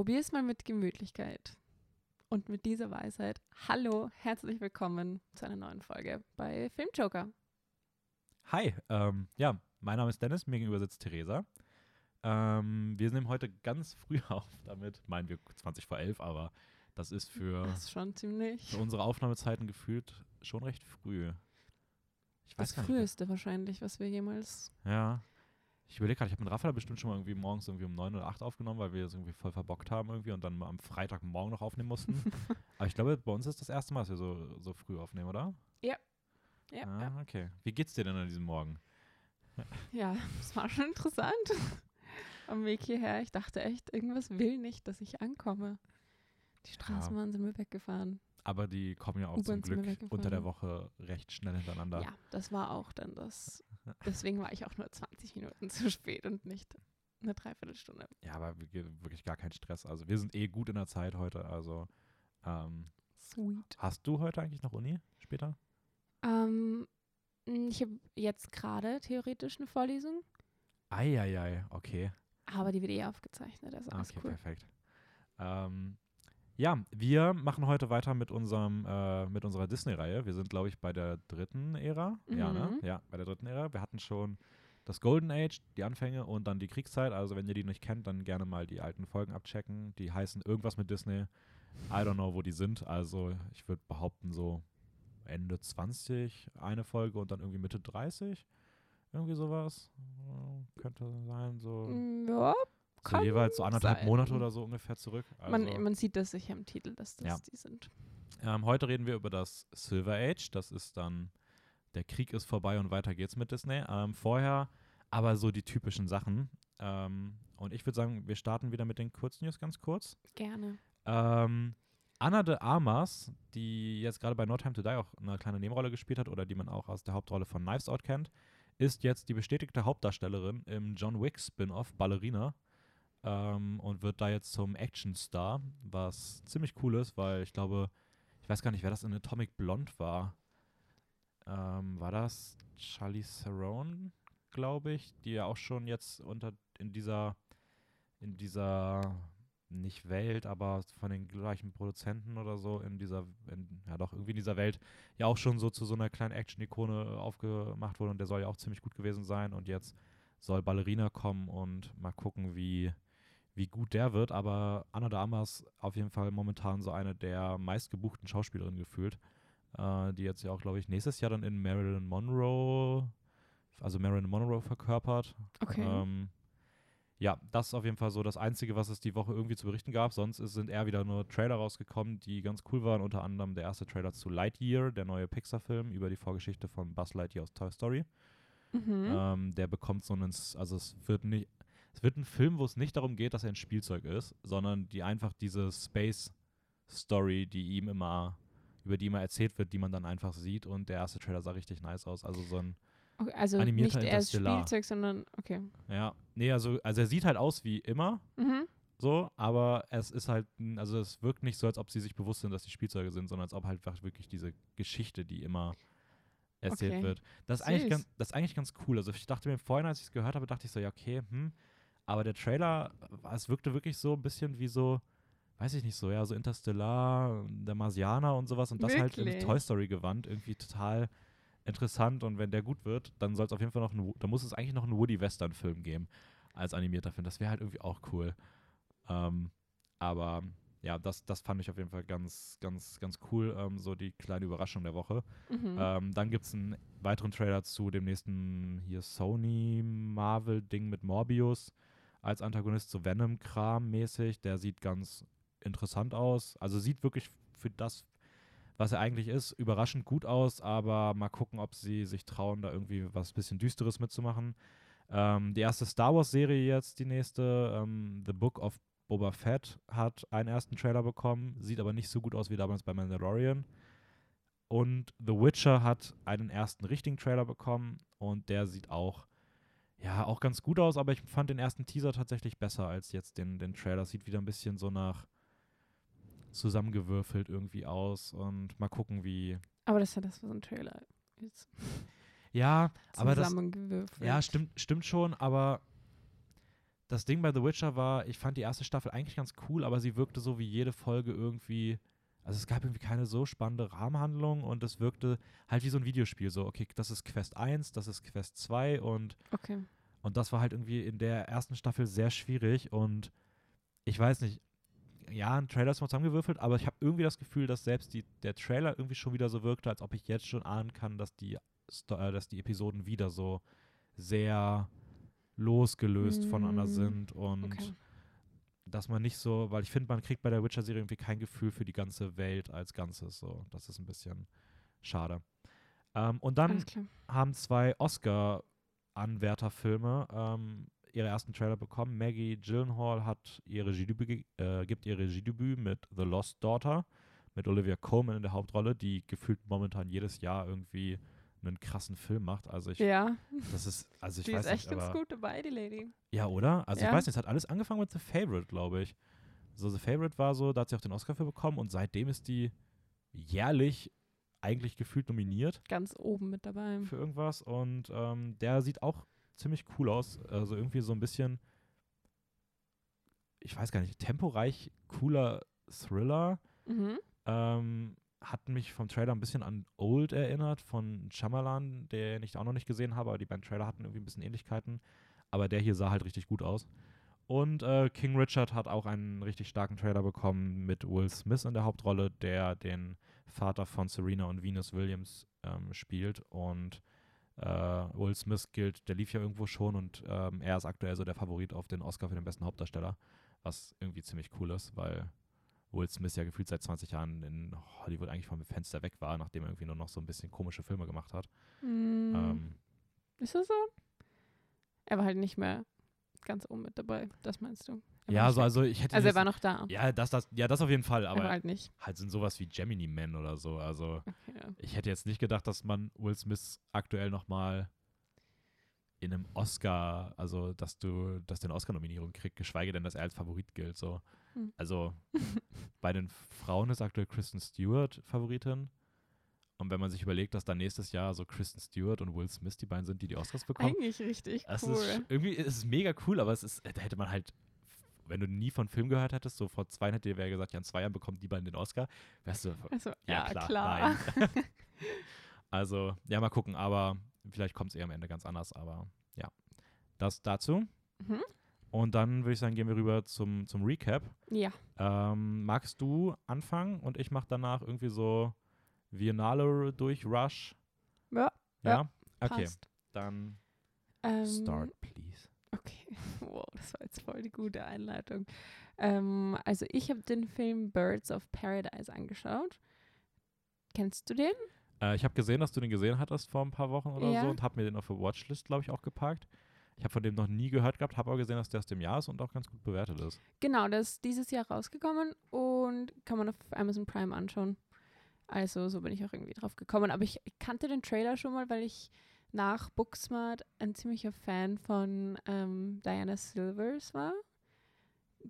Probier's mal mit Gemütlichkeit. Und mit dieser Weisheit, hallo, herzlich willkommen zu einer neuen Folge bei Filmjoker. Hi, ähm, ja, mein Name ist Dennis, mir gegenüber sitzt Theresa. Ähm, wir nehmen heute ganz früh auf, damit meinen wir 20 vor 11, aber das ist für, Das ist schon ziemlich für unsere Aufnahmezeiten gefühlt schon recht früh. Ich weiß das gar nicht. früheste wahrscheinlich, was wir jemals. Ja. Ich überlege gerade, ich habe mit Raphael bestimmt schon mal irgendwie morgens irgendwie um 9 oder 8 aufgenommen, weil wir es irgendwie voll verbockt haben irgendwie und dann am Freitagmorgen noch aufnehmen mussten. Aber ich glaube, bei uns ist das erste Mal, dass wir so, so früh aufnehmen, oder? Ja, ah, ja. okay. Wie geht's dir denn an diesem Morgen? ja, es war schon interessant. Am Weg hierher, ich dachte echt, irgendwas will nicht, dass ich ankomme. Die Straßenbahnen sind mir weggefahren. Aber die kommen ja auch zum Glück unter der Woche recht schnell hintereinander. Ja, das war auch dann das. Deswegen war ich auch nur 20 Minuten zu spät und nicht eine Dreiviertelstunde. Ja, aber wir- wirklich gar kein Stress. Also wir sind eh gut in der Zeit heute. Also ähm, Sweet. hast du heute eigentlich noch Uni später? Ähm, ich habe jetzt gerade theoretisch eine Vorlesung, Eieiei, okay. aber die wird eh aufgezeichnet, also okay, cool. perfekt. Ähm, ja, wir machen heute weiter mit unserem äh, mit unserer Disney-Reihe. Wir sind, glaube ich, bei der dritten Ära. Ja, ne? Mhm. Ja, bei der dritten Ära. Wir hatten schon das Golden Age, die Anfänge und dann die Kriegszeit. Also wenn ihr die nicht kennt, dann gerne mal die alten Folgen abchecken. Die heißen irgendwas mit Disney. I don't know, wo die sind. Also ich würde behaupten so Ende 20 eine Folge und dann irgendwie Mitte 30. Irgendwie sowas. Äh, Könnte sein, so. Mm, Ja, So jeweils so anderthalb sein. Monate oder so ungefähr zurück. Also, man, man sieht das sicher im Titel, dass das Ja. die sind. ähm, heute reden wir über das Silver Age. Das ist dann, der Krieg ist vorbei und weiter geht's mit Disney. Ähm, vorher aber so die typischen Sachen. Ähm, und ich würde sagen, wir starten wieder mit den Kurznews ganz kurz. Gerne. Ähm, Anna de Armas, die jetzt gerade bei No Time to Die auch eine kleine Nebenrolle gespielt hat oder die man auch aus der Hauptrolle von Knives Out kennt, ist jetzt die bestätigte Hauptdarstellerin im John Wick Spin-off Ballerina ähm, und wird da jetzt zum Actionstar, was ziemlich cool ist, weil ich glaube, ich weiß gar nicht, wer das in Atomic Blonde war. Ähm, war das Charlie Theron, glaube ich, die ja auch schon jetzt unter in dieser in dieser nicht Welt, aber von den gleichen Produzenten oder so in dieser, in, ja doch, irgendwie in dieser Welt ja auch schon so zu so einer kleinen Action-Ikone aufgemacht wurde und der soll ja auch ziemlich gut gewesen sein und jetzt soll Ballerina kommen und mal gucken, wie, wie gut der wird, aber Anna de Armas auf jeden Fall momentan so eine der meistgebuchten Schauspielerinnen gefühlt, äh, die jetzt ja auch, glaube ich, nächstes Jahr dann in Marilyn Monroe, also Marilyn Monroe verkörpert. Okay. Ähm, ja, das ist auf jeden Fall so das Einzige, was es die Woche irgendwie zu berichten gab. Sonst ist, sind eher wieder nur Trailer rausgekommen, die ganz cool waren. Unter anderem der erste Trailer zu Lightyear, der neue Pixar-Film über die Vorgeschichte von Buzz Lightyear aus Toy Story. mhm. Ähm, der bekommt so einen, also es wird nicht, es wird ein Film, wo es nicht darum geht, dass er ein Spielzeug ist, sondern die einfach diese Space-Story, die ihm immer, über die immer erzählt wird, die man dann einfach sieht. Und der erste Trailer sah richtig nice aus. Also so ein okay, also animierter nicht erst. Spielzeug, sondern okay. Ja, nee, also, also er sieht halt aus wie immer, Mhm. so, aber es ist halt, also es wirkt nicht so, als ob sie sich bewusst sind, dass die Spielzeuge sind, sondern als ob halt einfach wirklich diese Geschichte, die immer erzählt Okay. wird. Das ist, ganz, das ist eigentlich ganz cool. Also ich dachte mir vorhin, als ich es gehört habe, dachte ich so, ja, okay, hm, aber der Trailer, war- es wirkte wirklich so ein bisschen wie so, weiß ich nicht so, ja, so Interstellar, der Marsianer und sowas und das halt in Wirklich? Toy Story gewandt, irgendwie total interessant und wenn der gut wird, dann soll es auf jeden Fall noch, ein, dann muss es eigentlich noch einen Woody Western Film geben als animierter Film. Das wäre halt irgendwie auch cool. Ähm, aber ja, das, das fand ich auf jeden Fall ganz, ganz, ganz cool, ähm, so die kleine Überraschung der Woche. Mhm. Ähm, dann gibt es einen weiteren Trailer zu dem nächsten hier Sony Marvel-Ding mit Morbius als Antagonist, so Venom-Kram mäßig. Der sieht ganz interessant aus. Also sieht wirklich für das, was er eigentlich ist, überraschend gut aus, aber mal gucken, ob sie sich trauen, da irgendwie was bisschen Düsteres mitzumachen. Ähm, die erste Star Wars-Serie jetzt, die nächste, ähm, The Book of Boba Fett, hat einen ersten Trailer bekommen, sieht aber nicht so gut aus wie damals bei Mandalorian. Und The Witcher hat einen ersten richtigen Trailer bekommen und der sieht auch, ja, auch ganz gut aus, aber ich fand den ersten Teaser tatsächlich besser als jetzt den, den Trailer. Sieht wieder ein bisschen so nach zusammengewürfelt irgendwie aus und mal gucken, wie. aber das ist ja das, was ein Trailer ist. Ja, aber das, Zusammengewürfelt. Ja, stimmt, stimmt schon, aber das Ding bei The Witcher war, ich fand die erste Staffel eigentlich ganz cool, aber sie wirkte so wie jede Folge irgendwie. Also es gab irgendwie keine so spannende Rahmenhandlung und es wirkte halt wie so ein Videospiel. So, okay, das ist Quest 1, das ist Quest 2 und, Okay. und das war halt irgendwie in der ersten Staffel sehr schwierig und ich weiß nicht, ja, ein Trailer ist mal zusammengewürfelt, aber ich habe irgendwie das Gefühl, dass selbst die, der Trailer irgendwie schon wieder so wirkte, als ob ich jetzt schon ahnen kann, dass die, äh, dass die Episoden wieder so sehr losgelöst voneinander Mm, sind und Okay. Dass man nicht so, weil ich finde, man kriegt bei der Witcher-Serie irgendwie kein Gefühl für die ganze Welt als Ganzes. So, das ist ein bisschen schade. Ähm, und dann haben zwei Oscar-Anwärterfilme ähm, ihre ersten Trailer bekommen. Maggie Gyllenhaal hat ihr Regiedebüt, äh, gibt ihr Regiedebüt mit The Lost Daughter mit Olivia Colman in der Hauptrolle, die gefühlt momentan jedes Jahr irgendwie einen krassen Film macht. Also ich, Ja, das ist, also ich die weiß ist echt nicht, ganz aber gut dabei, die Lady. ja, oder? Also ich Ja. weiß nicht, es hat alles angefangen mit The Favorite, glaube ich. So The Favorite war so, da hat sie auch den Oscar für bekommen und seitdem ist die jährlich eigentlich gefühlt nominiert Ganz oben mit dabei. für irgendwas und ähm, der sieht auch ziemlich cool aus. Also irgendwie so ein bisschen, ich weiß gar nicht, temporeich cooler Thriller. Mhm. Ähm, hat mich vom Trailer ein bisschen an Old erinnert von Shyamalan, den ich auch noch nicht gesehen habe, aber die beiden Trailer hatten irgendwie ein bisschen Ähnlichkeiten. Aber der hier sah halt richtig gut aus. Und äh, King Richard hat auch einen richtig starken Trailer bekommen mit Will Smith in der Hauptrolle, der den Vater von Serena und Venus Williams ähm, spielt. Und äh, Will Smith gilt, der lief ja irgendwo schon und ähm, er ist aktuell so der Favorit auf den Oscar für den besten Hauptdarsteller, was irgendwie ziemlich cool ist, weil Will Smith ja gefühlt seit 20 Jahren in Hollywood eigentlich vom Fenster weg war, nachdem er irgendwie nur noch so ein bisschen komische Filme gemacht hat. Mm, Ähm, ist das so? Er war halt nicht mehr ganz oben mit dabei, das meinst du? Er ja, so, also ich hätte also er war noch da. ja, das, das, ja, das auf jeden Fall, er aber halt nicht. halt sind sowas wie Gemini Man oder so. Also Okay, ja. ich hätte jetzt nicht gedacht, dass man Will Smith aktuell nochmal in einem Oscar, also dass du, dass der eine Oscar-Nominierung kriegt, geschweige denn, dass er als Favorit gilt. So. Hm. Also bei den Frauen ist aktuell Kristen Stewart Favoritin. Und wenn man sich überlegt, dass dann nächstes Jahr so Kristen Stewart und Will Smith die beiden sind, die die Oscars bekommen, Eigentlich richtig es cool. ist irgendwie ist es mega cool, aber es ist, da hätte man halt, wenn du nie von Film gehört hättest, so vor zwei Jahren hätte dir wer gesagt, ja, in zwei Jahren bekommen die beiden den Oscar, wärst du, Also, ja, ja, klar, klar. also, ja, mal gucken, aber vielleicht kommt es eher am Ende ganz anders, aber ja. Das dazu. Mhm. Und dann würde ich sagen, gehen wir rüber zum, zum Recap. Ja, Ähm, magst du anfangen und ich mache danach irgendwie so Viennale durch Rush? Ja, Ja? ja, Okay, passt. dann Ähm, start, please. Okay, wow, das war jetzt voll die gute Einleitung. Ähm, also ich habe den Film Birds of Paradise angeschaut. Kennst du den? Äh, ich habe gesehen, dass du den gesehen hattest vor ein paar Wochen oder Ja. so und habe mir den auf der Watchlist, glaube ich, auch geparkt. Ich habe von dem noch nie gehört gehabt, habe aber gesehen, dass der aus dem Jahr ist und auch ganz gut bewertet ist. Genau, der ist dieses Jahr rausgekommen und kann man auf Amazon Prime anschauen. Also so bin ich auch irgendwie drauf gekommen. Aber ich kannte den Trailer schon mal, weil ich nach Booksmart ein ziemlicher Fan von ähm, Diana Silvers war.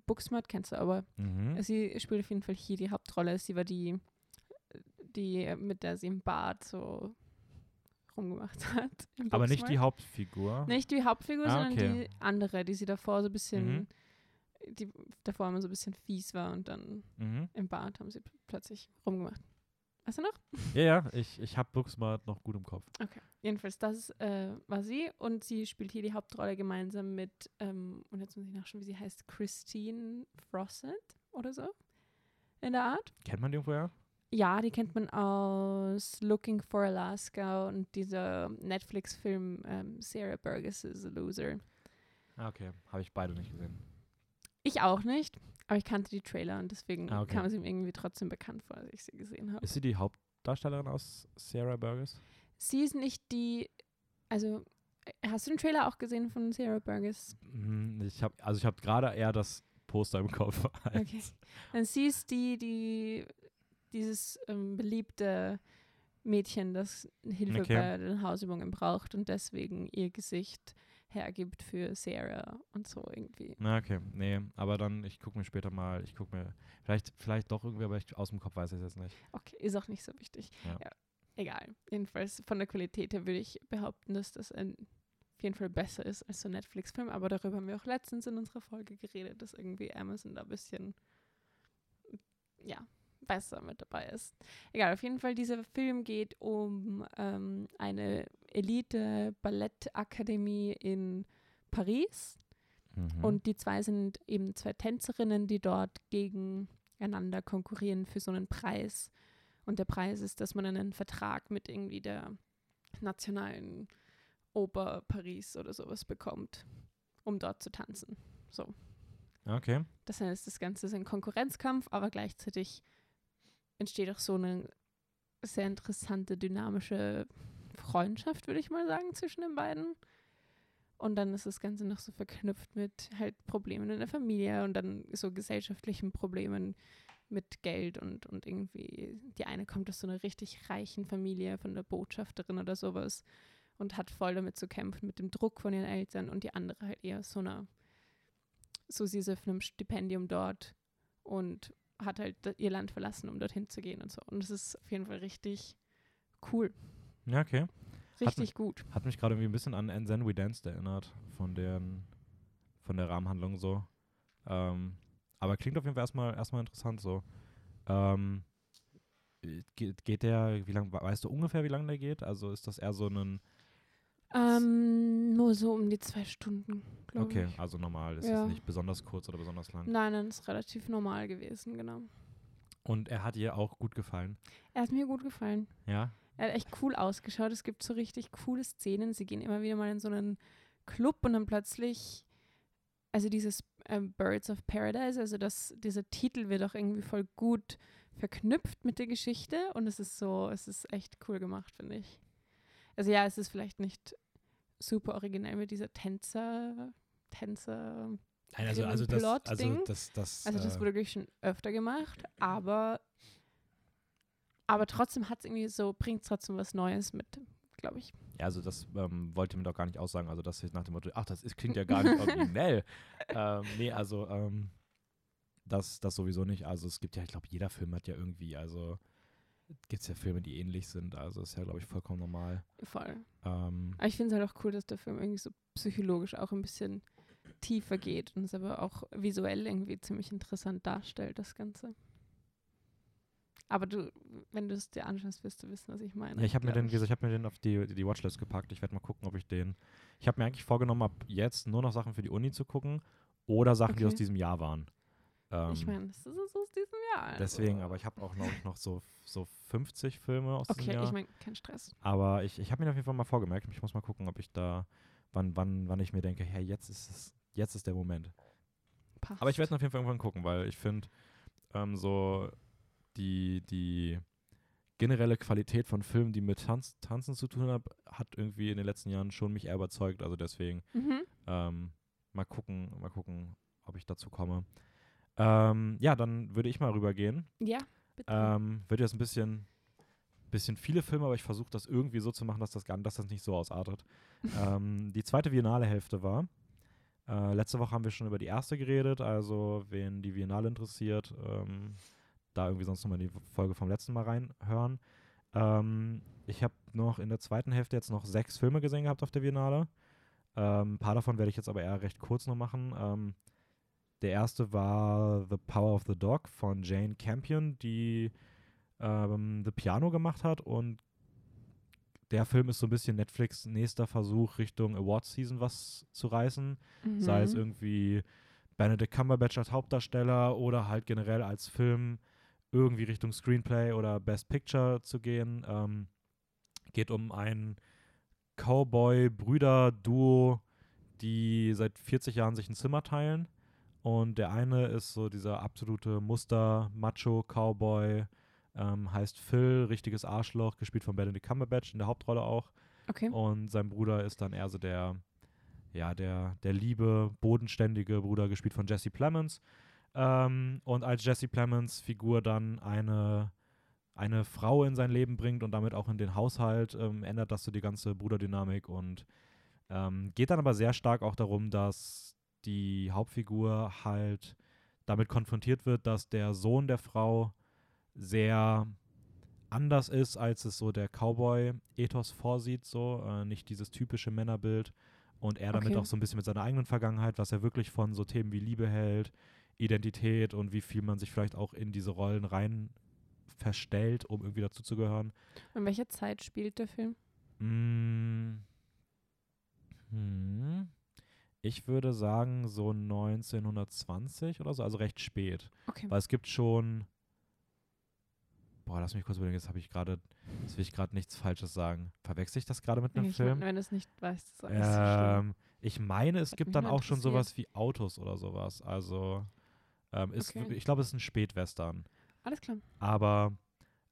Booksmart kennst du aber. Mhm. Sie spielt auf jeden Fall hier die Hauptrolle. Sie war die, die mit der sie im Bad so rumgemacht hat. Aber nicht die. Hauptfigur. Nicht die Hauptfigur, Ah, sondern okay. die andere, die sie davor so ein bisschen, Mhm. die davor immer so ein bisschen fies war und dann Mhm. im Bad haben sie plötzlich rumgemacht. Weißt du noch? Ja, ja, ich, ich habe Booksmart noch gut im Kopf. Okay. Jedenfalls, das äh, war sie und sie spielt hier die Hauptrolle gemeinsam mit, ähm, und jetzt muss ich nachschauen, wie sie heißt, Christine Frossett oder so in der Art. Kennt man die irgendwoher? Ja, die kennt man aus Looking for Alaska und dieser Netflix-Film ähm, Sarah Burgess is a Loser. Ah, okay. Habe ich beide nicht gesehen. Ich auch nicht, aber ich kannte die Trailer und deswegen Ah, okay. kam sie mir irgendwie trotzdem bekannt vor, als ich sie gesehen habe. Ist sie die Hauptdarstellerin aus Sarah Burgess? Sie ist nicht die, also äh, hast du den Trailer auch gesehen von Sarah Burgess? Mhm, Ich habe, also ich habe gerade eher das Poster im Kopf. Okay. Dann sie ist die, die dieses ähm, beliebte Mädchen, das Hilfe Okay. bei den Hausübungen braucht und deswegen ihr Gesicht hergibt für Sarah und so irgendwie. Na, okay. Nee, aber dann, ich gucke mir später mal, ich gucke mir, vielleicht, vielleicht doch irgendwie, aber ich, aus dem Kopf weiß ich es jetzt nicht. Okay, ist auch nicht so wichtig. Ja. Ja. Egal. Jedenfalls von der Qualität her würde ich behaupten, dass das ein auf jeden Fall besser ist als so ein Netflix-Film, aber darüber haben wir auch letztens in unserer Folge geredet, dass irgendwie Amazon da ein bisschen, ja, besser mit dabei ist. Egal, auf jeden Fall, dieser Film geht um ähm, eine Elite-Ballettakademie in Paris. Mhm. Und die zwei sind eben zwei Tänzerinnen, die dort gegeneinander konkurrieren für so einen Preis. Und der Preis ist, dass man einen Vertrag mit irgendwie der nationalen Oper Paris oder sowas bekommt, um dort zu tanzen. So. okay. Das heißt, das Ganze ist ein Konkurrenzkampf, aber gleichzeitig entsteht auch so eine sehr interessante, dynamische Freundschaft, würde ich mal sagen, zwischen den beiden. Und dann ist das Ganze noch so verknüpft mit halt Problemen in der Familie und dann so gesellschaftlichen Problemen mit Geld und, und irgendwie, die eine kommt aus so einer richtig reichen Familie von der Botschafterin oder sowas und hat voll damit zu kämpfen, mit dem Druck von ihren Eltern und die andere halt eher so einer, so sie ist auf einem Stipendium dort und hat halt ihr Land verlassen, um dorthin zu gehen und so. Und es ist auf jeden Fall richtig cool, Ja, okay. richtig gut. Hat mich gerade irgendwie ein bisschen an And Then We Danced erinnert, von deren, von der Rahmenhandlung so. Ähm, aber klingt auf jeden Fall erstmal, erstmal interessant so. Ähm, geht, geht der, wie lange, weißt du ungefähr, wie lange der geht? Also ist das eher so ein, Ähm, nur so um die zwei Stunden, glaube okay, ich. also normal, ist Ja. jetzt nicht besonders kurz oder besonders lang. Nein, nein, ist relativ normal gewesen, genau. Und er hat ihr auch gut gefallen, Er hat mir gut gefallen. ja? Er hat echt cool ausgeschaut. Es gibt so richtig coole Szenen. Sie gehen immer wieder mal in so einen Club und dann plötzlich, also dieses ähm, Birds of Paradise, also das, dieser Titel wird auch irgendwie voll gut verknüpft mit der Geschichte und es ist so, es ist echt cool gemacht, finde ich. Also ja, es ist vielleicht nicht super originell mit dieser Tänzer, Tänzer, Nein, also- also das- also das- das, also das wurde wirklich schon öfter gemacht, aber aber trotzdem hat es irgendwie so, bringt trotzdem was Neues mit, glaube ich. Ja, also das ähm, wollte mir doch gar nicht aussagen. Also das ist nach dem Motto, ach, das ist, klingt ja gar nicht originell. ähm, nee, also ähm, das, das sowieso nicht. Also es gibt ja, ich glaube, jeder Film hat ja irgendwie, also gibt es ja Filme, die ähnlich sind. Also ist ja, glaube ich, vollkommen normal. Voll. Ähm, Aber ich finde es halt auch cool, dass der Film irgendwie so psychologisch auch ein bisschen tiefer geht und es aber auch visuell irgendwie ziemlich interessant darstellt, das Ganze. Aber du, wenn du es dir anschaust, wirst du wissen, was ich meine. ja, ich habe mir den, ich habe mir den auf die, die Watchlist gepackt. Ich werde mal gucken, ob ich den. Ich habe mir eigentlich vorgenommen, ab jetzt nur noch Sachen für die Uni zu gucken oder Sachen, die Okay. aus diesem Jahr waren. Ähm, Ich meine, das ist so aus diesem Jahr. also. deswegen, aber ich habe auch noch, noch so, so 50 Filme aus diesem Okay, Jahr. ich meine, kein Stress. Aber ich, ich habe mir auf jeden Fall mal vorgemerkt. Ich muss mal gucken, ob ich da, wann, wann, wann ich mir denke, hey, jetzt ist es, jetzt ist der Moment. Passt. Aber ich werde auf jeden Fall irgendwann gucken, weil ich finde, ähm, so die, die generelle Qualität von Filmen, die mit Tanz, Tanzen zu tun haben, hat irgendwie in den letzten Jahren schon mich eher überzeugt. Also deswegen Mhm. ähm, mal gucken, mal gucken, ob ich dazu komme. Ähm, ja, dann würde ich mal rübergehen. Ja, bitte. Ähm, wird jetzt ein bisschen, bisschen viele Filme, aber ich versuche das irgendwie so zu machen, dass das, dass das nicht so ausartet. ähm, die zweite Biennale Hälfte war. Äh, letzte Woche haben wir schon über die erste geredet, also wen die Biennale interessiert, ähm, da irgendwie sonst nochmal die Folge vom letzten Mal reinhören. Ähm, ich habe noch in der zweiten Hälfte jetzt noch sechs Filme gesehen gehabt auf der Biennale. Ähm, ein paar davon werde ich jetzt aber eher recht kurz noch machen. Der erste war The Power of the Dog von Jane Campion, die ähm, The Piano gemacht hat. Und der Film ist so ein bisschen Netflix nächster Versuch, Richtung Awards Season was zu reißen. Sei es Mhm. irgendwie Benedict Cumberbatch als Hauptdarsteller oder halt generell als Film irgendwie Richtung Screenplay oder Best Picture zu gehen. Ähm, geht um ein Cowboy-Brüder-Duo, die seit 40 Jahren sich ein Zimmer teilen. Und der eine ist so dieser absolute Muster-Macho-Cowboy, ähm, heißt Phil, richtiges Arschloch, gespielt von Benedict Cumberbatch in der Hauptrolle auch. Okay. Und sein Bruder ist dann eher so der, ja, der, der liebe, bodenständige Bruder, gespielt von Jesse Plemons. Ähm, und als Jesse Plemons Figur dann eine, eine Frau in sein Leben bringt und damit auch in den Haushalt, ähm, ändert das so die ganze Bruderdynamik und ähm, geht dann aber sehr stark auch darum, dass die Hauptfigur halt damit konfrontiert wird, dass der Sohn der Frau sehr anders ist, als es so der Cowboy-Ethos vorsieht, so äh, nicht dieses typische Männerbild und er damit Okay. auch so ein bisschen mit seiner eigenen Vergangenheit, was er wirklich von so Themen wie Liebe hält, Identität und wie viel man sich vielleicht auch in diese Rollen rein verstellt, um irgendwie dazuzugehören. In welcher Zeit spielt der Film? Mm. Hm. Ich würde sagen so 1920 oder so, also recht spät. Okay. Weil es gibt schon. Boah, lass mich kurz überlegen, jetzt habe ich gerade, jetzt will ich gerade nichts Falsches sagen. Verwechsel ich das gerade mit einem ich Film? mein, wenn du es nicht weißt, schlimm. Ähm, ich meine, es Hat gibt dann auch schon sowas wie Autos oder sowas. Also, ähm, ist, Okay. ich glaube, es ist ein Spätwestern. Alles klar. Aber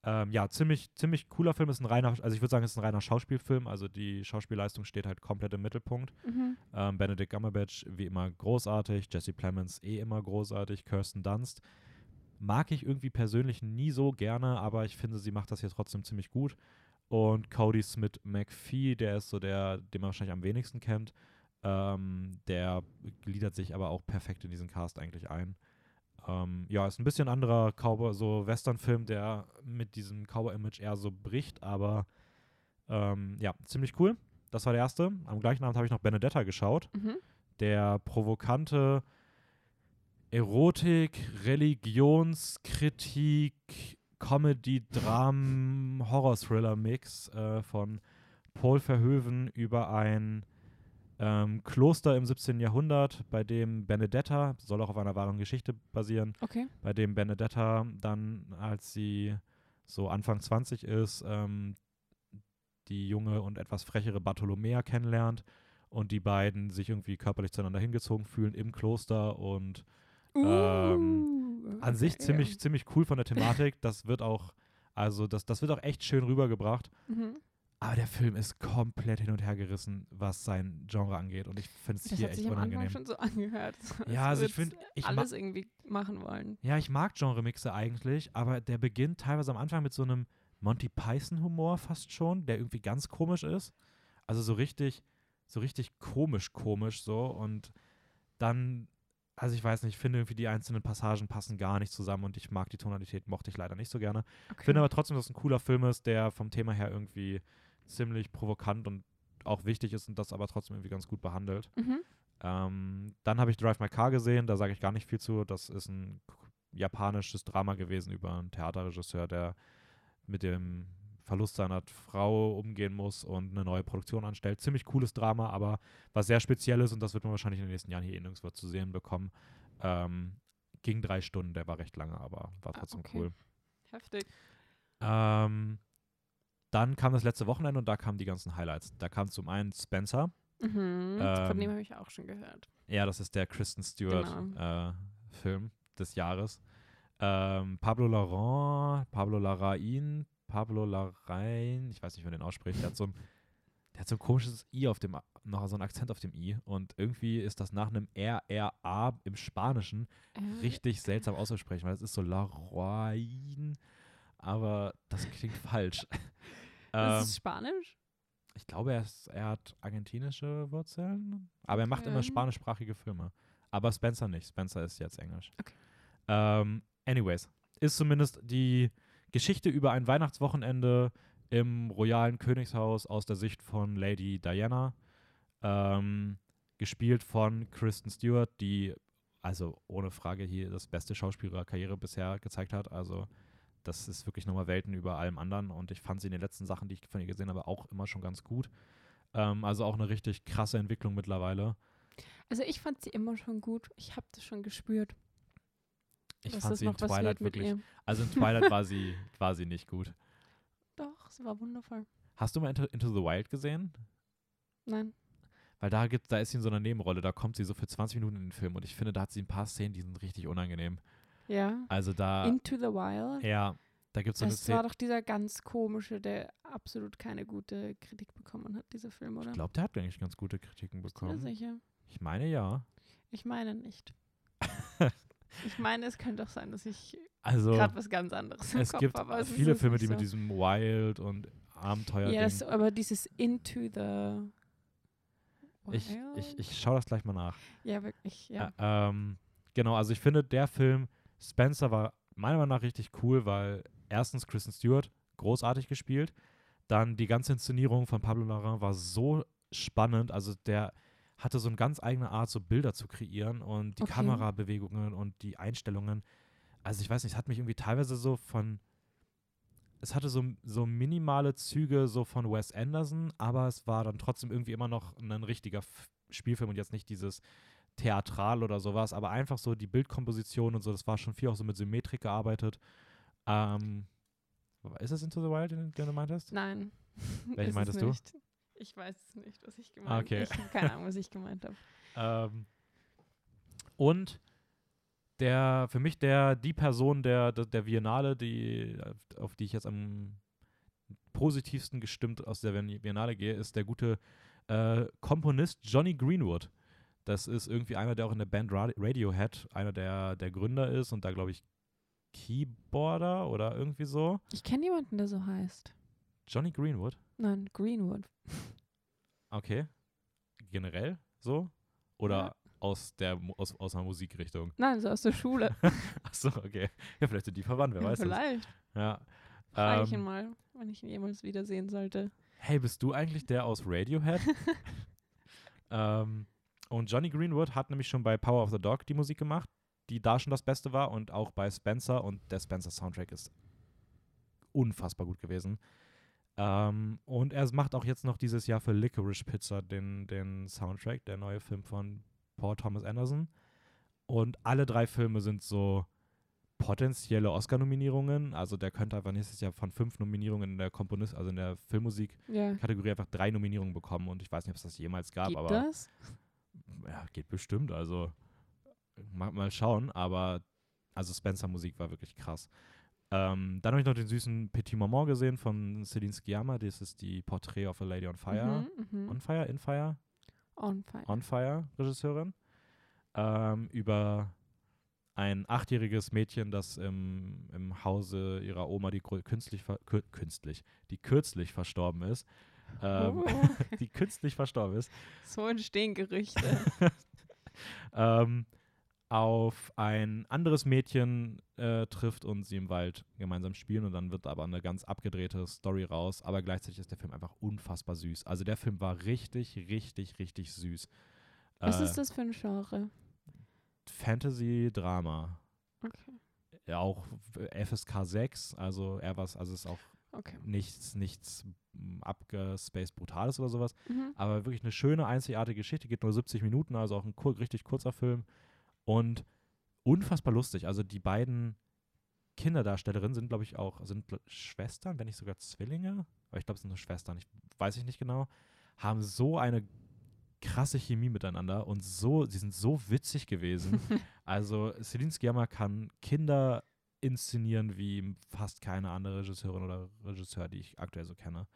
ähm, ja, ziemlich, ziemlich cooler Film. Ist ein reiner, also ich würde sagen, es ist ein reiner Schauspielfilm. Also die Schauspielleistung steht halt komplett im Mittelpunkt. Mhm. Ähm, Benedict Cumberbatch wie immer großartig, Jesse Plemons eh immer großartig, Kirsten Dunst mag ich irgendwie persönlich nie so gerne, aber ich finde, sie macht das hier trotzdem ziemlich gut. Und Cody Smith McPhee, der ist so der, den man wahrscheinlich am wenigsten kennt, ähm, der gliedert sich aber auch perfekt in diesen Cast eigentlich ein. Ähm, ja, ist ein bisschen anderer Cowboy, so Western-Film, der mit diesem Cowboy-Image eher so bricht, aber ähm, ja, ziemlich cool. Das war der erste. Am gleichen Abend habe ich noch Benedetta geschaut. Mhm. Der provokante Erotik, Religionskritik, Comedy, Dram, Horror-Thriller-Mix äh, von Paul Verhoeven über ein ähm, Kloster im 17. Jahrhundert, bei dem Benedetta, soll auch auf einer wahren Geschichte basieren, Okay. bei dem Benedetta dann, als sie so Anfang 20 ist, ähm, die junge und etwas frechere Bartholomea kennenlernt und die beiden sich irgendwie körperlich zueinander hingezogen fühlen im Kloster und Ähm, Uh, an sich okay, ziemlich, ziemlich cool von der Thematik. Das wird auch, also das, das wird auch echt schön rübergebracht. Mhm. Aber der Film ist komplett hin und her gerissen, was sein Genre angeht. Und ich finde es hier hat echt sich am Anfang unangenehm. schon so angehört. Ja, also ich finde, ich alles irgendwie machen wollen. Ja, ich mag Genre-Mixe eigentlich, aber der beginnt teilweise am Anfang mit so einem Monty Python-Humor fast schon, der irgendwie ganz komisch ist. Also so richtig, so richtig komisch, komisch so. Und dann, also ich weiß nicht, ich finde irgendwie die einzelnen Passagen passen gar nicht zusammen und ich mag die Tonalität, mochte ich leider nicht so gerne. Okay. Finde aber trotzdem, dass es ein cooler Film ist, der vom Thema her irgendwie ziemlich provokant und auch wichtig ist und das aber trotzdem irgendwie ganz gut behandelt. mhm. Ähm, dann habe ich Drive My Car gesehen, da sage ich gar nicht viel zu. Das ist ein japanisches Drama gewesen über einen Theaterregisseur, der mit dem Verlust seiner Frau umgehen muss und eine neue Produktion anstellt. Ziemlich cooles Drama, aber was sehr Spezielles und das wird man wahrscheinlich in den nächsten Jahren hier eh nirgendwo zu sehen bekommen. Ähm, ging drei Stunden, der war recht lange, aber war Ah, trotzdem okay. cool. Heftig. Ähm, dann kam das letzte Wochenende und da kamen die ganzen Highlights. Da kam zum einen Spencer. Mhm. Von Ähm, dem habe ich auch schon gehört. Ja, das ist der Kristen Genau. Stewart-Film des Jahres. Ähm, Pablo Larraín, Pablo Larraín, Pablo Larraín, ich weiß nicht, wie man den ausspricht. Der hat so ein, der hat so ein komisches I auf dem, noch so einen Akzent auf dem I. Und irgendwie ist das nach einem R-R-A im Spanischen Äh, richtig seltsam auszusprechen, weil es ist so Larraín, aber das klingt falsch. Ähm, ist Spanisch? ich glaube, er, ist, er hat argentinische Wurzeln, aber er macht immer Okay. spanischsprachige Filme. Aber Spencer nicht. Spencer ist jetzt Englisch. Okay. Ähm, anyways, ist zumindest die Geschichte über ein Weihnachtswochenende im royalen Königshaus aus der Sicht von Lady Diana. Ähm, gespielt von Kristen Stewart, die also ohne Frage hier das beste Schauspiel ihrer Karriere bisher gezeigt hat. Also das ist wirklich nochmal Welten über allem anderen und ich fand sie in den letzten Sachen, die ich von ihr gesehen habe, auch immer schon ganz gut. Ähm, also auch eine richtig krasse Entwicklung mittlerweile. Also ich fand sie immer schon gut. Ich habe das schon gespürt. Ich fand sie in Twilight wirklich. Also in Twilight war sie, war sie nicht gut. Doch, sie war wundervoll. Hast du mal Into, Into the Wild gesehen? Nein. Weil da gibt, da ist sie in so einer Nebenrolle, da kommt sie so für 20 Minuten in den Film und ich finde, da hat sie ein paar Szenen, die sind richtig unangenehm. Ja. Also da, Into the Wild. ja, da gibt es so eine das war doch dieser ganz komische, der absolut keine gute Kritik bekommen hat, dieser Film, oder? Ich glaube, der hat eigentlich ganz gute Kritiken Bist du bekommen. sicher? Ich meine ja. Ich meine nicht. ich meine, es könnte auch sein, dass ich Also gerade was ganz anderes im es Kopf gibt habe. aber es viele Filme, die so. mit diesem Wild und Abenteuer Ja, das, aber dieses Into the ich, Wild? ich, ich schaue das gleich mal nach. ja, wirklich, ja. Ä- ähm, genau, also ich finde, der Film Spencer war meiner Meinung nach richtig cool, weil erstens Kristen Stewart großartig gespielt, dann die ganze Inszenierung von Pablo Larraín war so spannend, also der hatte so eine ganz eigene Art, so Bilder zu kreieren und die Okay. Kamerabewegungen und die Einstellungen. Also ich weiß nicht, es hat mich irgendwie teilweise so von, es hatte so, so minimale Züge so von Wes Anderson, aber es war dann trotzdem irgendwie immer noch ein richtiger F Spielfilm und jetzt nicht dieses Theatral oder sowas, aber einfach so die Bildkomposition und so, das war schon viel auch so mit Symmetrik gearbeitet. Ähm, ist es Into the Wild, den, den du meintest? Nein. Welchen meintest du? Ich weiß es nicht, was ich gemeint habe. okay. Ich habe keine Ahnung, was ich gemeint habe. Ähm, und der, für mich der, die Person der, der, der Biennale, die, auf die ich jetzt am positivsten gestimmt aus der Biennale gehe, ist der gute äh, Komponist Johnny Greenwood. Das ist irgendwie einer, der auch in der Band Ra Radiohead einer der, der Gründer ist und da, glaube ich, Keyboarder oder irgendwie so. Ich kenne jemanden, der so heißt. Johnny Greenwood. Nein, Greenwood. Okay. Generell so? Oder Ja. aus der aus, aus einer Musikrichtung? Nein, so aus der Schule. Achso, okay. Ja, vielleicht sind die verwandt, wer ja, weiß das. vielleicht. Ja. Frage ich ihn Ähm, mal, wenn ich ihn jemals wiedersehen sollte. hey, bist du eigentlich der aus Radiohead? ähm, und Johnny Greenwood hat nämlich schon bei Power of the Dog die Musik gemacht, die da schon das Beste war und auch bei Spencer und der Spencer Soundtrack ist unfassbar gut gewesen. Ähm, und er macht auch jetzt noch dieses Jahr für Licorice Pizza den, den Soundtrack, der neue Film von Paul Thomas Anderson. Und alle drei Filme sind so potenzielle Oscar-Nominierungen. Also der könnte einfach nächstes Jahr von fünf Nominierungen in der Komponist, also in der Filmmusik-Kategorie Ja. einfach drei Nominierungen bekommen. Und ich weiß nicht, ob es das jemals gab, Gibt aber das? Ja, geht bestimmt. Also mal, mal schauen. Aber also Spencer Musik war wirklich krass. Ähm, dann habe ich noch den süßen Petit Maman gesehen von Celine Sciamma. Das ist die Portrait of a Lady on Fire. Mhm, mhm. On Fire? In Fire? On fire. On Fire Regisseurin. Ähm, über ein achtjähriges Mädchen, das im, im Hause ihrer Oma, die künstlich, künstlich, die kürzlich verstorben ist, ähm, Oh, die künstlich verstorben ist, so entstehen Gerüchte. ähm, auf ein anderes Mädchen äh, trifft und sie im Wald gemeinsam spielen und dann wird aber eine ganz abgedrehte Story raus, aber gleichzeitig ist der Film einfach unfassbar süß. Also der Film war richtig, richtig, richtig süß. Was Äh, ist das für ein Genre? Fantasy-Drama. Okay. Ja, auch FSK 6, also eher was, also es ist auch Okay. nichts, nichts mm, abgespaced Brutales oder sowas. Mhm. Aber wirklich eine schöne, einzigartige Geschichte, geht nur 70 Minuten, also auch ein kur richtig kurzer Film. Und unfassbar lustig. Also die beiden Kinderdarstellerinnen sind, glaube ich, auch, sind Schwestern, wenn nicht sogar Zwillinge. Aber ich glaube, es sind nur Schwestern, ich weiß ich nicht genau. Haben so eine krasse Chemie miteinander und so, sie sind so witzig gewesen. Also Celine Sciamma kann Kinder inszenieren wie fast keine andere Regisseurin oder Regisseur, die ich aktuell so kenne.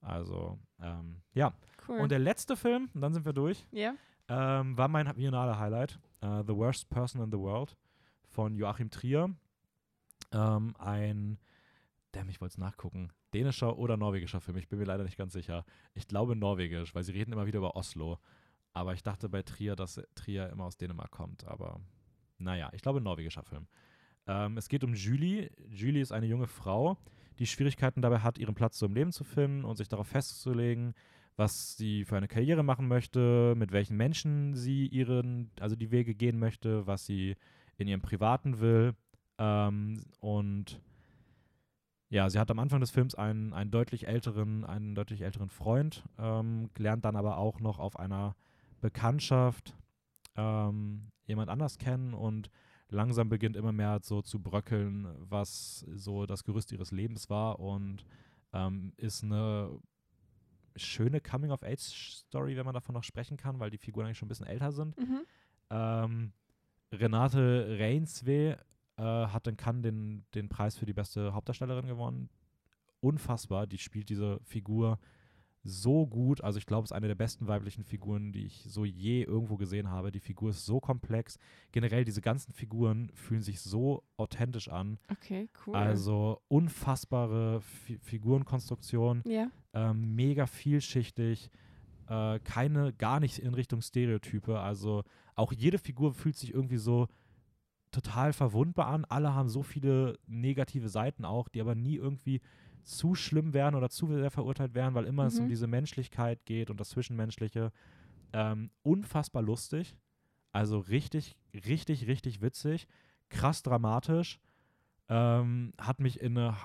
Also, ähm, ja. Cool. Und der letzte Film, und dann sind wir durch, ja? ähm, war mein Biennale Highlight. äh, The Worst Person in the World von Joachim Trier. Ähm, ein, damn, ich wollte es nachgucken, dänischer oder norwegischer Film. Ich bin mir leider nicht ganz sicher. Ich glaube norwegisch, weil sie reden immer wieder über Oslo. Aber ich dachte bei Trier, dass Trier immer aus Dänemark kommt. Aber naja, ich glaube norwegischer Film. Ähm, es geht um Julie. Julie ist eine junge Frau, die Schwierigkeiten dabei hat, ihren Platz so im Leben zu finden und sich darauf festzulegen, was sie für eine Karriere machen möchte, mit welchen Menschen sie ihren, also die Wege gehen möchte, was sie in ihrem Privaten will. Ähm, und ja, sie hat am Anfang des Films einen, einen deutlich älteren, einen deutlich älteren Freund, ähm, lernt dann aber auch noch auf einer Bekanntschaft ähm, jemand anders kennen und langsam beginnt immer mehr so zu bröckeln, was so das Gerüst ihres Lebens war und ähm, ist eine schöne Coming-of-Age-Story, wenn man davon noch sprechen kann, weil die Figuren eigentlich schon ein bisschen älter sind. Mhm. Ähm, Renate Reinswe äh, hat in Cannes den, den Preis für die beste Hauptdarstellerin gewonnen. Unfassbar, die spielt diese Figur so gut. Also ich glaube, es ist eine der besten weiblichen Figuren, die ich so je irgendwo gesehen habe. Die Figur ist so komplex. Generell, diese ganzen Figuren fühlen sich so authentisch an. Okay, cool. Also unfassbare Fi Figurenkonstruktion Ja. ähm, mega vielschichtig, äh, keine, gar nicht in Richtung Stereotype. Also auch jede Figur fühlt sich irgendwie so total verwundbar an. Alle haben so viele negative Seiten auch, die aber nie irgendwie zu schlimm werden oder zu sehr verurteilt werden, weil immer es um Mhm. diese Menschlichkeit geht und das Zwischenmenschliche. Ähm, unfassbar lustig. Also richtig, richtig, richtig witzig. Krass dramatisch. Ähm, hat mich in eine.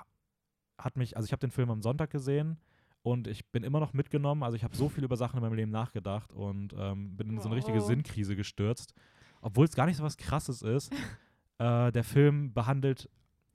Hat mich, also ich habe den Film am Sonntag gesehen und ich bin immer noch mitgenommen. Also ich habe so viel über Sachen in meinem Leben nachgedacht und ähm, bin in so eine richtige. Sinnkrise gestürzt. Obwohl es gar nicht so was Krasses ist. äh, der Film behandelt,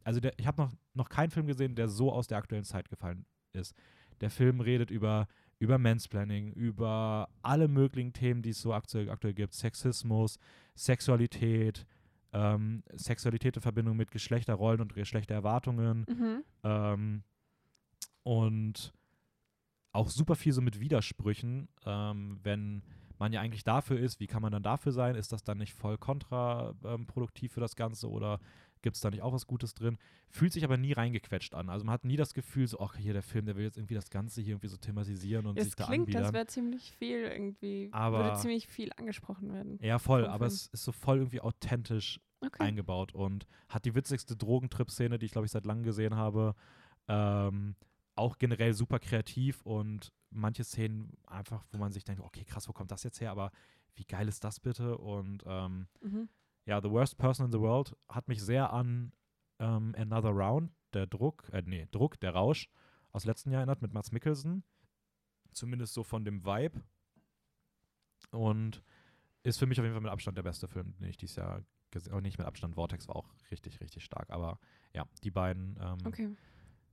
also der, ich habe noch, noch keinen Film gesehen, der so aus der aktuellen Zeit gefallen ist. Der Film redet über, über Mansplaining, über alle möglichen Themen, die es so aktuell, aktuell gibt. Sexismus, Sexualität, ähm, Sexualität in Verbindung mit Geschlechterrollen und Geschlechtererwartungen. Mhm. Ähm, und auch super viel so mit Widersprüchen, ähm, wenn man ja eigentlich dafür ist, wie kann man dann dafür sein? Ist das dann nicht voll kontraproduktiv für das Ganze oder gibt es da nicht auch was Gutes drin? Fühlt sich aber nie reingequetscht an. Also man hat nie das Gefühl, so, ach, hier der Film, der will jetzt irgendwie das Ganze hier irgendwie so thematisieren und Es sich da klingt, anbiedern. das wäre ziemlich viel irgendwie, Aber- würde ziemlich viel angesprochen werden. ja, voll, aber es ist so voll irgendwie authentisch Okay. eingebaut und hat die witzigste Drogentrip-Szene, die ich glaube ich seit langem gesehen habe. Ähm, auch generell super kreativ und manche Szenen einfach, wo man sich denkt, okay, krass, wo kommt das jetzt her? Aber wie geil ist das bitte? Und ähm, Mhm. Ja, The Worst Person in the World hat mich sehr an ähm, Another Round, der Druck, äh, nee, Druck, der Rausch aus letzten Jahr erinnert mit Mats Mikkelsen. Zumindest so von dem Vibe. Und ist für mich auf jeden Fall mit Abstand der beste Film, den ich dieses Jahr gesehen habe. Nicht mit Abstand, Vortex war auch richtig, richtig stark. Aber ja, die beiden, ähm, Okay.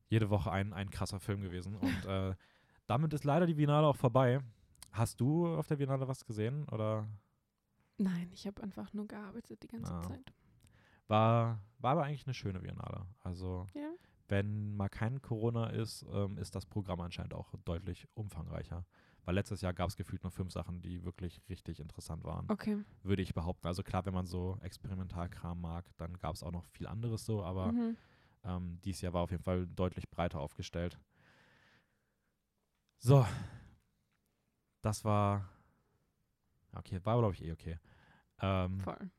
jede Woche ein, ein krasser Film gewesen. Und äh, damit ist leider die Biennale auch vorbei. Hast du auf der Biennale was gesehen? Oder Nein, ich habe einfach nur gearbeitet die ganze Ah. Zeit. war, war aber eigentlich eine schöne Biennale? Also, Ja. wenn mal kein Corona ist, ähm, ist das Programm anscheinend auch deutlich umfangreicher. Weil letztes Jahr gab es gefühlt nur fünf Sachen, die wirklich richtig interessant waren, Okay. würde ich behaupten. Also klar, wenn man so Experimentalkram mag, dann gab es auch noch viel anderes so, aber Mhm. ähm, dieses Jahr war auf jeden Fall deutlich breiter aufgestellt. So, das war, okay, war glaube ich eh okay. Ähm, Voll.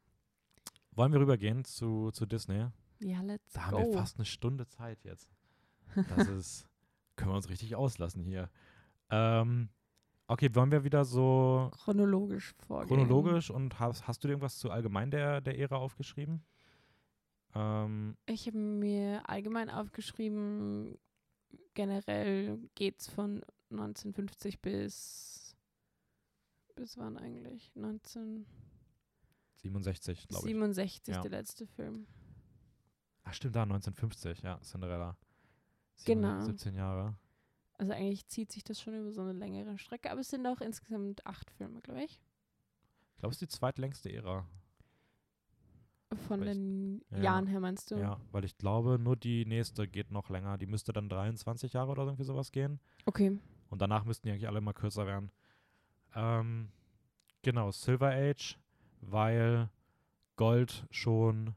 wollen wir rübergehen zu, zu Disney? Ja, let's Da haben go. wir fast eine Stunde Zeit jetzt. Das ist, können wir uns richtig auslassen hier. Ähm, okay, wollen wir wieder so chronologisch vorgehen. chronologisch und hast, hast du dir irgendwas zu allgemein der, der Ära aufgeschrieben? Ähm, Ich habe mir allgemein aufgeschrieben, generell geht's von 1950 bis bis wann eigentlich? 67, glaube ich. 1967 Ja. der letzte Film. Ach stimmt, da, 1950, ja, Cinderella. Genau. 17 Jahre. Also eigentlich zieht sich das schon über so eine längere Strecke, aber es sind auch insgesamt acht Filme, glaube ich. Ich glaube, es ist die zweitlängste Ära. Von ich- den ja. Jahren her meinst du? Ja, weil ich glaube, nur die nächste geht noch länger. Die müsste dann 23 Jahre oder irgendwie sowas gehen. Okay. Und danach müssten die eigentlich alle mal kürzer werden. Ähm, genau, Silver Age, weil Gold schon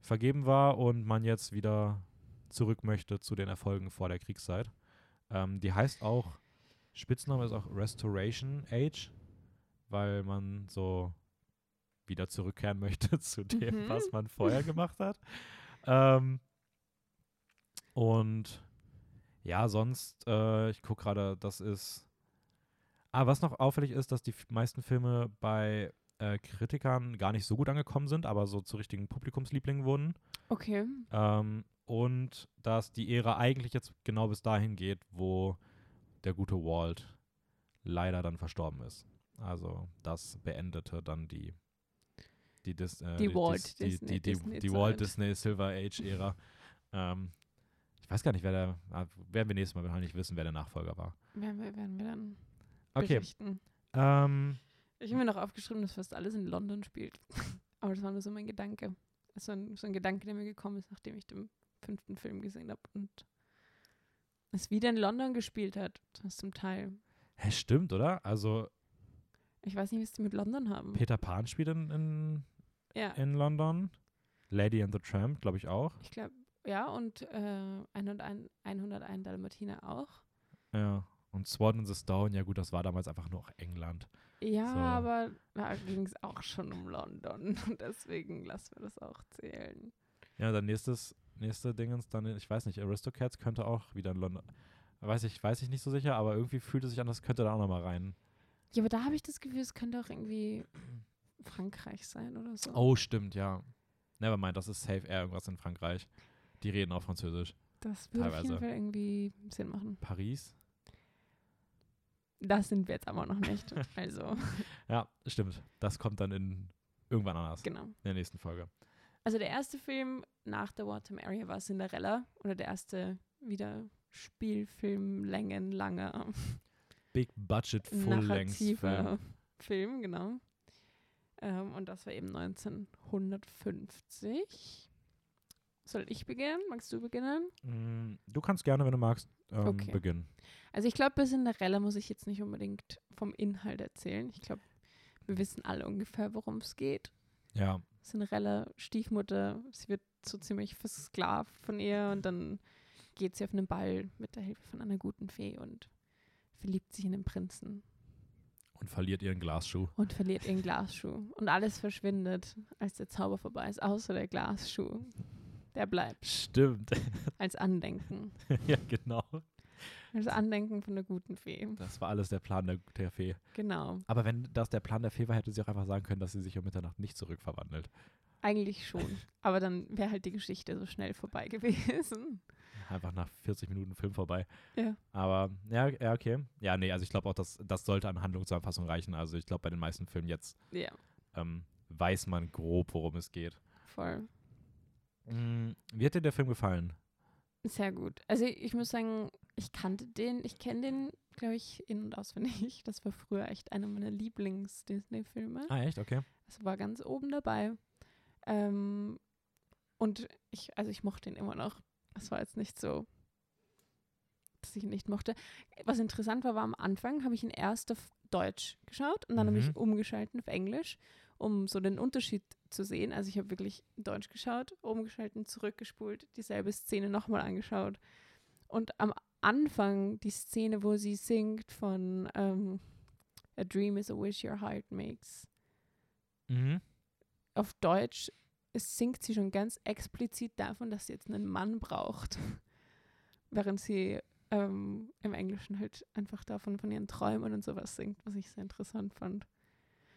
vergeben war und man jetzt wieder zurück möchte zu den Erfolgen vor der Kriegszeit. Ähm, die heißt auch, Spitzname ist auch Restoration Age, weil man so wieder zurückkehren möchte zu dem, Mhm. was man vorher gemacht hat. Ähm, und ja, sonst, äh, ich gucke gerade, das ist. Ah, was noch auffällig ist, dass die meisten Filme bei äh, Kritikern gar nicht so gut angekommen sind, aber so zu richtigen Publikumslieblingen wurden. Okay. Ähm, und dass die Ära eigentlich jetzt genau bis dahin geht, wo der gute Walt leider dann verstorben ist. Also das beendete dann die die, Dis, äh, Die Walt die, Disney- die, die, Disney die Walt. Disney Silver Age Ära. ähm, ich weiß gar nicht, wer der ah, werden wir nächstes Mal wahrscheinlich wissen, wer der Nachfolger war. Werden wir, werden wir dann Okay. berichten. Ähm, Ich habe mir noch aufgeschrieben, dass fast alles in London spielt. Aber das war nur so mein Gedanke. So ein, so ein Gedanke, der mir gekommen ist, nachdem ich den fünften Film gesehen habe und es wieder in London gespielt hat. Das zum Teil. hä, stimmt, oder? Also Ich weiß nicht, was die mit London haben. Peter Pan spielt in, in, ja, in London. Lady and the Tramp, glaube ich auch. ich glaube, ja, und äh, 101, 101 Dalmatiner auch. Ja. Und Swan in the Stone, ja gut, das war damals einfach nur auch England. Ja, So. aber da ging es auch schon um London. Und deswegen lassen wir das auch zählen. Ja, dann nächstes, nächste Dingens, dann, ich weiß nicht, Aristocats könnte auch wieder in London. Weiß ich, weiß ich nicht so sicher, aber irgendwie fühlt es sich an, das könnte da auch nochmal rein, Ja, aber da habe ich das Gefühl, es könnte auch irgendwie Frankreich sein oder so. Oh, stimmt, ja. Nevermind, das ist safe eher irgendwas in Frankreich. Die reden auch Französisch. das würde auf jeden. Fall irgendwie Sinn machen. Paris? Das sind wir jetzt aber noch nicht. Also, Ja, stimmt. Das kommt dann in irgendwann anders. genau. In der nächsten Folge. Also der erste Film nach The Water Area war Cinderella oder der erste wieder Spielfilm, Längen, langer, Big Budget Full Length narrativer Film. Film, genau. Ähm, und das war eben 1950. Soll ich beginnen? Magst du beginnen? Mm, Du kannst gerne, wenn du magst, ähm, Okay. beginnen. Also ich glaube, bei Cinderella muss ich jetzt nicht unbedingt vom Inhalt erzählen. Ich glaube, wir wissen alle ungefähr, worum es geht. Ja, Cinderella, Stiefmutter, sie wird so ziemlich versklavt von ihr und dann geht sie auf einen Ball mit der Hilfe von einer guten Fee und verliebt sich in den Prinzen und verliert ihren Glasschuh. und verliert ihren Glasschuh. Und alles verschwindet, als der Zauber vorbei ist, außer der Glasschuh. Der bleibt Stimmt. als Andenken. ja, genau. Als Andenken von der guten Fee. Das war alles der Plan der, der Fee. Genau. Aber wenn das der Plan der Fee war, hätte sie auch einfach sagen können, dass sie sich um Mitternacht nicht zurückverwandelt. Eigentlich schon. Aber dann wäre halt die Geschichte so schnell vorbei gewesen. Einfach nach 40 Minuten Film vorbei. Ja. Aber ja, ja, okay. Ja, nee, also ich glaube auch, dass das sollte an Handlungszusammenfassung reichen. Also ich glaube, bei den meisten Filmen jetzt Ja, ähm, weiß man grob, worum es geht. voll. Mm, Wie hat dir der Film gefallen? Sehr gut. Also ich muss sagen, ich kannte den, ich kenne den, glaube ich, in- und auswendig. Das war früher echt einer meiner Lieblings-Disney-Filme. Ah, echt? Okay. Das war ganz oben dabei. Ähm, und ich, also ich mochte ihn immer noch. Es war jetzt nicht so, dass ich ihn nicht mochte. Was interessant war, war am Anfang habe ich ihn erst auf Deutsch geschaut und dann habe Mhm. ich umgeschalten auf Englisch, um so den Unterschied zu sehen. Also ich habe wirklich Deutsch geschaut, umgeschalten, zurückgespult, dieselbe Szene nochmal angeschaut. Und am Anfang die Szene, wo sie singt von ähm, A Dream is a Wish Your Heart Makes Mhm. auf Deutsch singt sie schon ganz explizit davon, dass sie jetzt einen Mann braucht. Während sie ähm, im Englischen halt einfach davon von ihren Träumen und sowas singt, was ich sehr interessant fand.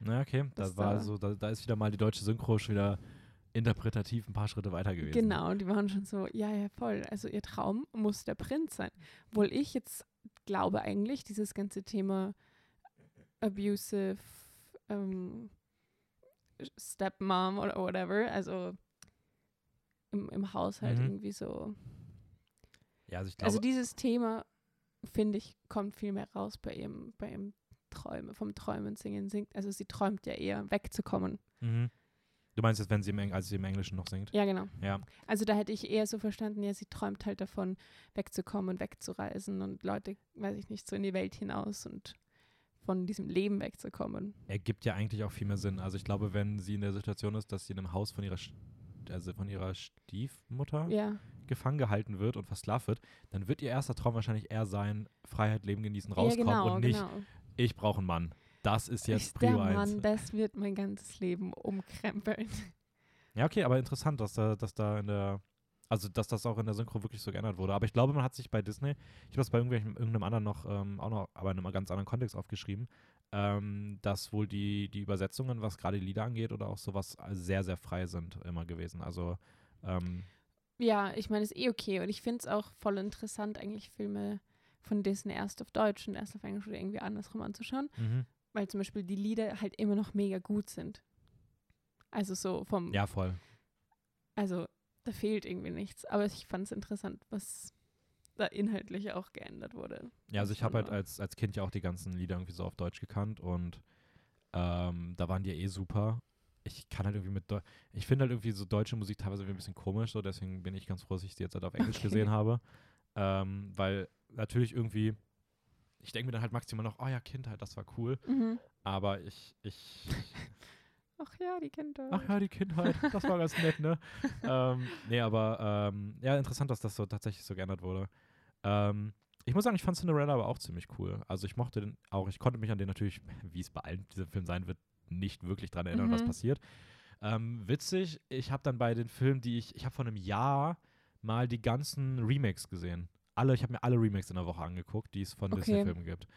Na, okay. Da Das war da- so, da, da ist wieder mal die deutsche Synchro schon wieder interpretativ ein paar Schritte weiter gewesen. Genau, die waren schon so, ja, ja, voll. Also ihr Traum muss der Prinz sein. Obwohl ich jetzt glaube eigentlich, dieses ganze Thema abusive ähm, Stepmom oder whatever, also im, im Haushalt Mhm. irgendwie so Ja, also ich glaube, Also dieses Thema, finde ich, kommt viel mehr raus bei ihrem, bei ihrem Träume, vom Träumen singen singt. Also sie träumt ja eher wegzukommen. mhm. du meinst jetzt, wenn sie im, Eng als sie im Englischen noch singt? Ja, genau. Ja. Also da hätte ich eher so verstanden, ja, sie träumt halt davon, wegzukommen, wegzureisen und Leute, weiß ich nicht, so in die Welt hinaus und von diesem Leben wegzukommen. Ergibt ja eigentlich auch viel mehr Sinn. Also ich glaube, wenn sie in der Situation ist, dass sie in einem Haus von ihrer, also von ihrer Stiefmutter Ja, gefangen gehalten wird und versklavt wird, dann wird ihr erster Traum wahrscheinlich eher sein, Freiheit, Leben genießen, ja rauskommen genau, und nicht, genau. Ich brauche einen Mann. Das ist jetzt der Prio 1. Mann, das wird mein ganzes Leben umkrempeln. Ja, okay, aber interessant, dass da, dass da in der, also dass das auch in der Synchro wirklich so geändert wurde. Aber ich glaube, man hat sich bei Disney, ich habe das bei irgendwelchem, irgendeinem anderen noch, ähm, auch noch, aber in einem ganz anderen Kontext aufgeschrieben, ähm, dass wohl die, die Übersetzungen, was gerade die Lieder angeht oder auch sowas, sehr, sehr frei sind immer gewesen. Also, ähm, Ja, ich meine, ist eh okay. Und ich finde es auch voll interessant, eigentlich Filme von Disney erst auf Deutsch und erst auf Englisch oder irgendwie andersrum anzuschauen. mhm. weil zum Beispiel die Lieder halt immer noch mega gut sind. Also so vom, ja, voll. also da fehlt irgendwie nichts. Aber ich fand es interessant, was da inhaltlich auch geändert wurde. Ja, also ich habe halt als, als Kind ja auch die ganzen Lieder irgendwie so auf Deutsch gekannt und ähm, da waren die ja eh super. Ich kann halt irgendwie mit, Deu ich finde halt irgendwie so deutsche Musik teilweise irgendwie ein bisschen komisch, so deswegen bin ich ganz froh, dass ich sie jetzt halt auf Englisch Okay. gesehen habe. Ähm, weil natürlich irgendwie, ich denke mir dann halt maximal noch, oh ja, Kindheit, das war cool. Mhm. Aber ich, ich, Ach ja, die Kinder. ach ja, die Kindheit, das war ganz nett, ne? ähm, nee, aber ähm, ja, interessant, dass das so tatsächlich so geändert wurde. Ähm, ich muss sagen, ich fand Cinderella aber auch ziemlich cool. Also ich mochte den auch, ich konnte mich an den natürlich, wie es bei allen diesem Film sein wird, nicht wirklich dran erinnern, was Mhm. passiert. Ähm, witzig, ich habe dann bei den Filmen, die ich, ich habe vor einem Jahr mal die ganzen Remakes gesehen. Alle, ich habe mir alle Remakes in der Woche angeguckt, die es von Okay. Disney-Filmen gibt.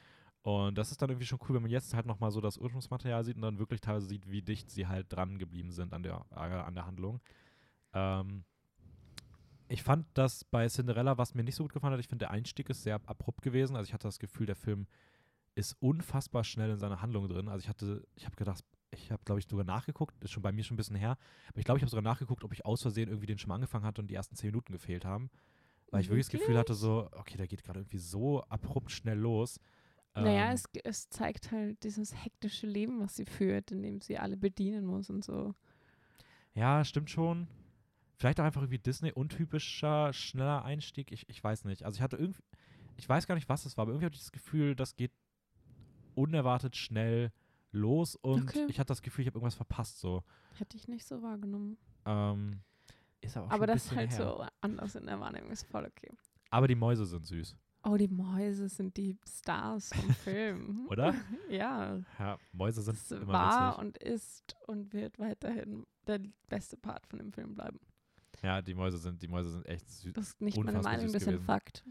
Und das ist dann irgendwie schon cool, wenn man jetzt halt nochmal so das Ursprungsmaterial sieht und dann wirklich teilweise sieht, wie dicht sie halt dran geblieben sind an der, äh, an der Handlung. Ähm, ich fand das bei Cinderella, was mir nicht so gut gefallen hat, ich finde, der Einstieg ist sehr abrupt gewesen. Also ich hatte das Gefühl, der Film ist unfassbar schnell in seiner Handlung drin. Also ich hatte, ich habe gedacht, ich habe, glaube ich, sogar nachgeguckt, ist schon bei mir schon ein bisschen her, aber ich glaube, ich habe sogar nachgeguckt, ob ich aus Versehen irgendwie den schon mal angefangen hatte und die ersten zehn Minuten gefehlt haben. Weil ich wirklich das Gefühl hatte, so, okay, der geht gerade irgendwie so abrupt schnell los. Naja, Ähm, es, es zeigt halt dieses hektische Leben, was sie führt, in dem sie alle bedienen muss und so. Ja, stimmt schon. Vielleicht auch einfach irgendwie Disney-untypischer, schneller Einstieg. Ich, ich weiß nicht. Also ich hatte irgendwie, ich weiß gar nicht, was es war, aber irgendwie hatte ich das Gefühl, das geht unerwartet schnell los und Okay. ich hatte das Gefühl, ich habe irgendwas verpasst so. Hätte ich nicht so wahrgenommen. Ähm, ist aber auch Aber das ist halt her. so anders in der Wahrnehmung, ist voll okay. Aber die Mäuse sind süß, Oh, die Mäuse sind die Stars vom Film. oder? ja, ja, Mäuse sind das immer war witzig. und ist und wird weiterhin der beste Part von dem Film bleiben. Ja, die Mäuse sind, die Mäuse sind echt süß. Das ist nicht meine Meinung, das ist ein. Fakt.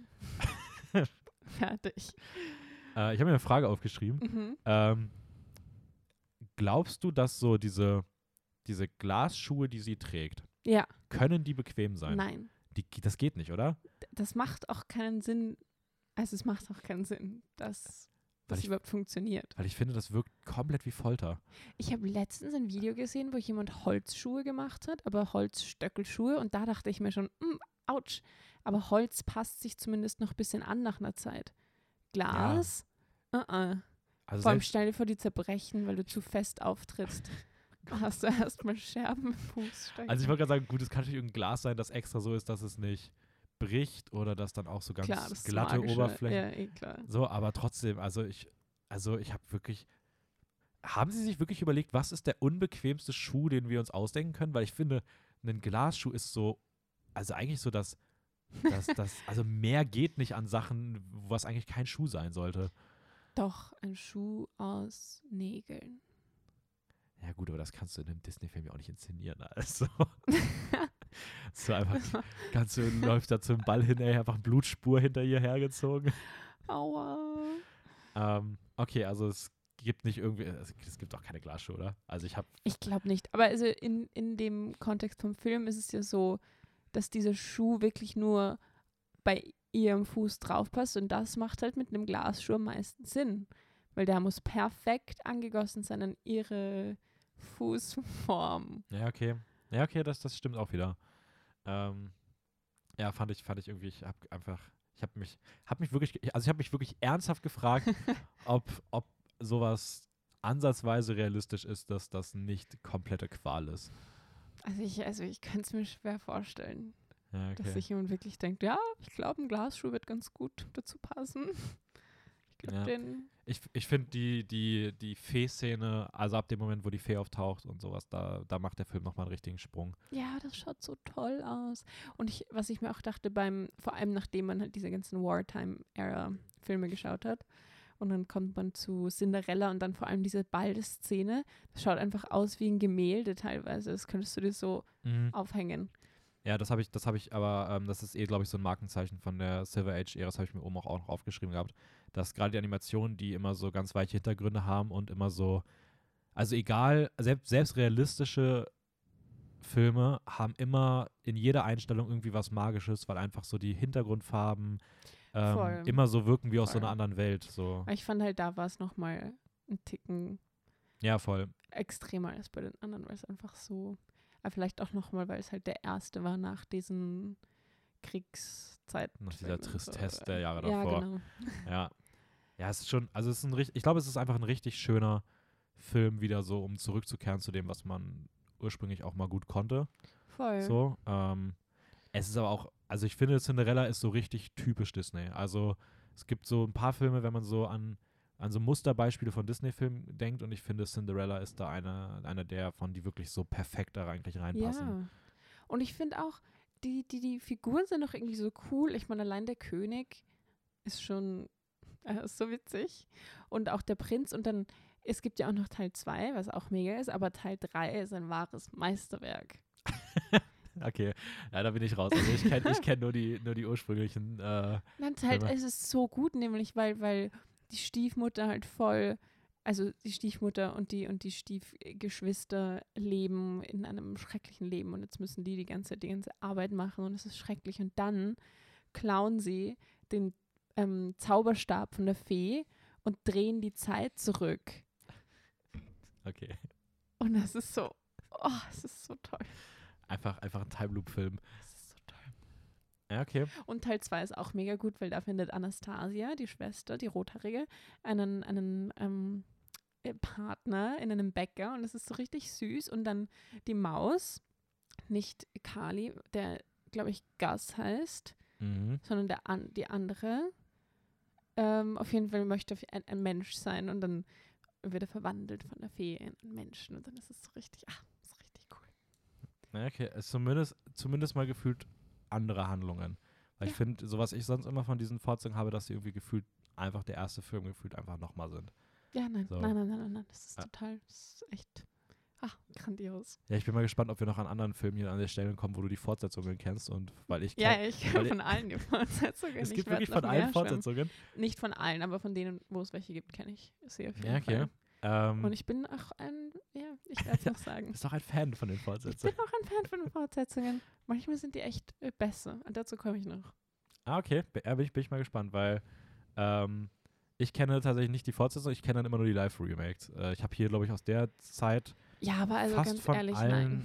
Fertig. Äh, ich habe mir eine Frage aufgeschrieben. Mhm. Ähm, glaubst du, dass so diese, diese Glasschuhe, die sie trägt, Ja, können die bequem sein? nein. Die, das geht nicht, oder? Das macht auch keinen Sinn. Also es macht auch keinen Sinn, dass das ich- überhaupt funktioniert. Weil ich finde, das wirkt komplett wie Folter. Ich habe letztens ein Video gesehen, wo jemand Holzschuhe gemacht hat, aber Holzstöckelschuhe. Und da dachte ich mir schon, mm, ouch. Aber Holz passt sich zumindest noch ein bisschen an nach einer Zeit. Glas? Uh-uh. Also Vor allem stell dir vor, die zerbrechen, weil du zu fest auftrittst. Hast du erstmal Scherben im Fuß stecken. also ich wollte gerade sagen, gut, es kann natürlich irgendein Glas sein, das extra so ist, dass es nicht bricht oder dass dann auch so ganz klar, glatte. Oberflächen. Ja, eh. So, aber trotzdem, also ich, also ich habe wirklich. Haben Sie sich wirklich überlegt, was ist der unbequemste Schuh, den wir uns ausdenken können? Weil ich finde, ein Glasschuh ist so, also eigentlich so das, das, das, also mehr geht nicht an Sachen, was eigentlich kein Schuh sein sollte. Doch, ein Schuh aus Nägeln. Ja gut, aber das kannst du in einem Disney-Film ja auch nicht inszenieren. Also. so einfach, ganz so läuft da zum Ball hin, ey, einfach Blutspur hinter ihr hergezogen. Aua. Ähm, okay, also es gibt nicht irgendwie, es, es gibt auch keine Glasschuhe, oder? Also ich habe Ich glaube nicht. Aber also in, in dem Kontext vom Film ist es ja so, dass dieser Schuh wirklich nur bei ihrem Fuß draufpasst und das macht halt mit einem Glasschuh am meisten Sinn. Weil der muss perfekt angegossen sein an ihre Fußform. Ja, okay. Ja, okay, das, das stimmt auch wieder. Ähm, ja, fand ich, fand ich irgendwie, ich habe einfach, ich habe mich, habe mich wirklich, also ich habe mich wirklich ernsthaft gefragt, ob, ob sowas ansatzweise realistisch ist, dass das nicht komplette Qual ist. Also ich, also ich könnte es mir schwer vorstellen, Ja, dass okay. sich jemand wirklich denkt, ja, ich glaube, ein Glasschuh wird ganz gut dazu passen. Ich glaube, Ja. den Ich, ich finde die, die, die Fee-Szene, also ab dem Moment, wo die Fee auftaucht und sowas, da, da macht der Film nochmal einen richtigen Sprung. Ja, das schaut so toll aus. Und ich, was ich mir auch dachte, beim, vor allem nachdem man halt diese ganzen Wartime-Era-Filme geschaut hat, und dann kommt man zu Cinderella und dann vor allem diese Balde-Szene, das schaut einfach aus wie ein Gemälde teilweise. Das könntest du dir so aufhängen. Ja, das habe ich, das habe ich, aber ähm, das ist eh, glaube ich, so ein Markenzeichen von der Silver Age-Ära, das habe ich mir oben auch, auch noch aufgeschrieben gehabt, dass gerade die Animationen, die immer so ganz weiche Hintergründe haben und immer so, also egal, selbst, selbst realistische Filme haben immer in jeder Einstellung irgendwie was Magisches, weil einfach so die Hintergrundfarben ähm, Voll. immer so wirken wie aus so Voll. einer anderen Welt. So. Ich fand halt, da war es nochmal ein Ticken Ja, voll. extremer als bei den anderen, weil es einfach so, aber vielleicht auch nochmal, weil es halt der erste war nach diesen Kriegszeiten. Nach dieser Tristesse der Jahre Ja, davor. genau. Ja. Ja, es ist schon, also es ist ein richtig, ich glaube, es ist einfach ein richtig schöner Film wieder so, um zurückzukehren zu dem, was man ursprünglich auch mal gut konnte. Voll. So. Ähm, es ist aber auch, also ich finde, Cinderella ist so richtig typisch Disney. Also es gibt so ein paar Filme, wenn man so an, an so Musterbeispiele von Disney-Filmen denkt und ich finde, Cinderella ist da einer einer der von, die wirklich so perfekt da eigentlich reinpassen. Ja. Und ich finde auch, die, die, die Figuren sind doch irgendwie so cool. Ich meine, allein der König ist schon äh, ist so witzig. Und auch der Prinz. Und dann, es gibt ja auch noch Teil 2, was auch mega ist, aber Teil 3 ist ein wahres Meisterwerk. Okay, ja, da bin ich raus. Also ich kenne ich kenn nur, die, nur die ursprünglichen. Äh, Nein, Teil, es ist so gut, nämlich weil, weil die Stiefmutter halt voll, also die Stiefmutter und die und die Stiefgeschwister leben in einem schrecklichen Leben und jetzt müssen die die ganze die ganze Arbeit machen und es ist schrecklich und dann klauen sie den ähm, Zauberstab von der Fee und drehen die Zeit zurück Okay. und das ist so, oh, es ist so toll, Einfach, einfach ein Time so toll. Ja, okay. Und Teil 2 ist auch mega gut, weil da findet Anastasia, die Schwester, die Rothaarige, einen, einen ähm, äh, Partner in einem Bäcker und es ist so richtig süß. Und dann die Maus, nicht Kali, der, glaube ich, Gus heißt, Mhm. sondern der an, die andere. Ähm, auf jeden Fall möchte ein, ein Mensch sein und dann wird er verwandelt von der Fee in einen Menschen und dann ist es so richtig, ah, ist richtig cool. Ja, okay. Ist zumindest, zumindest mal gefühlt andere Handlungen. Weil ich Ja. finde, so was ich sonst immer von diesen Fortsetzungen habe, dass sie irgendwie gefühlt einfach der erste Film gefühlt einfach nochmal sind. Ja, nein, So. nein, nein, nein, nein, nein, das ist Ja. total, das ist echt, ah, grandios. Ja, ich bin mal gespannt, ob wir noch an anderen Filmen hier an der Stelle kommen, wo du die Fortsetzungen kennst und weil ich Ja, ich ich- von allen die Fortsetzungen. es Ich gibt wirklich von allen. Fortsetzungen. Nicht von allen, aber von denen, wo es welche gibt, kenne ich sehr jeden Ja, okay. Fall. Ähm, Und ich bin auch ein, ja, ich werde es noch sagen. bist auch ein Fan von den Ich Fortsetzungen. bin auch ein Fan von den Fortsetzungen. Manchmal sind die echt äh, besser. Und dazu komme ich noch. Ah, okay. Ja, bin, ich, bin ich mal gespannt, weil ähm, ich kenne tatsächlich nicht die Fortsetzung, ich kenne dann immer nur die Live-Remakes. Äh, ich habe hier, glaube ich, aus der Zeit Ja, aber also fast ganz von ehrlich, allen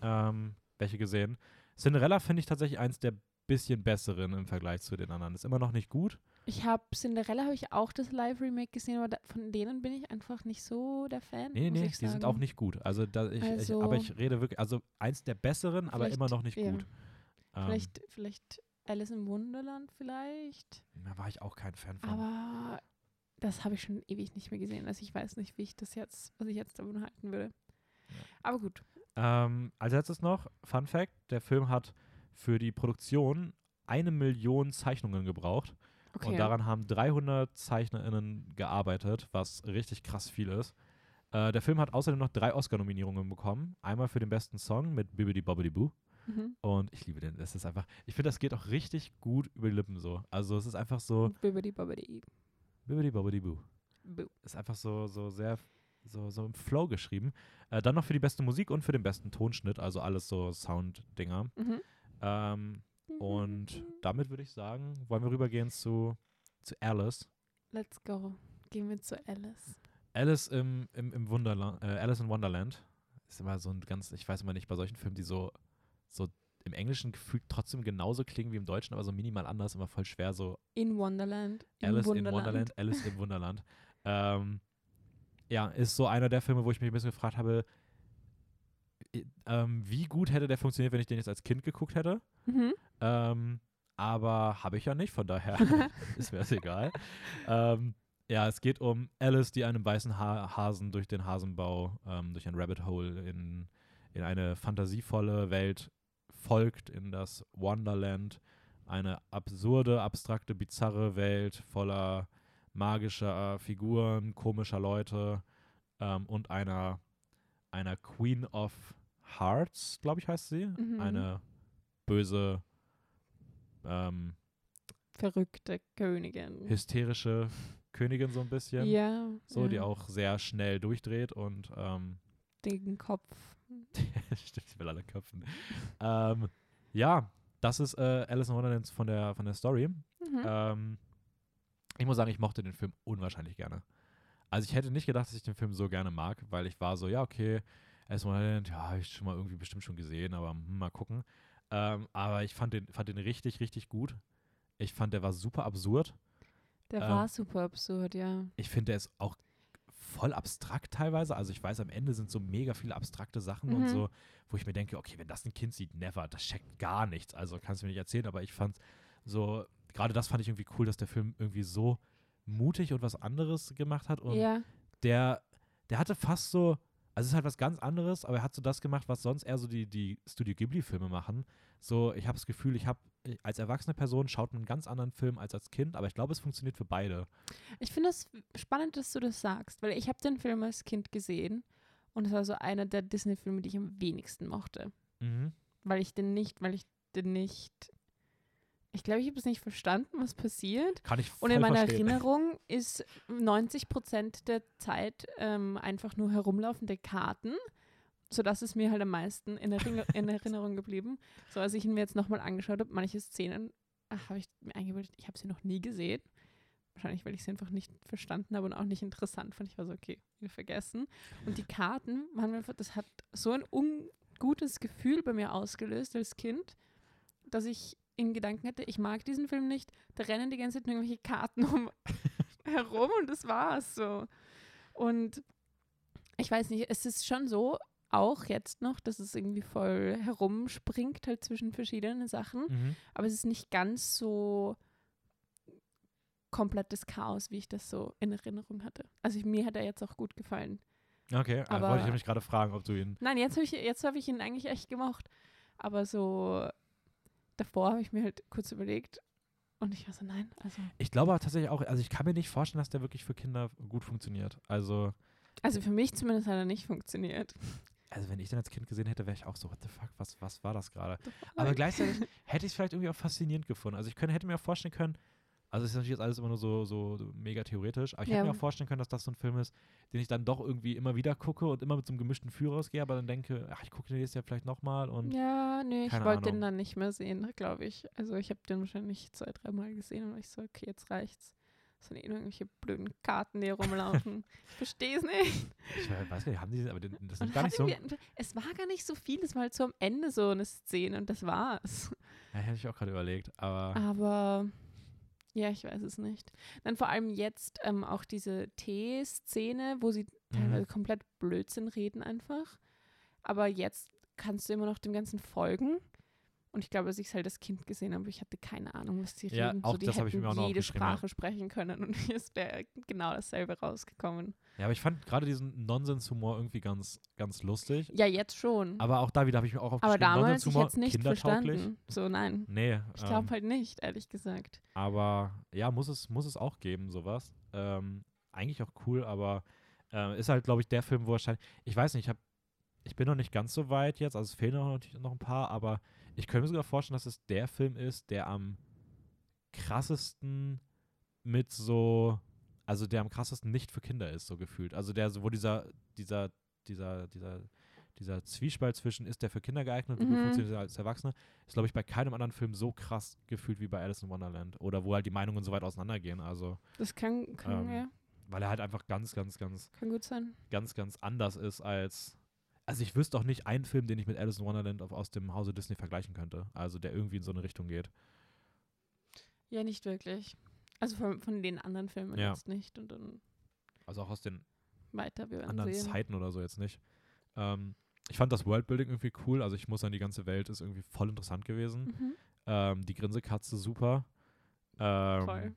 nein. ähm, welche gesehen. Cinderella finde ich tatsächlich eins der bisschen besseren im Vergleich zu den anderen. Ist immer noch nicht gut. Ich habe Cinderella habe ich auch das Live-Remake gesehen, aber da, von denen bin ich einfach nicht so der Fan. Nee, nee, ich die sind sagen. auch nicht gut. Also, da, ich, Also- ich, aber ich rede wirklich, also eins der besseren, aber immer noch nicht ja. gut. Ähm, Vielleicht, vielleicht Alice im Wunderland vielleicht. da war ich auch kein Fan von. Aber das habe ich schon ewig nicht mehr gesehen. Also ich weiß nicht, wie ich das jetzt, was ich jetzt davon halten würde. Aber gut. Ähm, als letztes noch, Fun Fact: Der Film hat für die Produktion eine Million Zeichnungen gebraucht. Okay. Und daran haben 300 ZeichnerInnen gearbeitet, was richtig krass viel ist. Äh, der Film hat außerdem noch drei Oscar-Nominierungen bekommen. Einmal für den besten Song mit Bibbidi Bobbidi Boo. mhm. Und ich liebe den. Es ist einfach, ich finde, das geht auch richtig gut über die Lippen so. Also es ist einfach so Bibbidi Bobbidi. Bibbidi Bobbidi Boo. Boo. Ist einfach so, so sehr, so, so im Flow geschrieben. Äh, dann noch für die beste Musik und für den besten Tonschnitt, also alles so Sound-Dinger. Mhm. Ähm, und damit würde ich sagen, wollen wir rübergehen zu, zu Alice. Let's go. Gehen wir zu Alice. Alice im, im, im Wunderland, äh, Alice in Wonderland ist immer so ein ganz, ich weiß immer nicht, bei solchen Filmen, die so, so im Englischen gefühlt trotzdem genauso klingen wie im Deutschen, aber so minimal anders, immer voll schwer, so In Wonderland. Alice Wunderland. in Wonderland, Alice im Wunderland. Ähm, ja, ist so einer der Filme, wo ich mich ein bisschen gefragt habe, i- ähm, wie gut hätte der funktioniert, wenn ich den jetzt als Kind geguckt hätte. Mhm. Ähm, aber habe ich ja nicht, von daher ist mir das egal. Ähm, ja, es geht um Alice, die einem weißen ha Hasen durch den Hasenbau, ähm, durch ein Rabbit Hole in, in eine fantasievolle Welt folgt, in das Wonderland. Eine absurde, abstrakte, bizarre Welt voller magischer Figuren, komischer Leute ähm, und einer, einer Queen of Hearts, glaube ich, heißt sie. Mhm. Eine böse, ähm, Verrückte Königin. hysterische Königin so ein bisschen. ja. So, ja. die auch sehr schnell durchdreht und ähm, Den Kopf. stimmt, sie will alle köpfen. ähm, ja, das ist äh, Alice in Wonderland von der, von der Story. Mhm. Ähm, ich muss sagen, ich mochte den Film unwahrscheinlich gerne. Also ich hätte nicht gedacht, dass ich den Film so gerne mag, weil ich war so, ja, okay, Alice in Wonderland, ja, habe ich schon mal irgendwie bestimmt schon gesehen, aber hm, mal gucken. Ähm, aber ich fand den, fand den richtig, richtig gut. Ich fand, der war super absurd. Der ähm, war super absurd, ja. Ich finde, der ist auch voll abstrakt teilweise. Also ich weiß, am Ende sind so mega viele abstrakte Sachen und Mhm. so, wo ich mir denke, okay, wenn das ein Kind sieht, never, das checkt gar nichts. Also kannst du mir nicht erzählen, aber ich fand so, gerade das fand ich irgendwie cool, dass der Film irgendwie so mutig und was anderes gemacht hat und ja. der, der hatte fast so, also es ist halt was ganz anderes, aber er hat so das gemacht, was sonst eher so die, die Studio Ghibli-Filme machen. So, ich habe das Gefühl, ich habe als erwachsene Person schaut man einen ganz anderen Film als als Kind, aber ich glaube, es funktioniert für beide. Ich finde es spannend, dass du das sagst, weil ich habe den Film als Kind gesehen und es war so einer der Disney-Filme, die ich am wenigsten mochte. Mhm. Weil ich den nicht, weil ich den nicht, ich glaube, ich habe es nicht verstanden, was passiert. Kann ich Und in meiner verstehen. Erinnerung ist 90 Prozent der Zeit ähm, einfach nur herumlaufende Karten. Sodass es mir halt am meisten in, Erinner in Erinnerung geblieben. So, als ich ihn mir jetzt nochmal angeschaut habe, manche Szenen habe ich mir eingebildet, ich habe sie noch nie gesehen. Wahrscheinlich, weil ich sie einfach nicht verstanden habe und auch nicht interessant fand. Ich war so, okay, wieder vergessen. Und die Karten waren einfach, das hat so ein ungutes Gefühl bei mir ausgelöst als Kind, dass ich in Gedanken hätte, ich mag diesen Film nicht. Da rennen die ganze Zeit irgendwelche Karten um herum und das war's so. Und ich weiß nicht, es ist schon so, auch jetzt noch, dass es irgendwie voll herumspringt halt zwischen verschiedenen Sachen. Mhm. Aber es ist nicht ganz so komplettes Chaos, wie ich das so in Erinnerung hatte. Also ich, mir hat er jetzt auch gut gefallen. Okay, aber Aber- wollte ich nämlich gerade fragen, ob du ihn. Nein, jetzt habe ich, jetzt hab ich ihn eigentlich echt gemocht. Aber so davor habe ich mir halt kurz überlegt und ich war so, nein, also, Ich glaube aber tatsächlich auch, also ich kann mir nicht vorstellen, dass der wirklich für Kinder gut funktioniert. Also, also für mich zumindest hat er nicht funktioniert. also wenn ich den als Kind gesehen hätte, wäre ich auch so, what the fuck, was, was war das gerade? Aber gleichzeitig hätte ich es vielleicht irgendwie auch faszinierend gefunden. Also ich könnte, hätte mir auch vorstellen können, also es ist natürlich jetzt alles immer nur so, so, mega theoretisch, aber ich hätte Ja. mir auch vorstellen können, dass das so ein Film ist, den ich dann doch irgendwie immer wieder gucke und immer mit so einem gemischten Führer rausgehe, aber dann denke, ach, ich gucke den jetzt ja vielleicht nochmal und Ja, nee, ich wollte den dann nicht mehr sehen, glaube ich. Also ich habe den wahrscheinlich zwei, dreimal gesehen und ich so, okay, jetzt reicht's. Das sind eh irgendwelche blöden Karten, die hier rumlaufen. ich verstehe es nicht. ich weiß gar nicht, haben die, aber den, das ist gar nicht so, es war gar nicht so viel, es war halt so am Ende so eine Szene und das war's. ja, hätte ich auch gerade überlegt, aber Aber ja, ich weiß es nicht. Dann vor allem jetzt ähm, auch diese Tee-Szene, wo sie teilweise Mhm. komplett Blödsinn reden einfach. Aber jetzt kannst du immer noch dem Ganzen folgen. Und ich glaube, dass ich es halt als Kind gesehen habe, ich hatte keine Ahnung, was die Ja, reden. auch so, die das habe ich hätten mir auch noch jede aufgeschrieben, ja. Sprache sprechen können und es wäre genau dasselbe rausgekommen. ja, aber ich fand gerade diesen Nonsens-Humor irgendwie ganz, ganz lustig. Ja, jetzt schon. Aber auch da wieder habe ich mir auch Aber aufgeschrieben, damals ich jetzt nicht kindertauglich. verstanden. So, nein. Nee, Ich glaube ähm, halt nicht, ehrlich gesagt. Aber ja, muss es, muss es auch geben, sowas. Ähm, eigentlich auch cool, aber äh, ist halt, glaube ich, der Film, wo wahrscheinlich. Ich weiß nicht, ich, hab, ich bin noch nicht ganz so weit jetzt, also es fehlen noch, natürlich noch ein paar, aber ich könnte mir sogar vorstellen, dass es der Film ist, der am krassesten mit so. Also der am krassesten nicht für Kinder ist, so gefühlt. Also der, wo dieser, dieser, dieser, dieser, dieser Zwiespalt zwischen ist der für Kinder geeignet und Mhm. funktioniert er als Erwachsene, ist, glaube ich, bei keinem anderen Film so krass gefühlt wie bei Alice in Wonderland. Oder wo halt die Meinungen so weit auseinandergehen. Also, Das kann, kann, Ähm, ja, weil er halt einfach ganz, ganz, ganz, kann gut sein. ganz, ganz anders ist als. Also ich wüsste auch nicht einen Film, den ich mit Alice in Wonderland aus dem Hause Disney vergleichen könnte. Also der irgendwie in so eine Richtung geht. Ja, nicht wirklich. Also von, von den anderen Filmen Ja. jetzt nicht und dann Also auch aus den weiter wir anderen sehen. Zeiten oder so jetzt nicht. Ähm, ich fand das Worldbuilding irgendwie cool. Also ich muss sagen, die ganze Welt ist irgendwie voll interessant gewesen. Mhm. Ähm, die Grinsekatze super. Ähm, Voll.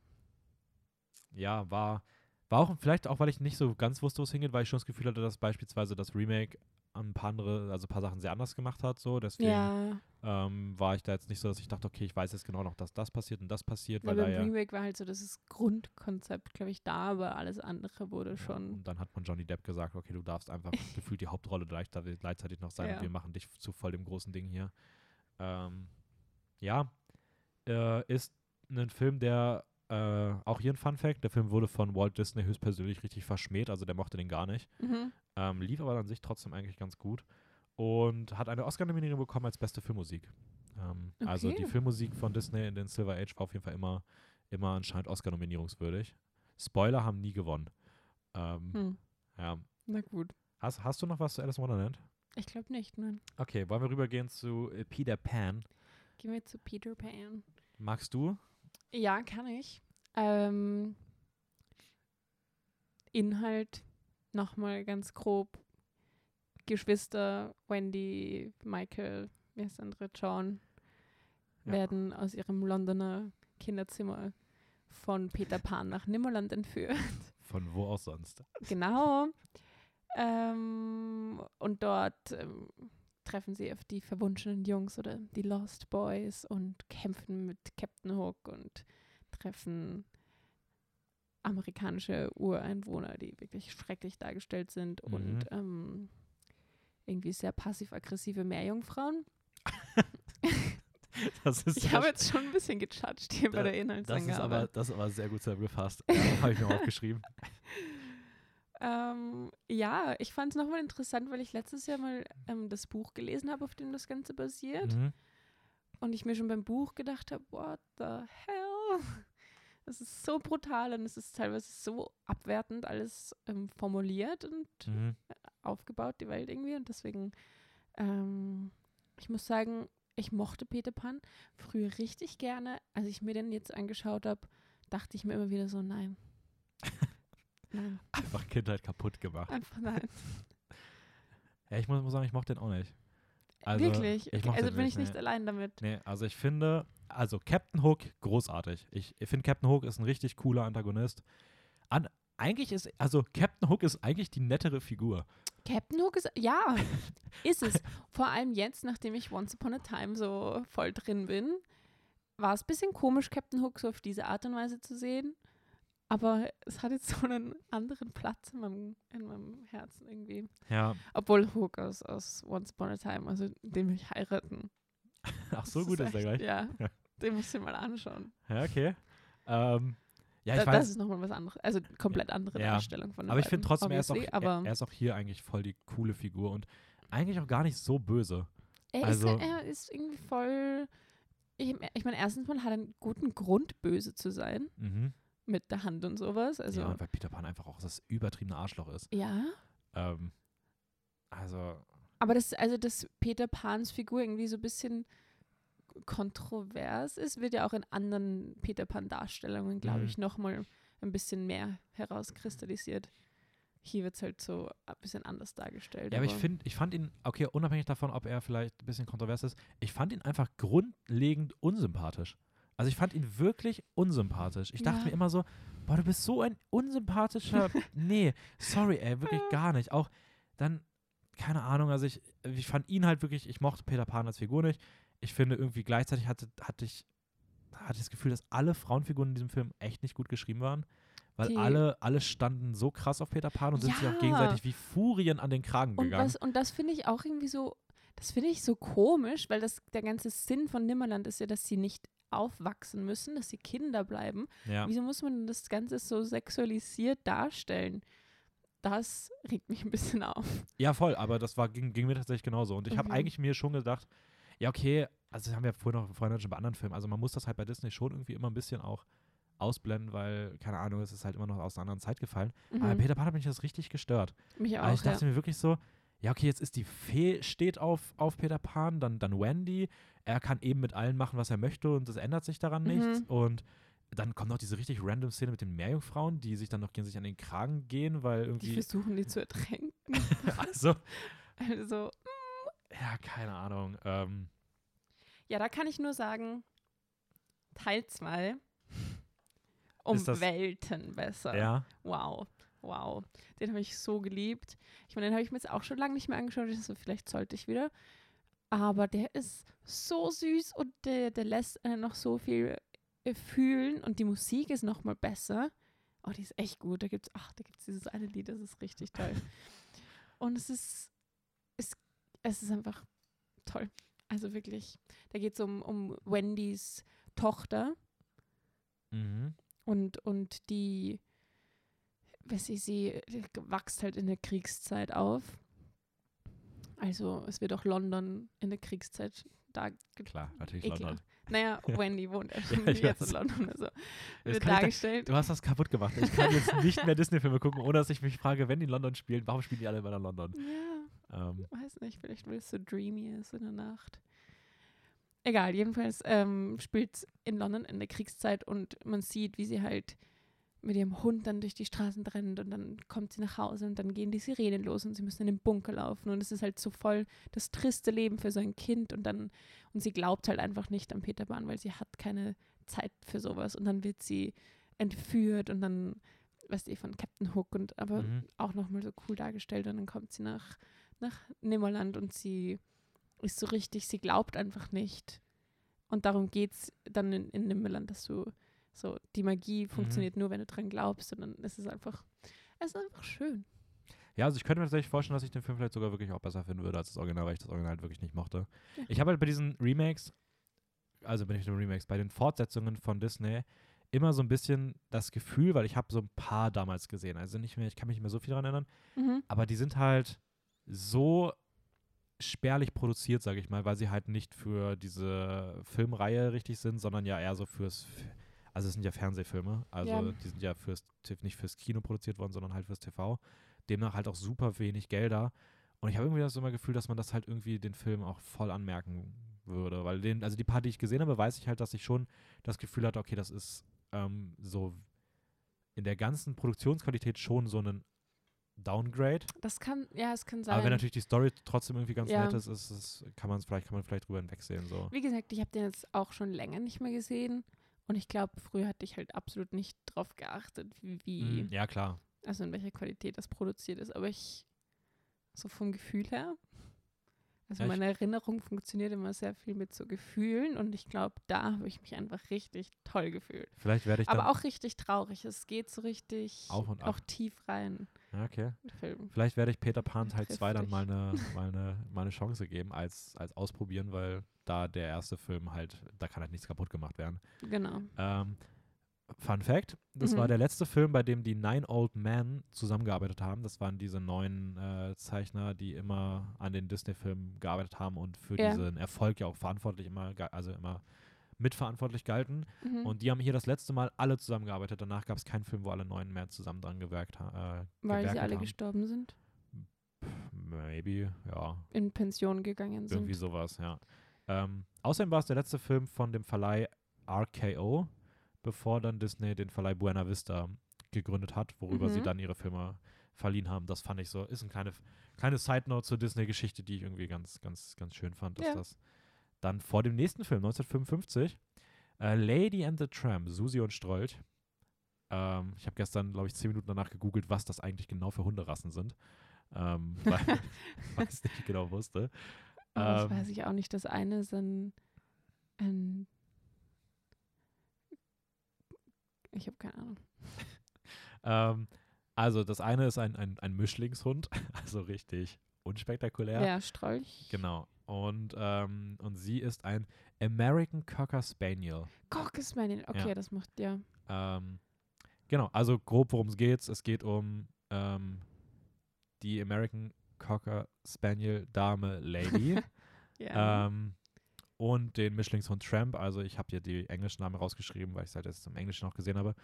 ja, war, war auch vielleicht auch, weil ich nicht so ganz wusste, wo es hingeht, weil ich schon das Gefühl hatte, dass beispielsweise das Remake ein paar andere, also ein paar Sachen sehr anders gemacht hat. So, deswegen Ja, ähm, war ich da jetzt nicht so, dass ich dachte, okay, ich weiß jetzt genau noch, dass das passiert und das passiert, weil beim ja. Remake war halt so das Grundkonzept, glaube ich, da, aber alles andere wurde Ja, schon. und dann hat man Johnny Depp gesagt, okay, du darfst einfach gefühlt die Hauptrolle gleichzeitig gleichzeitig noch sein Ja. und wir machen dich zu voll dem großen Ding hier. Ähm, ja, äh, ist ein Film, der äh, auch hier ein Fun Fact, der Film wurde von Walt Disney höchstpersönlich richtig verschmäht, also der mochte den gar nicht. Mhm. Ähm, lief aber an sich trotzdem eigentlich ganz gut und hat eine Oscar-Nominierung bekommen als beste Filmmusik. Ähm, Also die Okay. Filmmusik von Disney in den Silver Age war auf jeden Fall immer, immer anscheinend Oscar-nominierungswürdig. Spoiler haben nie gewonnen. Ähm, Hm. ja. Na gut. Hast, hast du noch was zu Alice in Wonderland? Ich glaube nicht, nein. Okay, wollen wir rübergehen zu äh, Peter Pan? Gehen wir zu Peter Pan. Magst du? Ja, kann ich. Ähm, Inhalt nochmal ganz grob. Geschwister Wendy, Michael, wie heißt der andere, John, Ja. werden aus ihrem Londoner Kinderzimmer von Peter Pan nach Nimmerland entführt. Von wo auch sonst? genau. Ähm, und dort ähm, treffen sie auf die verwunschenen Jungs oder die Lost Boys und kämpfen mit Captain Hook und treffen amerikanische Ureinwohner, die wirklich schrecklich dargestellt sind Mhm. und ähm, irgendwie sehr passiv-aggressive Meerjungfrauen. Ich habe jetzt schon ein bisschen gejudged hier bei Da- der das ist Inhaltsangabe. aber, das ist aber sehr gut zusammengefasst. Habe ich mir aufgeschrieben. Ähm, ja, ich fand es nochmal interessant, weil ich letztes Jahr mal ähm, das Buch gelesen habe, auf dem das Ganze basiert. Mhm. Und ich mir schon beim Buch gedacht habe, what the hell? Das ist so brutal und es ist teilweise so abwertend alles ähm, formuliert und Mhm. aufgebaut, die Welt irgendwie. Und deswegen, ähm, ich muss sagen, ich mochte Peter Pan früher richtig gerne. Als ich mir den jetzt angeschaut habe, dachte ich mir immer wieder so, nein. Nein, Einfach Kindheit kaputt gemacht. einfach nein. Ja, ich muss, muss sagen, ich mochte den auch nicht. Also, Wirklich? ich also bin ich nicht, nicht nee. allein damit. Nee, also ich finde, also Captain Hook, großartig. Ich, ich finde, Captain Hook ist ein richtig cooler Antagonist. An, eigentlich ist, also Captain Hook ist eigentlich die nettere Figur. Captain Hook ist, ja, ist es. Vor allem jetzt, nachdem ich Once Upon a Time so voll drin bin, war es ein bisschen komisch, Captain Hook so auf diese Art und Weise zu sehen. Aber es hat jetzt so einen anderen Platz in meinem, in meinem Herzen irgendwie. Ja. Obwohl Hook aus, aus Once Upon a Time, also den will ich heiraten. Ach, so Das gut ist er echt- gleich. Ja, den du dir mal anschauen. Ja, okay. Ähm, ja, ich Da, das weiß. ist nochmal was anderes. Also komplett andere Ja. Darstellung von Aber ich finde trotzdem, er ist, auch, er, er ist auch hier eigentlich voll die coole Figur und eigentlich auch gar nicht so böse. Er, Also- ist, er ist irgendwie voll. Ich, ich meine, erstens mal hat er einen guten Grund, böse zu sein. Mhm. Mit der Hand und sowas. Also, ja, ja. weil Peter Pan einfach auch das übertriebene Arschloch ist. Ähm, also, Aber das, also, dass Peter Pans Figur irgendwie so ein bisschen kontrovers ist, wird ja auch in anderen Peter Pan-Darstellungen, glaube Mhm. ich, nochmal ein bisschen mehr herauskristallisiert. Hier wird es halt so ein bisschen anders dargestellt. ja, aber ich finde, ich fand ihn, okay, unabhängig davon, ob er vielleicht ein bisschen kontrovers ist, ich fand ihn einfach grundlegend unsympathisch. Also ich fand ihn wirklich unsympathisch. Ich dachte Ja. mir immer so, boah, du bist so ein unsympathischer. nee, sorry, ey, wirklich gar nicht. Auch dann, keine Ahnung, also ich, ich fand ihn halt wirklich, ich mochte Peter Pan als Figur nicht. Ich finde irgendwie gleichzeitig hatte, hatte ich hatte ich das Gefühl, dass alle Frauenfiguren in diesem Film echt nicht gut geschrieben waren. Weil Die- alle, alle standen so krass auf Peter Pan und sind sich auch Ja. gegenseitig wie Furien an den Kragen Und, gegangen. was, und das finde ich auch irgendwie so, das finde ich so komisch, weil das, der ganze Sinn von Nimmerland ist ja, dass sie nicht aufwachsen müssen, dass sie Kinder bleiben. ja. Wieso muss man das Ganze so sexualisiert darstellen? Das regt mich ein bisschen auf. ja, voll, aber das war, ging, ging mir tatsächlich genauso. Und ich habe Mhm. eigentlich mir schon gedacht, ja, okay, also das haben wir vorhin noch vorhin schon bei anderen Filmen, also man muss das halt bei Disney schon irgendwie immer ein bisschen auch ausblenden, weil, keine Ahnung, es ist halt immer noch aus einer anderen Zeit gefallen. Aber Mhm. Peter Pan hat mich das richtig gestört. mich auch. Aber ich ja. dachte mir wirklich so, ja, okay, jetzt ist die Fee steht auf, auf Peter Pan, dann, dann Wendy. Er kann eben mit allen machen, was er möchte und es ändert sich daran nichts. Mhm. Und dann kommt noch diese richtig random Szene mit den Meerjungfrauen, die sich dann noch gegen sich an den Kragen gehen, weil Die irgendwie. versuchen, die zu ertränken. also, also, ja, keine Ahnung. Ähm, ja, da kann ich nur sagen, Teil 2 um Welten besser. ja. Wow, wow. Den habe ich so geliebt. Ich meine, den habe ich mir jetzt auch schon lange nicht mehr angeschaut. Also vielleicht sollte ich wieder. Aber der ist so süß und der, der lässt einen noch so viel äh, fühlen. Und die Musik ist noch mal besser. Oh, die ist echt gut. Da gibt's, ach, da gibt es dieses eine Lied, das ist richtig toll. und es ist, es, es ist einfach toll. Also wirklich. Da geht es um, um Wendys Tochter. Mhm. Und, und die, ich, sie wächst halt in der Kriegszeit auf. Also es wird auch London in der Kriegszeit da Klar, natürlich Ekel. London. Naja, Wendy wohnt ja schon jetzt in London. Also wird dargestellt. Du hast das kaputt gemacht. Ich kann jetzt nicht mehr Disney-Filme gucken, ohne dass ich mich frage, wenn die in London spielen, warum spielen die alle immer in London? Ja, Ähm, weiß nicht, vielleicht weil es so dreamy ist in der Nacht. Egal, jedenfalls ähm, spielt es in London in der Kriegszeit und man sieht, wie sie halt mit ihrem Hund dann durch die Straßen rennt und dann kommt sie nach Hause und dann gehen die Sirenen los und sie müssen in den Bunker laufen und es ist halt so voll das triste Leben für so ein Kind und dann und sie glaubt halt einfach nicht an Peter Pan, weil sie hat keine Zeit für sowas und dann wird sie entführt und dann weißt du von Captain Hook und aber Mhm. auch nochmal so cool dargestellt und dann kommt sie nach nach Nimmerland und sie ist so richtig, sie glaubt einfach nicht. Und darum geht es dann in, in Nimmerland, dass du so, die Magie funktioniert nur, wenn du dran glaubst. Und dann ist es einfach, es ist einfach schön. Ja, also ich könnte mir tatsächlich vorstellen, dass ich den Film vielleicht sogar wirklich auch besser finden würde als das Original, weil ich das Original halt wirklich nicht mochte. Ja. Ich habe halt bei diesen Remakes, also bin ich den Remakes, bei den Fortsetzungen von Disney immer so ein bisschen das Gefühl, weil ich habe so ein paar damals gesehen, also nicht mehr, ich kann mich nicht mehr so viel daran erinnern, Mhm. aber die sind halt so spärlich produziert, sage ich mal, weil sie halt nicht für diese Filmreihe richtig sind, sondern ja eher so fürs, also es sind ja Fernsehfilme, also Ja. die sind ja fürs, nicht fürs Kino produziert worden, sondern halt fürs TV. Demnach halt auch super wenig Gelder. Und ich habe irgendwie das immer Gefühl, dass man das halt irgendwie den Film auch voll anmerken würde, weil den, also die paar, die ich gesehen habe, weiß ich halt, dass ich schon das Gefühl hatte, okay, das ist ähm, so in der ganzen Produktionsqualität schon so ein Downgrade. Das kann, ja, es kann sein. Aber wenn natürlich die Story trotzdem irgendwie ganz Ja. nett ist, ist, es kann man es vielleicht, kann man vielleicht drüber hinwegsehen. So. Wie gesagt, ich habe den jetzt auch schon länger nicht mehr gesehen. Und ich glaube, früher hatte ich halt absolut nicht drauf geachtet, wie, Mm, Ja, klar. also in welcher Qualität das produziert ist. Aber ich, so vom Gefühl her, also Ja, meine Erinnerung funktioniert immer sehr viel mit so Gefühlen und ich glaube, da habe ich mich einfach richtig toll gefühlt. Vielleicht werde ich. Aber auch richtig traurig. Es geht so richtig Auf und auch ab. tief rein, Ja, okay. Vielleicht werde ich Peter Pan Teil Trifft 2 dann mal eine, mal, eine, mal eine Chance geben als, als Ausprobieren, weil da der erste Film halt, da kann halt nichts kaputt gemacht werden. Genau. Ähm, Fun Fact: Das Mhm. war der letzte Film, bei dem die Nine Old Men zusammengearbeitet haben. Das waren diese neuen äh, Zeichner, die immer an den Disney-Filmen gearbeitet haben und für Ja. diesen Erfolg ja auch verantwortlich immer, also immer mitverantwortlich galten. Mhm. Und die haben hier das letzte Mal alle zusammengearbeitet. Danach gab es keinen Film, wo alle neun mehr zusammen dran gewirkt, ha äh, Weil sie gewerkelt alle haben. gestorben sind, Maybe, ja. in Pension gegangen sind. Irgendwie sowas, ja. Ähm, außerdem war es der letzte Film von dem Verleih RKO, bevor dann Disney den Verleih Buena Vista gegründet hat, worüber sie Mhm. dann ihre Filme verliehen haben. Das fand ich so, ist eine kleine, kleine Side-Note zur Disney-Geschichte, die ich irgendwie ganz, ganz, ganz schön fand, dass Ja. das dann vor dem nächsten Film, 1955, äh, Lady and the Tramp, Susi und Strolch. Ähm, ich habe gestern, glaube ich, zehn Minuten danach gegoogelt, was das eigentlich genau für Hunderassen sind. Ähm, weil ich es nicht genau wusste. Aber das Ähm, weiß ich auch nicht. Das eine ist ein, ein ich habe keine Ahnung. Ähm, also das eine ist ein, ein, ein Mischlingshund, also richtig unspektakulär. Ja, Strolch. Genau. Und, ähm, und sie ist ein American Cocker Spaniel. Cock ist meine. Okay, Ja. das macht ja. Ähm, genau, also grob worum es geht. Es geht um ähm, die American Cocker Spaniel Dame Lady ja. ähm, und den Mischlingshund Tramp. Also ich habe hier die englischen Namen rausgeschrieben, weil ich es halt jetzt im Englischen noch gesehen habe.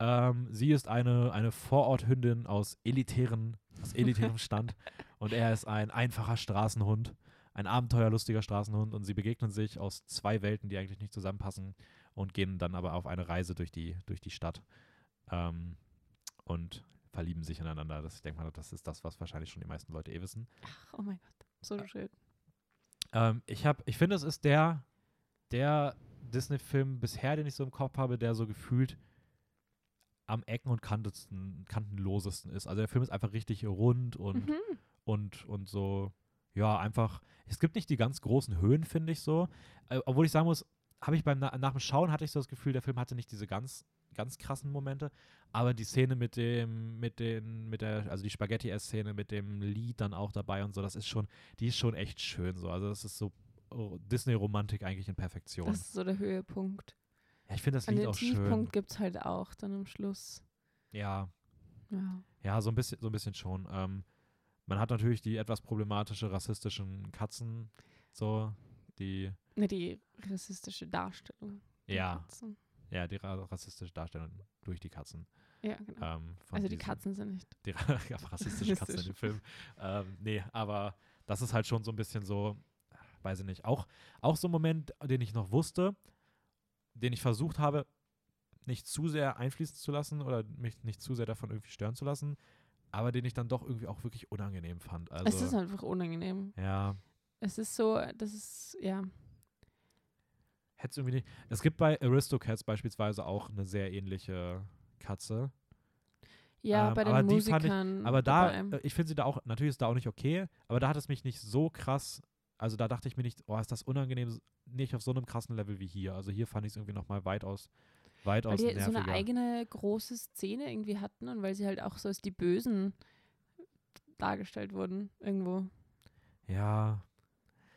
Ähm, sie ist eine, eine Vororthündin aus elitären, aus elitärem Stand und er ist ein einfacher Straßenhund, ein abenteuerlustiger Straßenhund und sie begegnen sich aus zwei Welten, die eigentlich nicht zusammenpassen und gehen dann aber auf eine Reise durch die, durch die Stadt ähm, und verlieben sich ineinander. Das, ich denke mal, das ist das, was wahrscheinlich schon die meisten Leute eh wissen. Ach, oh mein Gott, so schön. Ähm, ich ich finde, es ist der, der Disney-Film bisher, den ich so im Kopf habe, der so gefühlt am Ecken und kantesten, kantenlosesten ist. Also der Film ist einfach richtig rund und, Mhm. und, und so, ja, einfach, es gibt nicht die ganz großen Höhen, finde ich so. Äh, obwohl ich sagen muss, habe ich beim Na nach dem Schauen hatte ich so das Gefühl, der Film hatte nicht diese ganz, ganz krassen Momente, aber die Szene mit dem, mit den, mit der, also die Spaghetti-Ess-Szene mit dem Lied dann auch dabei und so, das ist schon, die ist schon echt schön so. Also das ist so oh, Disney-Romantik eigentlich in Perfektion. Das ist so der Höhepunkt. ja, ich finde das Lied den auch schön. Tiefpunkt gibt es halt auch dann am Schluss. Ja, Ja. Ja, so ein bisschen, so ein bisschen schon. Ähm, man hat natürlich die etwas problematische rassistischen Katzen, so, die, Ne, die rassistische Darstellung. ja, Katzen. Ja, die ra rassistische Darstellung durch die Katzen. Ja, genau. Ähm, also die diesen- Katzen sind nicht. Die rassistische Katzen in dem Film. Ähm, nee, aber das ist halt schon so ein bisschen so, weiß ich nicht, auch, auch so ein Moment, den ich noch wusste, den ich versucht habe, nicht zu sehr einfließen zu lassen oder mich nicht zu sehr davon irgendwie stören zu lassen, aber den ich dann doch irgendwie auch wirklich unangenehm fand. Also, es ist einfach unangenehm. ja, Es ist so, das ist, ja. Hätte es irgendwie nicht. Es gibt bei Aristocats beispielsweise auch eine sehr ähnliche Katze. Ja, Ähm, bei den aber fand ich- Musikern. Aber da, dabei. äh, ich finde sie da auch, natürlich ist da auch nicht okay, aber da hat es mich nicht so krass, also da dachte ich mir nicht, oh, ist das unangenehm, nicht auf so einem krassen Level wie hier. Also hier fand ich es irgendwie nochmal weitaus, weil weitaus die so eine eigene große Szene irgendwie hatten und weil sie halt auch so als die Bösen dargestellt wurden irgendwo. ja,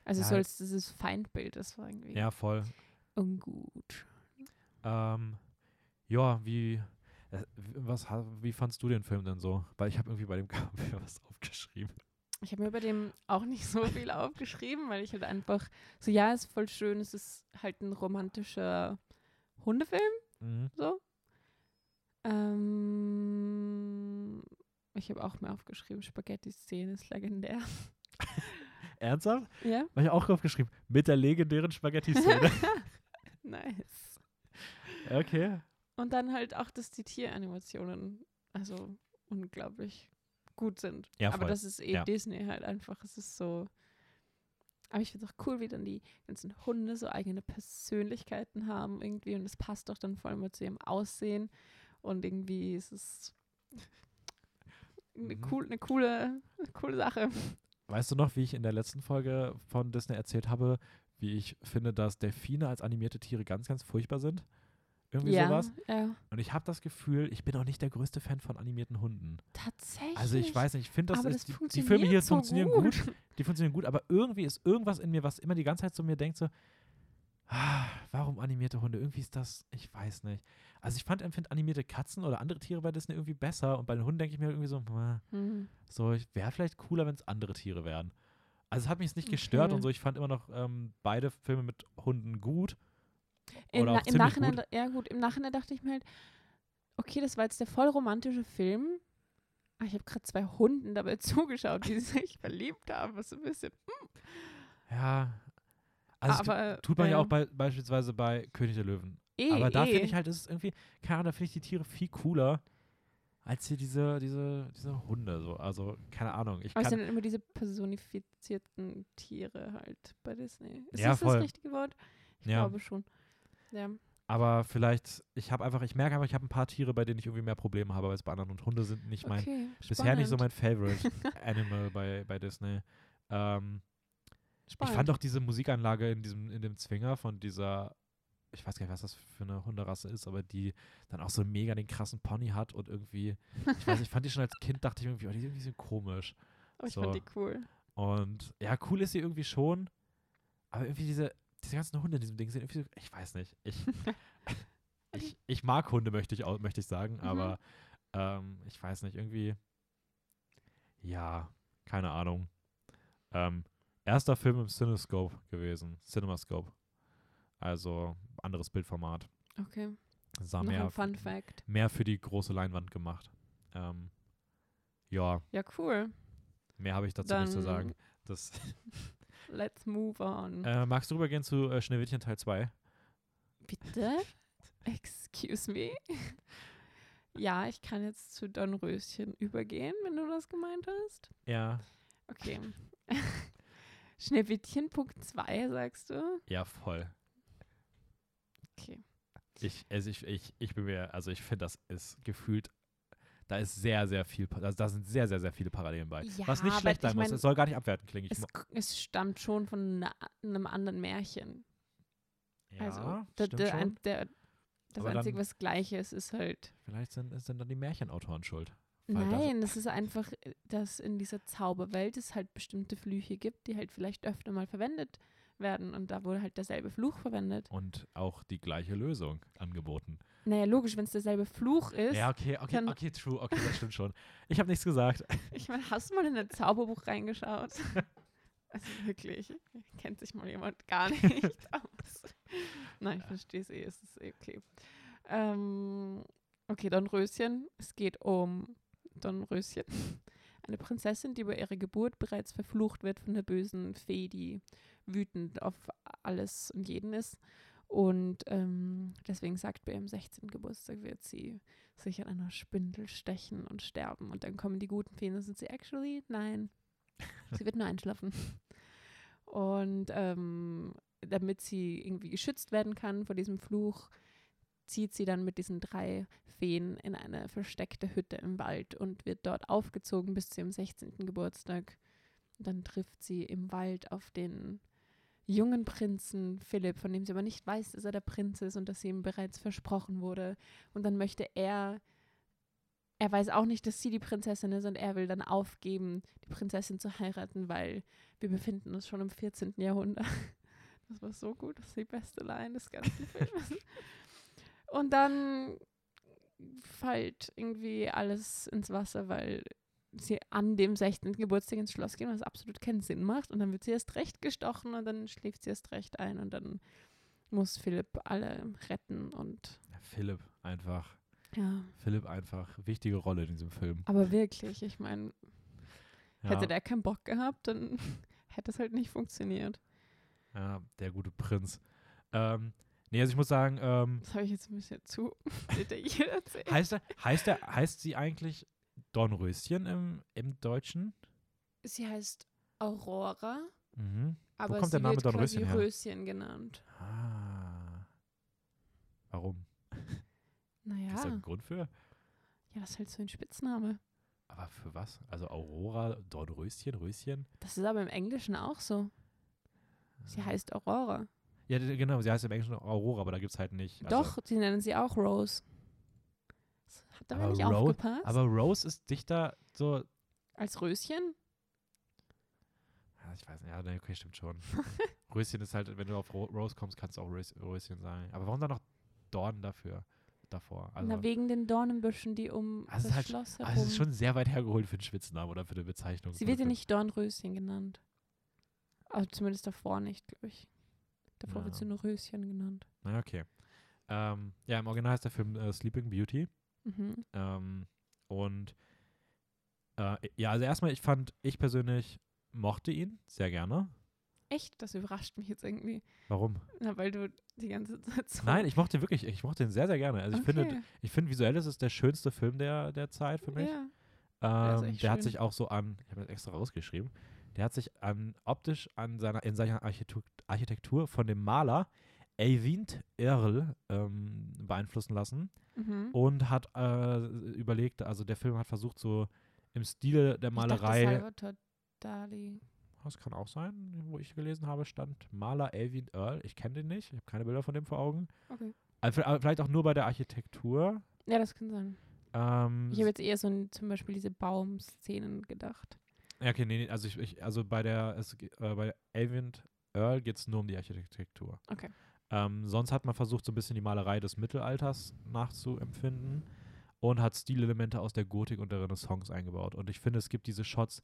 Also Ja, so als dieses Feindbild, das war irgendwie. ja, voll. Ungut. Ähm, ja, wie, äh, was, wie fandst du den Film denn so? Weil ich habe irgendwie bei dem Cover was aufgeschrieben. Ich habe mir bei dem auch nicht so viel aufgeschrieben, weil ich halt einfach so, ja, ist voll schön, es ist halt ein romantischer Hundefilm, Mhm. so. Ähm, ich habe auch mir aufgeschrieben, Spaghetti-Szene ist legendär. Ernsthaft? Ja? Habe ich auch aufgeschrieben. Mit der legendären Spaghetti-Szene. nice. okay. Und dann halt auch, dass die Tieranimationen also unglaublich gut sind. Ja, Aber voll. das ist eh Ja. Disney halt einfach. Es ist so. Aber ich finde es auch cool, wie dann die ganzen Hunde so eigene Persönlichkeiten haben irgendwie. Und es passt doch dann vor allem zu ihrem Aussehen. Und irgendwie ist es eine, Mhm. cool, eine, coole, eine coole Sache. Weißt du noch, wie ich in der letzten Folge von Disney erzählt habe, wie ich finde, dass Delfine als animierte Tiere ganz, ganz furchtbar sind? Irgendwie ja, sowas. ja, Und ich habe das Gefühl, ich bin auch nicht der größte Fan von animierten Hunden. tatsächlich. Also ich weiß nicht, ich finde, das aber ist, das die, die Filme hier so funktionieren gut. Die funktionieren gut, aber irgendwie ist irgendwas in mir, was immer die ganze Zeit zu mir denkt, so, ah, warum animierte Hunde? Irgendwie ist das, ich weiß nicht. Also ich fand, empfinde animierte Katzen oder andere Tiere bei Disney irgendwie besser und bei den Hunden denke ich mir irgendwie so, "Meh, Hm. so, wäre vielleicht cooler, wenn es andere Tiere wären. Also es hat mich jetzt nicht gestört Okay. und so. Ich fand immer noch ähm, beide Filme mit Hunden gut. Im, Oder Na auch im Nachhinein, gut. ja gut, im Nachhinein dachte ich mir halt, okay, das war jetzt der voll romantische Film. Aber ich habe gerade zwei Hunden dabei zugeschaut, die sich verliebt haben, was so ein bisschen. Ja. Also aber tut man ja äh, auch bei, beispielsweise bei König der Löwen. eh, Aber da eh. finde ich halt, ist es irgendwie, keine Ahnung, da finde ich die Tiere viel cooler als hier diese, diese, diese Hunde. So. Also, keine Ahnung. Ich Aber es kann, sind immer diese personifizierten Tiere halt bei Disney. Ist Ja, das voll. das richtige Wort? Ich Ja. glaube schon. Ja. aber vielleicht, ich habe einfach, ich merke einfach, ich habe ein paar Tiere, bei denen ich irgendwie mehr Probleme habe als bei anderen. Und Hunde sind nicht mein, Okay, bisher nicht so mein. Favorite Animal bei, bei Disney. Ähm, ich fand auch diese Musikanlage in diesem, in dem Zwinger von dieser, ich weiß gar nicht, was das für eine Hunderasse ist, aber die dann auch so mega den krassen Pony hat und irgendwie, ich weiß nicht, ich fand die schon als Kind, dachte ich irgendwie, oh, die ist irgendwie so komisch. Aber ich so. fand die cool. Und ja, cool ist sie irgendwie schon, aber irgendwie diese, diese ganzen Hunde in diesem Ding sind irgendwie so, ich weiß nicht. Ich, ich, ich mag Hunde, möchte ich, auch, möchte ich sagen, Mhm. aber ähm, ich weiß nicht, irgendwie, ja, keine Ahnung. Ähm, erster Film im Cinescope gewesen, CinemaScope. Also anderes Bildformat. Okay. Sah Noch mehr, ein Fun Fact. mehr für die große Leinwand gemacht. Ähm, ja, Ja, cool. mehr habe ich dazu nicht zu Dann- sagen. Das, Let's move on. äh, magst du rübergehen zu äh, Schneewittchen Teil 2? Bitte? Excuse me? Ja, ich kann jetzt zu Dornröschen übergehen, wenn du das gemeint hast. Ja. Okay. Schneewittchen Punkt 2, sagst du? Ja, voll. Okay. Ich, also ich, ich, ich bin mir, also ich finde, das ist gefühlt, da ist sehr, sehr viel, also da sind sehr, sehr, sehr viele Parallelen bei. Ja, Was nicht schlecht sein muss. Es soll gar nicht abwertend klingen. Es, es stammt schon von na, einem anderen Märchen. also, ja, der, stimmt der, ein- der, das Aber Einzige, dann- was gleich ist, ist halt. Vielleicht sind, sind dann die Märchenautoren schuld. Weil das- Nein, es ist einfach, äh, dass in dieser Zauberwelt es halt bestimmte Flüche gibt, die halt vielleicht öfter mal verwendet werden. Und da wurde halt derselbe Fluch verwendet. Und auch die gleiche Lösung angeboten. Naja, logisch, wenn es derselbe Fluch ist. Ja, okay, okay, okay, true, okay, das stimmt schon. Ich habe nichts gesagt. Ich meine, hast du mal in ein Zauberbuch reingeschaut? Also wirklich, kennt sich mal jemand gar nicht aus. Nein, ich verstehe es eh, es ist eh okay. Ähm, okay, Dornröschen. Es geht um Dornröschen. Eine Prinzessin, die bei ihrer Geburt bereits verflucht wird von der bösen Fee, die wütend auf alles und jeden ist. Und ähm, deswegen sagt bei ihrem 16. Geburtstag wird sie sich an einer Spindel stechen und sterben. Und dann kommen die guten Feen und sind sie actually, nein, sie wird nur einschlafen. Und ähm, damit sie irgendwie geschützt werden kann vor diesem Fluch, zieht sie dann mit diesen drei Feen in eine versteckte Hütte im Wald und wird dort aufgezogen bis zu ihrem 16. Geburtstag. Und dann trifft sie im Wald auf den jungen Prinzen Philipp, von dem sie aber nicht weiß, dass er der Prinz ist und dass sie ihm bereits versprochen wurde. Und dann möchte er, er weiß auch nicht, dass sie die Prinzessin ist und er will dann aufgeben, die Prinzessin zu heiraten, weil wir befinden uns schon im 14. Jahrhundert. Das war so gut. Das ist die beste Line des ganzen Films. Und dann fällt irgendwie alles ins Wasser, weil sie an dem 16. Geburtstag ins Schloss gehen, was absolut keinen Sinn macht. Und dann wird sie erst recht gestochen und dann schläft sie erst recht ein und dann muss Philipp alle retten und Ja, Philipp einfach. ja. Philipp einfach. Wichtige Rolle in diesem Film. Aber wirklich, ich meine, Ja, hätte der keinen Bock gehabt, dann hätte es halt nicht funktioniert. ja der gute Prinz. Ähm, nee, also ich muss sagen, ähm, Das habe ich jetzt ein bisschen zu detailliert erzählt. heißt, er, heißt, er, heißt sie eigentlich Dornröschen im, im Deutschen? Sie heißt Aurora, Mhm. aber kommt sie der Name wird Dornröschen her? Röschen genannt. Ah. Warum? Naja, Ist da ein Grund für? ja, das ist halt so ein Spitzname. Aber für was? Also Aurora, Dornröschen, Röschen? Das ist aber im Englischen auch so. Sie heißt Aurora. Ja, genau, sie heißt im Englischen Aurora, aber da gibt es halt nicht. Also, Doch, sie nennen sie auch Rose. Das Hat aber nicht Ro- aufgepasst? Aber Rose ist dichter so. Als Röschen? Ja, ich weiß nicht, ja, nee, okay, stimmt schon. Röschen ist halt, wenn du auf Ro Rose kommst, kannst du auch Rös Röschen sagen. Aber warum dann noch Dorn dafür? Davor? Also, Na, wegen den Dornenbüschen, die um Also das halt- Schloss ah, herum... es ist schon sehr weit hergeholt für einen Spitznamen oder für eine Bezeichnung. sie wird ja nicht Dornröschen genannt. Also zumindest davor nicht, glaube ich. Davor wird Ja. sie nur Röschen genannt. Na, okay. Ähm, ja, im Original heißt der Film äh, Sleeping Beauty. Mhm. Ähm, und äh, ja, also erstmal, ich fand, ich persönlich mochte ihn sehr gerne. Echt? Das überrascht mich jetzt irgendwie. Warum? Na, weil du die ganze Zeit so... Nein, ich mochte wirklich, ich mochte ihn sehr, sehr gerne. Also ich finde, Okay. ich finde visuell ist es der schönste Film der, der Zeit für mich. Ja. Ähm, der hat schön. sich auch so an, ich habe das extra rausgeschrieben, der hat sich an optisch an seiner, in seiner Architektur, von dem Maler Eyvind Earl ähm, beeinflussen lassen Mhm. und hat äh, überlegt, also der Film hat versucht, so im Stile der Ich Malerei, dachte, Salvatore Dali. das kann auch sein, wo ich gelesen habe, stand Maler Eyvind Earl. Ich kenne den nicht, ich habe keine Bilder von dem vor Augen. Okay. Also, aber vielleicht auch nur bei der Architektur. Ja, das kann sein. Ähm, Ich habe jetzt eher so an zum Beispiel diese Baumszenen gedacht. Ja, okay, nee, nee, also ich, ich also bei der es, äh, bei Eyvind Earl geht es nur um die Architektur. Okay. Ähm, sonst hat man versucht, so ein bisschen die Malerei des Mittelalters nachzuempfinden und hat Stilelemente aus der Gotik und der Renaissance eingebaut. Und ich finde, es gibt diese Shots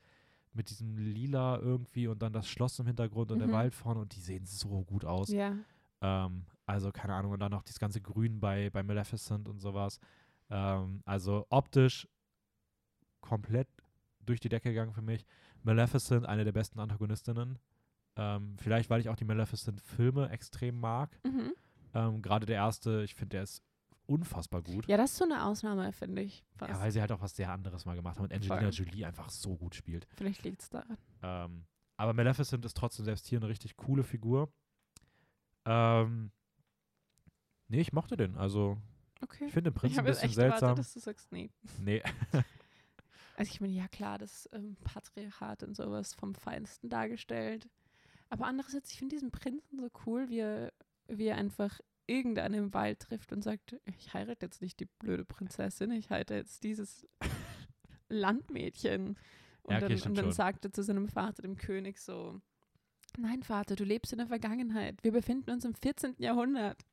mit diesem Lila irgendwie und dann das Schloss im Hintergrund und Mhm. der Wald vorne und die sehen so gut aus. Ja. Ähm, also keine Ahnung, und dann noch dieses ganze Grün bei, bei Maleficent und sowas. Ähm, also optisch komplett durch die Decke gegangen für mich. Maleficent, eine der besten Antagonistinnen. Ähm, vielleicht, weil ich auch die Maleficent-Filme extrem mag. Mhm. Ähm, Gerade der erste, ich finde, der ist unfassbar gut. Ja, das ist so eine Ausnahme, finde ich. Ja, Fast. weil sie halt auch was sehr anderes mal gemacht haben und Angelina Voll. Jolie einfach so gut spielt. Vielleicht liegt es daran. Ähm, aber Maleficent ist trotzdem selbst hier eine richtig coole Figur. Ähm, nee, ich mochte den. Also, Okay. ich finde den Prinz ich ein bisschen echt seltsam. erwartet, dass du sagst, nee. nee, Also ich meine, ja klar, das ähm, Patriarchat und sowas vom Feinsten dargestellt. Aber andererseits, ich finde diesen Prinzen so cool, wie er, wie er einfach irgendeinen im Wald trifft und sagt, ich heirate jetzt nicht die blöde Prinzessin, ich heirate jetzt dieses Landmädchen. Und Ja, okay, dann, und dann sagt er zu seinem Vater, dem König, so, nein Vater, du lebst in der Vergangenheit. Wir befinden uns im 14. Jahrhundert.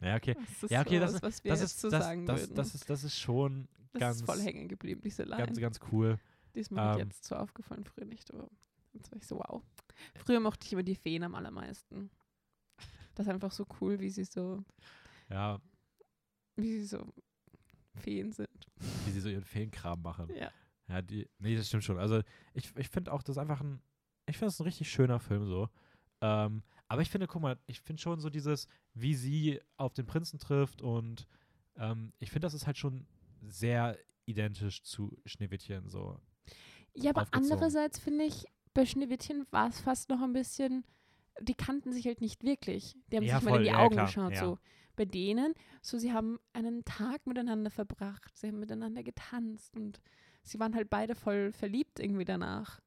Ja, okay. Das ist Ja, okay, das sowas, was wir Das ist, so das, sagen das, würden. das, ist, das ist schon das ganz, ist voll hängen geblieben, diese Line. ganz, ganz cool. Die ist mir Ähm, jetzt so aufgefallen, früher nicht, aber jetzt war ich so, wow. Früher mochte ich immer die Feen am allermeisten. Das ist einfach so cool, wie sie so, Ja, wie sie so Feen sind. wie sie so ihren Feenkram machen. Ja. Ja, die, nee, das stimmt schon. Also ich, ich finde auch, das ist einfach ein, ich finde es ein richtig schöner Film so. Ähm, aber ich finde, guck mal, ich finde schon so dieses, wie sie auf den Prinzen trifft und ähm, ich finde, das ist halt schon sehr identisch zu Schneewittchen so. Ja, aber andererseits finde ich, bei Schneewittchen war es fast noch ein bisschen, die kannten sich halt nicht wirklich. Die haben Ja, sich mal voll, in die ja, Augen klar, geschaut. ja. So. Bei denen, so sie haben einen Tag miteinander verbracht, sie haben miteinander getanzt und sie waren halt beide voll verliebt irgendwie danach.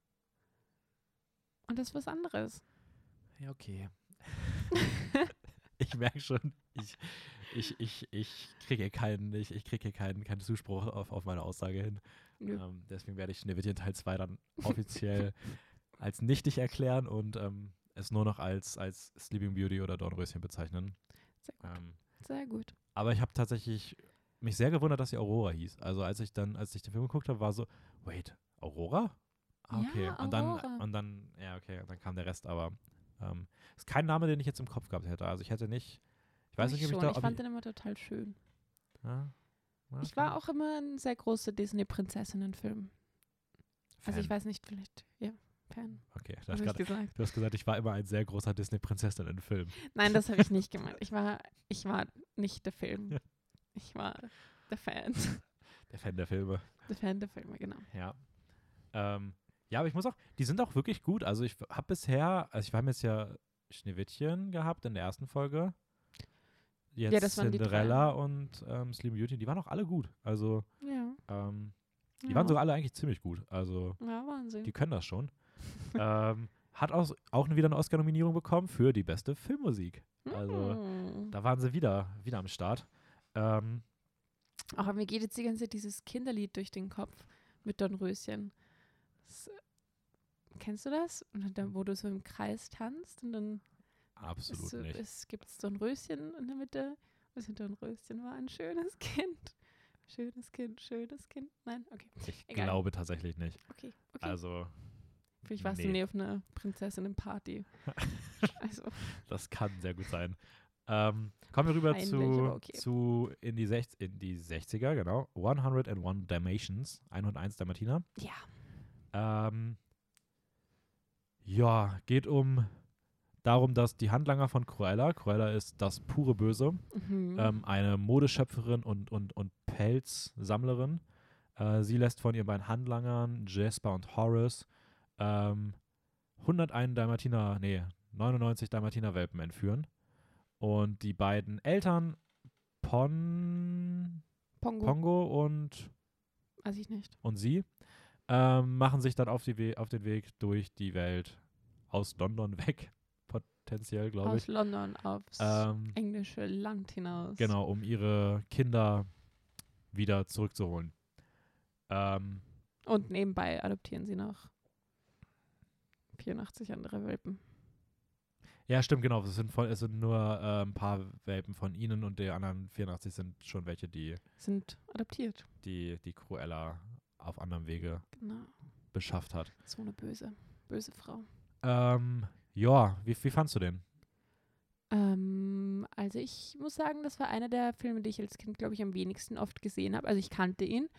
Und das ist was anderes. Ja, okay. ich merke schon, ich, ich, ich, ich kriege hier keinen, ich, ich krieg hier keinen, keinen Zuspruch auf, auf meine Aussage hin. Nö. Ähm, deswegen werde ich Schneewittchen Teil 2 dann offiziell als nichtig erklären und ähm, es nur noch als, als Sleeping Beauty oder Dornröschen bezeichnen. Sehr gut. Ähm, Sehr gut. aber ich habe tatsächlich mich sehr gewundert, dass sie Aurora hieß. Also als ich dann, als ich den Film geguckt habe, war so, wait, Aurora? Ah, okay. Ja, und dann, Aurora. und dann, ja, okay, und dann kam der Rest, aber ähm, ist kein Name, den ich jetzt im Kopf gehabt hätte. Also ich hätte nicht, ich weiß nicht, ob ich schon. da, ich ob fand ich, den immer total schön. ja, ja, Ich war auch immer ein sehr großer Disney-Prinzessinnen-Film. Also ich weiß nicht, vielleicht, ja, Fan, Okay, du hast, ich grad, gesagt. du hast gesagt, ich war immer ein sehr großer Disney-Prinzessin in Filmen. Nein, das habe ich nicht gemeint. Ich war, ich war nicht der Film. Ich war der Fan. Der Fan der Filme. Der Fan der Filme, genau. Ja. Ähm, ja, aber ich muss auch, die sind auch wirklich gut. Also ich habe bisher, also ich wir haben jetzt ja Schneewittchen gehabt in der ersten Folge. Jetzt das waren Cinderella und ähm, Sleeping Beauty, die waren auch alle gut. Also Ja. ähm, die ja. waren sogar alle eigentlich ziemlich gut. Also Ja, Wahnsinn. die können das schon. ähm, hat auch, auch wieder eine Oscar-Nominierung bekommen für die beste Filmmusik. Also Mm. da waren sie wieder, wieder am Start. Ähm, Aber mir geht jetzt die ganze Zeit dieses Kinderlied durch den Kopf mit Dornröschen. Das, kennst du das? Und dann, wo du so im Kreis tanzt und dann absolut ist, so- nicht. es gibt Dornröschen in der Mitte. Was hinter Dornröschen war ein schönes Kind. Schönes Kind, schönes Kind. Nein, okay. Ich egal. glaube tatsächlich nicht. Okay, okay. Also Vielleicht warst nee. du nie auf einer Prinzessinnen-Party. also, Das kann sehr gut sein. Ähm, kommen wir rüber zu, okay. zu in, die Sech in die 60er, genau. 101 Dalmatians, 101 Dalmatiner. ja. Ähm, ja, geht um darum, dass die Handlanger von Cruella, Cruella ist das pure Böse, Mhm. ähm, eine Modeschöpferin und, und, und Pelzsammlerin. Äh, sie lässt von ihren beiden Handlangern, Jasper und Horace, ähm, 101 Dalmatiner, nee, 99 Dalmatiner-Welpen entführen. Und die beiden Eltern, Pon, Pongo. Pongo und, Weiß ich nicht. und sie, ähm, machen sich dann auf, die auf den Weg durch die Welt aus London weg, potenziell, glaube Aus ich. London aufs Ähm, englische Land hinaus. Genau, um ihre Kinder wieder zurückzuholen. Ähm, Und nebenbei adoptieren sie noch 84 andere Welpen. ja, stimmt, genau. Es sind, voll, es sind nur äh, ein paar Welpen von ihnen und die anderen 84 sind schon welche, die Sind adoptiert. die, die Cruella auf anderem Wege Genau. beschafft hat. So eine böse, böse Frau. Ähm, ja, wie, wie fandst du den? Ähm, also ich muss sagen, das war einer der Filme, die ich als Kind, glaube ich, am wenigsten oft gesehen habe. Also ich kannte ihn,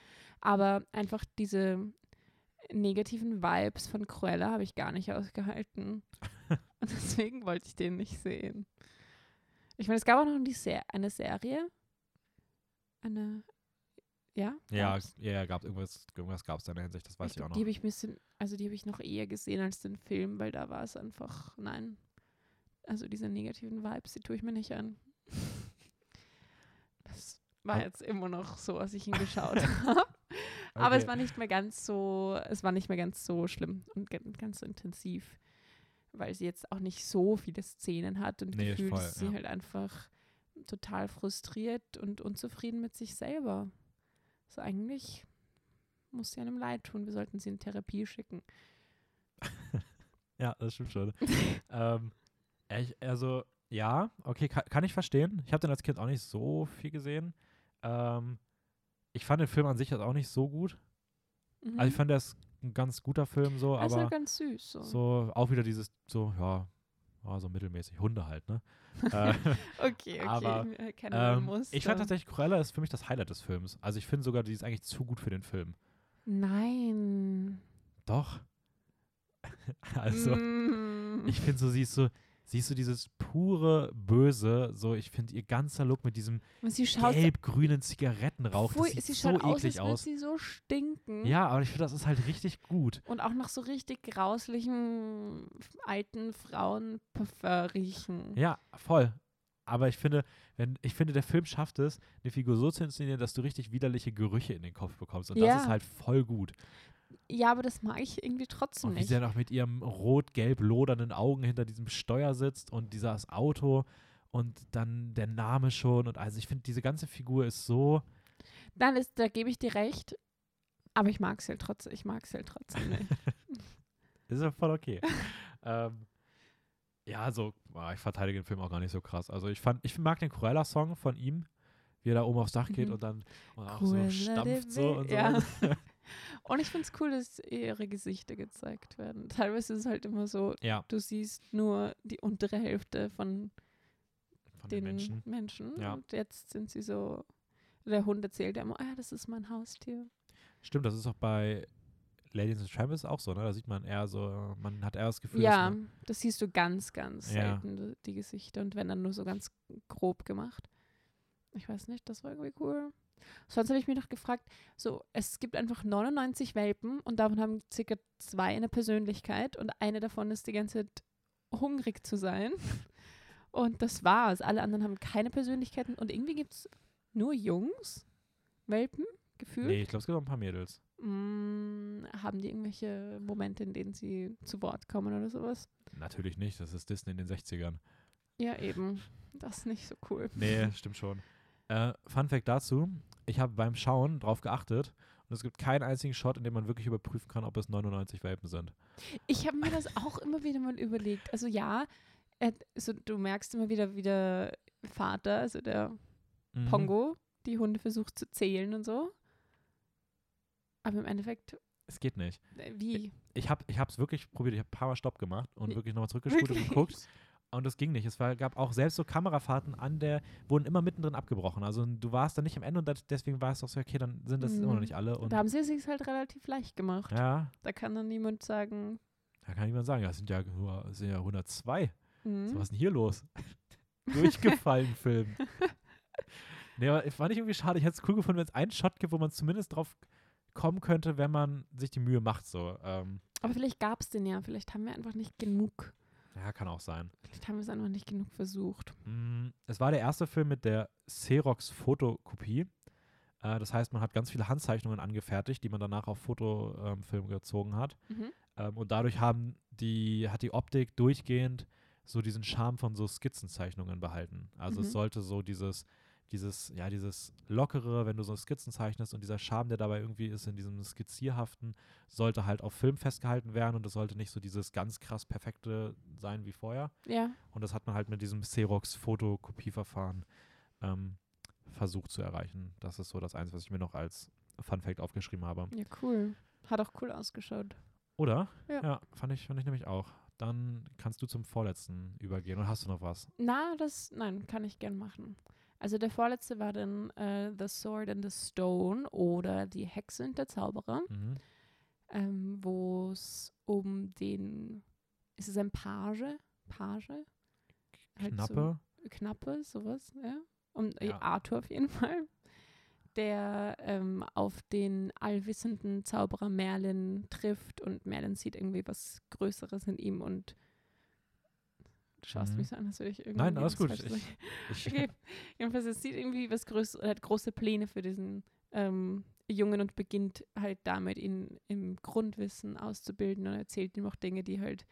aber einfach diese negativen Vibes von Cruella habe ich gar nicht ausgehalten. Und deswegen wollte ich den nicht sehen. Ich meine, es gab auch noch die Ser eine Serie. Eine, ja? Ja, gab's? ja, gab irgendwas, irgendwas gab es da in der Hinsicht, das weiß ich, glaub, auch noch. Die habe ich ein bisschen, also die habe ich noch eher gesehen als den Film, weil da war es einfach, nein. Also diese negativen Vibes, die tue ich mir nicht an. Das war Aber- jetzt immer noch so, als ich ihn geschaut habe. Aber es Okay. war nicht mehr ganz so, es war nicht mehr ganz so schlimm und ganz so intensiv, weil sie jetzt auch nicht so viele Szenen hat und Nee, gefühlt voll, ist sie ja. halt einfach total frustriert und unzufrieden mit sich selber. So eigentlich muss sie einem leid tun. Wir sollten sie in Therapie schicken. Ja, das stimmt schon. ähm, ich, also, ja, okay, kann, kann ich verstehen. Ich habe den als Kind auch nicht so viel gesehen. Ähm, ich fand den Film an sich jetzt auch nicht so gut. Mhm. Also ich fand, der ist ein ganz guter Film so, ist aber halt ganz süß. So. so auch wieder dieses, so, ja, ja, so mittelmäßig. Hunde halt, ne? äh, Okay, okay. aber, ein ähm, ich fand tatsächlich, Cruella ist für mich das Highlight des Films. Also ich finde sogar, die ist eigentlich zu gut für den Film. Nein. Doch. also, Mm. ich finde so, sie ist so, siehst du dieses pure Böse, so, ich finde ihr ganzer Look mit diesem gelb-grünen Zigarettenrauch, Pfui, das sieht sie so schaut aus, eklig aus. sie so stinken. Ja, aber ich finde, das ist halt richtig gut. Und auch nach so richtig grauslichen alten Frauenparfum riechen. Ja, voll. Aber ich finde, wenn, ich finde, der Film schafft es, eine Figur so zu inszenieren, dass du richtig widerliche Gerüche in den Kopf bekommst. Und Ja. das ist halt voll gut. Ja, aber das mag ich irgendwie trotzdem Und wie nicht. sie dann auch mit ihrem rot-gelb lodernden Augen hinter diesem Steuer sitzt und dieses Auto und dann der Name schon. Und also ich finde, diese ganze Figur ist so. Dann ist, da gebe ich dir recht. Aber ich mag sie halt trotzdem. Ich mag sie halt trotzdem nicht. Ist ja voll okay. ähm, Ja, so, ah, ich verteidige den Film auch gar nicht so krass. Also ich fand, ich mag den Cruella-Song von ihm, wie er da oben aufs Dach geht Mhm. und dann und auch Cruella so stampft so und so. ja. Und ich finde es cool, dass ihre Gesichter gezeigt werden. Teilweise ist es halt immer so, ja, du siehst nur die untere Hälfte von von den den Menschen. Menschen. Ja. Und jetzt sind sie so, der Hund erzählt ja immer, ah, das ist mein Haustier. Stimmt, das ist auch bei Ladies and Tramps auch so, ne? Da sieht man eher so, man hat eher das Gefühl, ja, dass man, das siehst du ganz, ganz Ja. selten, die Gesichter. Und wenn dann nur so ganz grob gemacht. Ich weiß nicht, das war irgendwie cool. Sonst habe ich mich noch gefragt, so, es gibt einfach 99 Welpen und davon haben circa zwei eine Persönlichkeit und eine davon ist die ganze Zeit hungrig zu sein. Und das war's. Alle anderen haben keine Persönlichkeiten und irgendwie gibt es nur Jungs, Welpen, gefühlt. nee, ich glaube, es gibt auch ein paar Mädels. Mm, haben die irgendwelche Momente, in denen sie zu Wort kommen oder sowas? Natürlich nicht, das ist Disney in den 60ern. Ja, eben. Das ist nicht so cool. Nee, stimmt schon. Äh, Fun Fact dazu: Ich habe beim Schauen drauf geachtet und es gibt keinen einzigen Shot, in dem man wirklich überprüfen kann, ob es 99 Welpen sind. Ich habe mir das auch immer wieder mal überlegt. Also ja, er, so, du merkst immer wieder, wie der Vater, also der Mhm. Pongo, die Hunde versucht zu zählen und so. Aber im Endeffekt, Es geht nicht. äh, wie? Ich habe es wirklich probiert, ich habe ein paar Mal Stopp gemacht und wirklich nochmal zurückgespult und Wirklich? geguckt. Und das ging nicht. Es war, gab auch selbst so Kamerafahrten an der, wurden immer mittendrin abgebrochen. Also du warst dann nicht am Ende und das, deswegen war es doch so, okay, dann sind das immer noch Mhm. nicht alle. Und Da haben sie es sich halt relativ leicht gemacht. ja, Da kann dann niemand sagen, da kann niemand sagen, ja, es sind ja nur sind ja 102. hm, So, was ist denn hier los? Durchgefallen Film. Nee, aber fand ich irgendwie schade. Ich hätte es cool gefunden, wenn es einen Shot gibt, wo man zumindest drauf kommen könnte, wenn man sich die Mühe macht. So. Ähm, aber vielleicht gab es den ja. Vielleicht haben wir einfach nicht genug. Ja, kann auch sein. Vielleicht haben wir es einfach nicht genug versucht. Mm, Es war der erste Film mit der Xerox-Fotokopie. Äh, das heißt, man hat ganz viele Handzeichnungen angefertigt, die man danach auf Fotofilm gezogen hat. Mhm. Ähm, und dadurch haben die, hat die Optik durchgehend so diesen Charme von so Skizzenzeichnungen behalten. Also Mhm. es sollte so dieses, dieses, ja, dieses Lockere, wenn du so Skizzen zeichnest und dieser Charme, der dabei irgendwie ist in diesem Skizzierhaften, sollte halt auf Film festgehalten werden und es sollte nicht so dieses ganz krass perfekte sein wie vorher. Ja, Und das hat man halt mit diesem Xerox-Fotokopieverfahren ähm, versucht zu erreichen. Das ist so das Einzige, was ich mir noch als Fun Fact aufgeschrieben habe. ja, cool. Hat auch cool ausgeschaut. Oder? Ja. fand, ich, fand ich nämlich auch. Dann kannst du zum vorletzten übergehen. Oder hast du noch was? Na, das, nein, kann ich gern machen. Also der vorletzte war dann äh, The Sword and the Stone oder Die Hexe und der Zauberer, Mhm. ähm, wo es um den, ist es ein Page? Page? Halt so- Knappe. Knappe, sowas, ja. Um äh, Ja. Arthur auf jeden Fall. Der ähm, auf den allwissenden Zauberer Merlin trifft und Merlin sieht irgendwie was Größeres in ihm und du schaust Mhm. mich so an, als würde ich irgendwie. Nein, alles gut. Ich, ich, Okay, jedenfalls, es sieht irgendwie was Größeres, er hat große Pläne für diesen ähm, Jungen und beginnt halt damit, ihn im Grundwissen auszubilden und erzählt ihm auch Dinge, die halt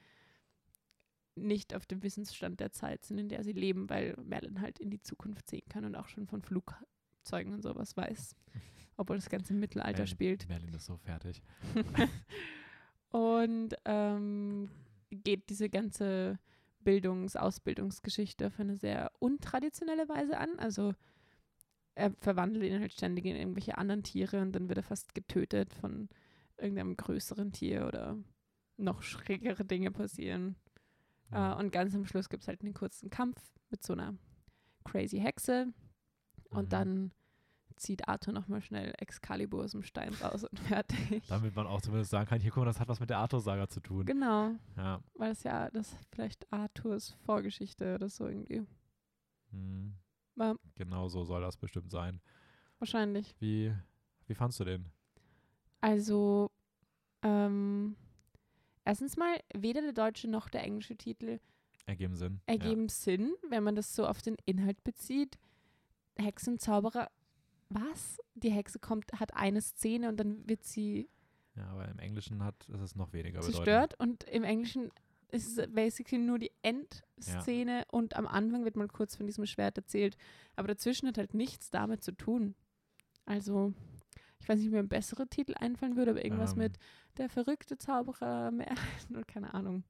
nicht auf dem Wissensstand der Zeit sind, in der sie leben, weil Merlin halt in die Zukunft sehen kann und auch schon von Flugzeugen und sowas weiß. Obwohl das Ganze im Mittelalter Merlin- spielt. Merlin ist so fertig. und ähm, geht diese ganze Bildungs-, Ausbildungsgeschichte auf eine sehr untraditionelle Weise an. Also er verwandelt ihn halt ständig in irgendwelche anderen Tiere und dann wird er fast getötet von irgendeinem größeren Tier oder noch schrägere Dinge passieren. Äh, und ganz am Schluss gibt es halt einen kurzen Kampf mit so einer crazy Hexe. Und Mhm. dann zieht Arthur nochmal schnell Excalibur aus dem Stein raus und fertig. Damit man auch zumindest sagen kann, hier guck mal, das hat was mit der Arthur-Saga zu tun. Genau, Ja. weil es ja das vielleicht Arthurs Vorgeschichte oder so irgendwie. Mhm. War Genau so soll das bestimmt sein. wahrscheinlich. Wie, wie fandst du den? Also, ähm, erstens mal, weder der deutsche noch der englische Titel Ergeben Sinn. ergeben Sinn, wenn man das so auf den Inhalt bezieht. Hexenzauberer, was? Die Hexe kommt, hat eine Szene und dann wird sie Ja. ja, aber im Englischen hat ist es noch weniger bedeutend. zerstört und im Englischen ist es basically nur die Endszene und am Anfang wird mal kurz von diesem Schwert erzählt, aber dazwischen hat halt nichts damit zu tun. Also, ich weiß nicht, ob mir ein besserer Titel einfallen würde, aber irgendwas Ähm. mit der verrückte Zauberer, Merlin oder keine Ahnung.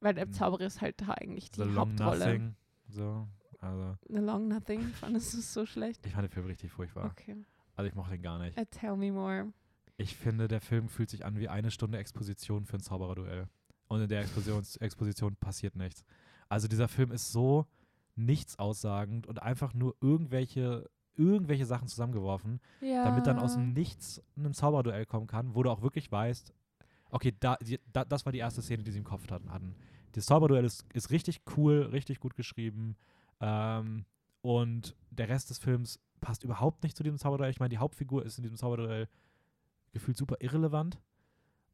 Weil der Mhm. Zauberer ist halt da eigentlich die The Long Hauptrolle. Nothing. So. Also, The Long Nothing, fandest du so schlecht? ich fand den Film richtig furchtbar. Okay. Also, ich mochte den gar nicht. Uh, tell me more. Ich finde, der Film fühlt sich an wie eine Stunde Exposition für ein Zaubererduell. Und in der Expositions Exposition passiert nichts. Also dieser Film ist so nichts aussagend und einfach nur irgendwelche, irgendwelche Sachen zusammengeworfen, Ja. damit dann aus dem Nichts ein Zauberduell kommen kann, wo du auch wirklich weißt, okay, da, die, da, das war die erste Szene, die sie im Kopf hatten. hatten. Das Zauberduell ist, ist richtig cool, richtig gut geschrieben. Ähm, und der Rest des Films passt überhaupt nicht zu diesem Zauberduell. Ich meine, die Hauptfigur ist in diesem Zauberduell gefühlt super irrelevant.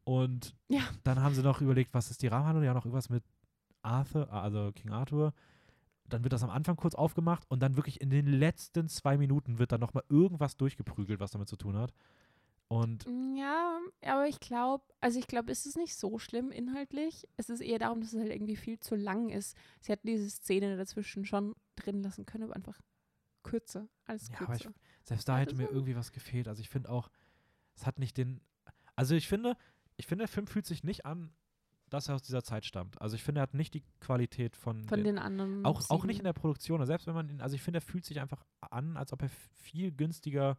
Und Ja. dann haben sie noch überlegt, was ist die Rahmenhandlung? Ja, noch irgendwas mit Arthur, also King Arthur. Dann wird das am Anfang kurz aufgemacht und dann wirklich in den letzten zwei Minuten wird dann nochmal irgendwas durchgeprügelt, was damit zu tun hat. Und Ja, aber ich glaube, also ich glaube, es ist nicht so schlimm inhaltlich. Es ist eher darum, dass es halt irgendwie viel zu lang ist. Sie hätten diese Szene dazwischen schon drin lassen können, aber einfach kürzer. Alles Ja, kürzer. aber ich- selbst da Ja, hätte mir irgendwie was gefehlt. Also ich finde auch, es hat nicht den. Also ich finde, ich finde, der Film fühlt sich nicht an, dass er aus dieser Zeit stammt. Also ich finde, er hat nicht die Qualität von, Von den, den anderen. auch, auch nicht in der Produktion. Selbst wenn man ihn, also ich finde, er fühlt sich einfach an, als ob er viel günstiger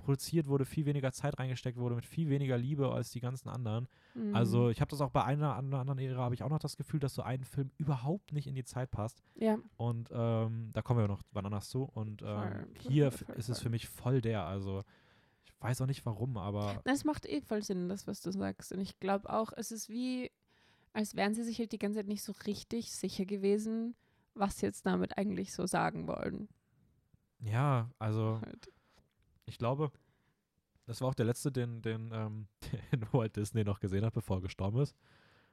produziert wurde, viel weniger Zeit reingesteckt wurde, mit viel weniger Liebe als die ganzen anderen. Mhm. Also ich habe das auch bei einer an- anderen Ära, habe ich auch noch das Gefühl, dass so ein Film überhaupt nicht in die Zeit passt. Ja, Und ähm, da kommen wir noch wann anders zu. Und ähm, hier voll, voll, ist es für mich voll der. Also ich weiß auch nicht warum, aber es macht eh voll Sinn, das, was du sagst. Und ich glaube auch, es ist wie, als wären sie sich halt die ganze Zeit nicht so richtig sicher gewesen, was sie jetzt damit eigentlich so sagen wollen. ja, also Halt. Ich glaube, das war auch der letzte, den, den, ähm, den Walt Disney noch gesehen hat, bevor er gestorben ist.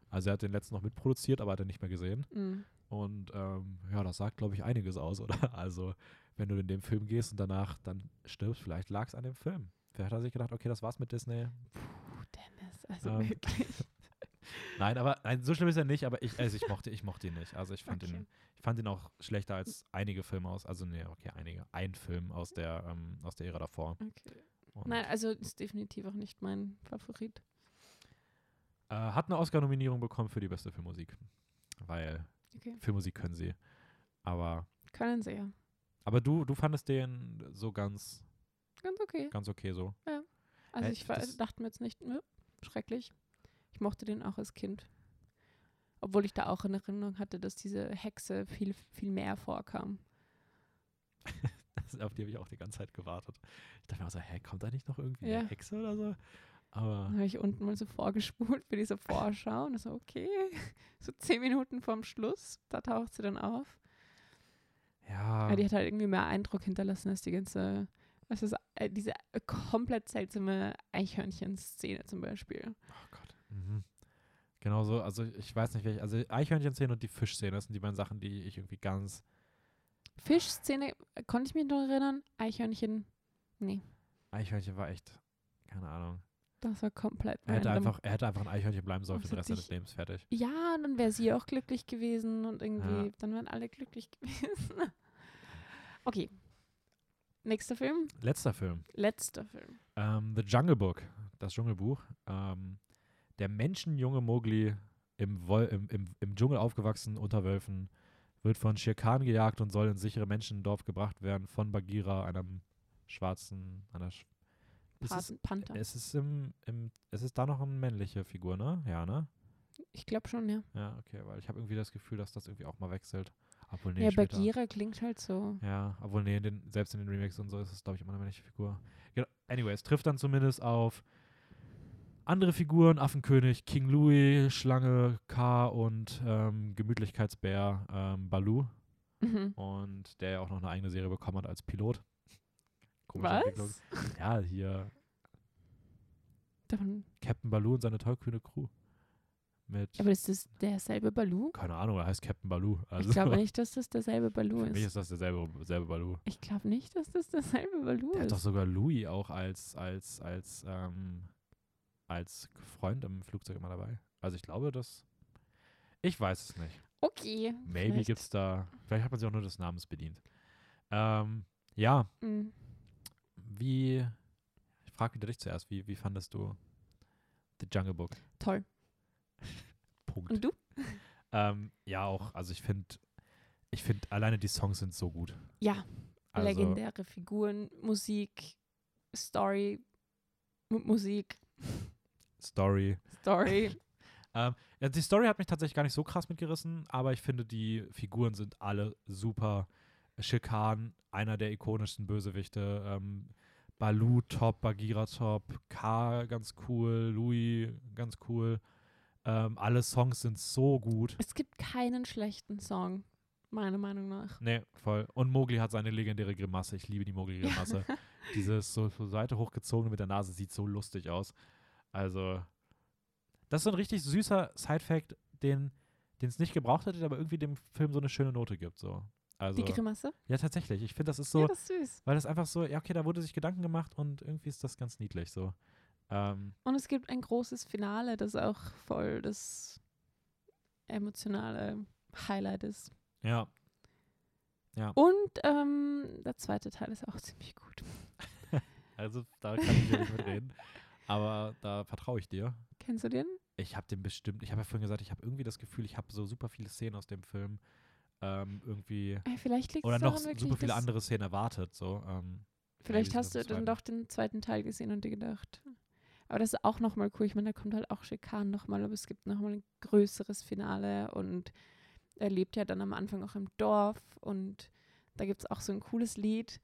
Also er hat den letzten noch mitproduziert, aber hat er nicht mehr gesehen. Mhm. Und ähm, ja, das sagt, glaube ich, einiges aus, oder? Also, wenn du in den Film gehst und danach dann stirbst, vielleicht lag es an dem Film. Vielleicht hat er sich gedacht, okay, das war's mit Disney. Puh, Dennis, also Ähm, wirklich. Nein, aber nein, so schlimm ist er nicht, aber ich, also ich mochte, ich mochte ihn nicht. Also ich fand Okay. ihn, ich fand ihn auch schlechter als einige Filme aus, also nee, okay, einige, ein Film aus der, ähm, aus der Ära davor. Okay. Und, Nein, also ist definitiv auch nicht mein Favorit. äh, hat eine Oscar-Nominierung bekommen für die beste Filmmusik. Weil Okay. Filmmusik können sie. Aber, Können sie ja. aber du, du fandest den so ganz, Ganz okay. ganz okay so. Also Äh, ich war, dachte mir jetzt nicht, nö, schrecklich. Ich mochte den auch als Kind. Obwohl ich da auch in Erinnerung hatte, dass diese Hexe viel, viel mehr vorkam. Das, auf die habe ich auch die ganze Zeit gewartet. Ich dachte mir auch so, hä, kommt da nicht noch irgendwie Ja. eine Hexe oder so? Aber Dann habe ich unten mal so vorgespult für diese Vorschau und so, okay, so zehn Minuten vorm Schluss, da taucht sie dann auf. ja, Aber die hat halt irgendwie mehr Eindruck hinterlassen als die ganze, was ist, äh, diese komplett seltsame Eichhörnchen-Szene zum Beispiel. Oh Gott. Mhm. Genau so, also ich weiß nicht, welche, also Eichhörnchen-Szene und die Fischszene, das sind die beiden Sachen, die ich irgendwie ganz, Fischszene, äh, konnte ich mich noch erinnern? Eichhörnchen, nee, Eichhörnchen war echt, keine Ahnung. das war komplett Er hätte, einfach, er hätte einfach ein Eichhörnchen bleiben sollen für den Rest seines Lebens, fertig. Ja, und dann wäre sie auch glücklich gewesen und irgendwie, Ja. dann wären alle glücklich gewesen. okay. Nächster Film, Letzter Film, letzter Film. ähm, The Jungle Book, das Dschungelbuch. Ähm, der menschenjunge Mowgli im, Wol im, im, im Dschungel aufgewachsen, unter Wölfen, wird von Shere Khan gejagt und soll ins sichere Menschendorf gebracht werden von Bagheera, einem schwarzen, einer Sch ist es, Paten, Panther. es ist im, im, es ist da noch eine männliche Figur, ne? Ja, ne? Ich glaube schon, ja. Ja, okay, weil ich habe irgendwie das Gefühl, dass das irgendwie auch mal wechselt. Obwohl, nee, ja, später. Bagheera klingt halt so. Ja, obwohl, nee, den, selbst in den Remakes und so ist es, glaube ich, immer eine männliche Figur. Genau. Anyway, es trifft dann zumindest auf andere Figuren, Affenkönig, King Louis, Schlange, K und ähm, Gemütlichkeitsbär ähm, Baloo. Mhm. Und der ja auch noch eine eigene Serie bekommen hat als Pilot. Komische Entwicklung. Was? Ja, hier Davon, Captain Baloo und seine tollkühne Crew. Mit, aber ist das derselbe Baloo? keine Ahnung, er heißt Captain Baloo. Also Ich glaube nicht, dass das derselbe Baloo für mich ist. ist das derselbe, derselbe Baloo. Ich glaube nicht, dass das derselbe Baloo Der hat doch ist. sogar Louis auch als, als, als, ähm, als Freund im Flugzeug immer dabei. Also ich glaube, dass. Ich weiß es nicht. Okay. Maybe vielleicht. gibt's da. Vielleicht hat man sich auch nur des Namens bedient. Ähm, ja, Mhm. wie. Ich frage wieder dich zuerst. Wie, wie fandest du The Jungle Book? Toll. Punkt. Und du? Ähm, ja, auch, also ich finde, ich finde, alleine die Songs sind so gut. Ja, Also, legendäre Figuren, Musik, Story, Musik, Story. Story. Ähm, ja, die Story hat mich tatsächlich gar nicht so krass mitgerissen, aber ich finde, die Figuren sind alle super. Schikan, einer der ikonischsten Bösewichte. Ähm, Balu top, Bagheera top, K ganz cool, Louis ganz cool. Ähm, alle Songs sind so gut. es gibt keinen schlechten Song, meiner Meinung nach. Nee, voll. Und Mowgli hat seine legendäre Grimasse. Ich liebe die Mowgli-Grimasse. Dieses so zur Seite hochgezogene mit der Nase sieht so lustig aus. Also, das ist so ein richtig süßer Side-Fact, den es nicht gebraucht hätte, aber irgendwie dem Film so eine schöne Note gibt. So. Also, Die Grimasse? ja, tatsächlich. Ich finde, das ist so, ja, das ist süß. weil das einfach so, ja, okay, da wurde sich Gedanken gemacht und irgendwie ist das ganz niedlich so. Ähm, Und es gibt ein großes Finale, das auch voll das emotionale Highlight ist. ja. Und ähm, der zweite Teil ist auch ziemlich gut. Also, da kann ich ja nicht mitreden. Aber da vertraue ich dir. Kennst du den? Ich habe den bestimmt, ich habe ja vorhin gesagt, ich habe irgendwie das Gefühl, ich habe so super viele Szenen aus dem Film ähm, irgendwie, Äh, vielleicht liegt oder noch super viele andere Szenen erwartet. So, ähm, Vielleicht hast du dann doch den zweiten Teil gesehen und dir gedacht. Aber das ist auch nochmal cool. Ich meine, da kommt halt auch Schikan nochmal, aber es gibt nochmal ein größeres Finale und er lebt ja dann am Anfang auch im Dorf und da gibt es auch so ein cooles Lied.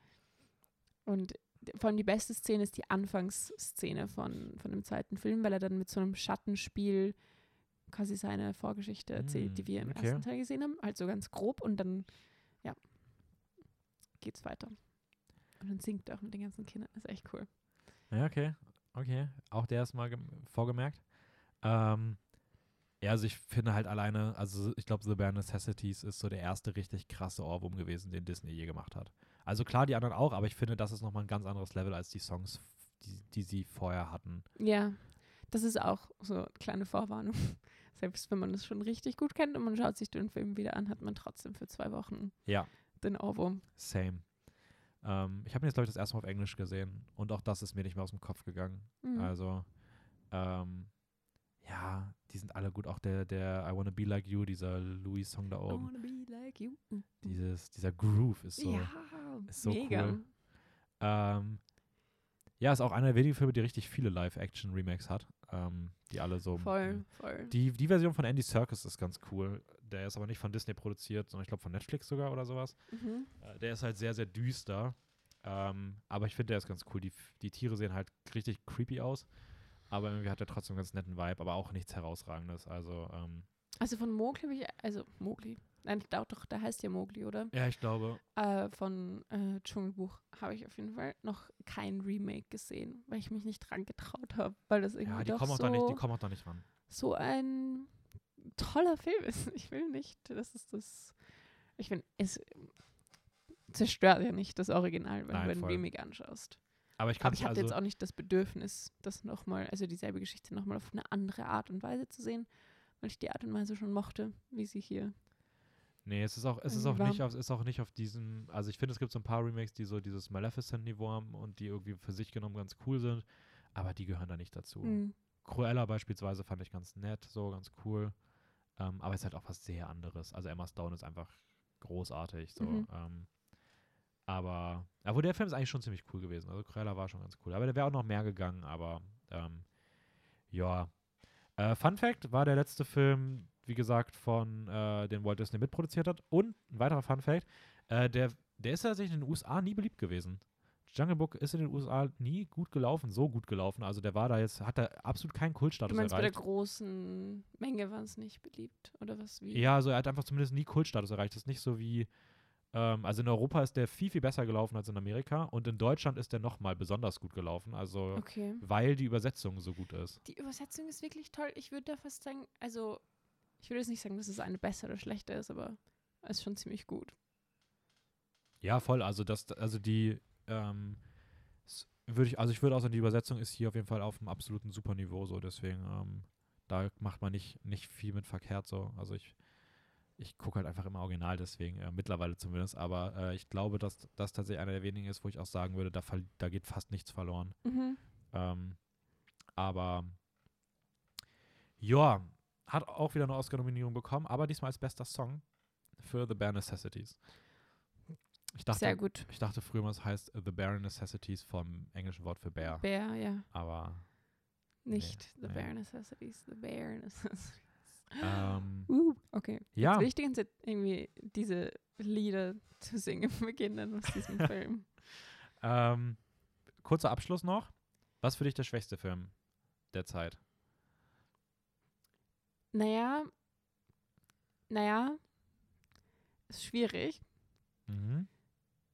Und vor allem die beste Szene ist die Anfangsszene von, von dem zweiten Film, weil er dann mit so einem Schattenspiel quasi seine Vorgeschichte erzählt, die Mm, wir im okay. ersten Teil gesehen haben. Halt so ganz grob und dann, ja, geht's weiter. Und dann singt er auch mit den ganzen Kindern. Das ist echt cool. Ja, okay. Okay. Auch der ist mal gem- vorgemerkt. Ähm, ja, also ich finde halt alleine, also ich glaube, The Bare Necessities ist so der erste richtig krasse Ohrwurm gewesen, den Disney je gemacht hat. Also klar, die anderen auch, aber ich finde, das ist nochmal ein ganz anderes Level als die Songs, die, die sie vorher hatten. Ja, das ist auch so eine kleine Vorwarnung. Selbst wenn man es schon richtig gut kennt und man schaut sich den Film wieder an, hat man trotzdem für zwei Wochen Ja. den Ohrwurm. Same. Ähm, ich habe ihn jetzt, glaube ich, das erste Mal auf Englisch gesehen und auch das ist mir nicht mehr aus dem Kopf gegangen. Mhm. Also, ähm, ja, die sind alle gut. Auch der, der I Wanna Be Like You, dieser Louis-Song da I oben. wanna be like you. Mhm. Dieses, dieser Groove ist so. ja, ist so mega. cool. Ähm, ja, ist auch einer der wenigen Filme, die richtig viele Live-Action-Remakes hat. Ähm, die alle so. Voll, voll. Die, die Version von Andy Serkis ist ganz cool. Der ist aber nicht von Disney produziert, sondern ich glaube von Netflix sogar oder sowas. Mhm. Äh, der ist halt sehr, sehr düster. Ähm, aber ich finde, der ist ganz cool. Die, die Tiere sehen halt richtig creepy aus. Aber irgendwie hat er trotzdem einen ganz netten Vibe, aber auch nichts Herausragendes. Also, ähm, Also von Mowgli habe ich, also Mowgli. Nein, ich glaube doch, der heißt ja Mowgli, oder? ja, ich glaube. Äh, von äh, Dschungelbuch habe ich auf jeden Fall noch kein Remake gesehen, weil ich mich nicht dran getraut habe, weil das irgendwie Ja, die doch kommen, auch so, da nicht, die kommen auch da nicht ran. so ein toller Film ist. Ich will nicht, das ist das. Ich finde, es zerstört ja nicht das Original, wenn Nein, du ein voll. Remake anschaust. Aber ich Aber ich hatte also, jetzt auch nicht das Bedürfnis, das nochmal, also dieselbe Geschichte nochmal auf eine andere Art und Weise zu sehen, weil ich die Art und Weise schon mochte, wie sie hier. Nee, es ist auch, es ist auch nicht auf, ist auch nicht auf diesem, also ich finde, es gibt so ein paar Remakes, die so dieses Maleficent-Niveau haben und die irgendwie für sich genommen ganz cool sind, aber die gehören da nicht dazu. Mhm. Cruella beispielsweise fand ich ganz nett, so ganz cool. Ähm, aber es ist halt auch was sehr anderes. Also Emma Stone ist einfach großartig. So. Mhm. Ähm, aber, aber der Film ist eigentlich schon ziemlich cool gewesen. Also Cruella war schon ganz cool. Aber der wäre auch noch mehr gegangen, aber ähm, ja. Äh, Fun Fact war der letzte Film, wie gesagt, von äh, den Walt Disney mitproduziert hat. Und ein weiterer Fun Fact, äh, der, der ist tatsächlich in den USA nie beliebt gewesen. Jungle Book ist in den USA nie gut gelaufen, so gut gelaufen. Also der war da jetzt, hat da absolut keinen Du Kultstatus meinst, bei der erreicht. großen Menge war es nicht beliebt? Oder was? Wie? Ja, also er hat einfach zumindest nie Kultstatus erreicht. Das ist nicht so wie, ähm, also in Europa ist der viel, viel besser gelaufen als in Amerika und in Deutschland ist der nochmal besonders gut gelaufen. Also Okay. weil die Übersetzung so gut ist. Die Übersetzung ist wirklich toll. Ich würde da fast sagen, also ich würde jetzt nicht sagen, dass es eine bessere oder schlechter ist, aber es ist schon ziemlich gut. Ja, voll. Also das, also die, ähm, würde ich, also ich würde auch sagen, die Übersetzung ist hier auf jeden Fall auf einem absoluten super Niveau so. Deswegen, ähm, da macht man nicht, nicht viel mit verkehrt so. Also ich, ich gucke halt einfach immer Original, deswegen, äh, mittlerweile zumindest. Aber äh, ich glaube, dass das tatsächlich einer der wenigen ist, wo ich auch sagen würde, da, da geht fast nichts verloren. Mhm. Ähm, aber ja, hat auch wieder eine Oscar-Nominierung bekommen, aber diesmal als bester Song für The Bare Necessities. Ich dachte, Sehr gut. ich dachte früher mal, es heißt The Bare Necessities vom englischen Wort für Bär. Bär, ja. Aber Nicht The nee. Bare Necessities, The Bare Necessities. Ähm, Uh, okay. ja, Jetzt ganze Zeit irgendwie diese Lieder zu singen beginnen aus diesem Film. ähm, kurzer Abschluss noch. Was für dich der schwächste Film der Zeit? Naja, naja, ist schwierig. Mhm.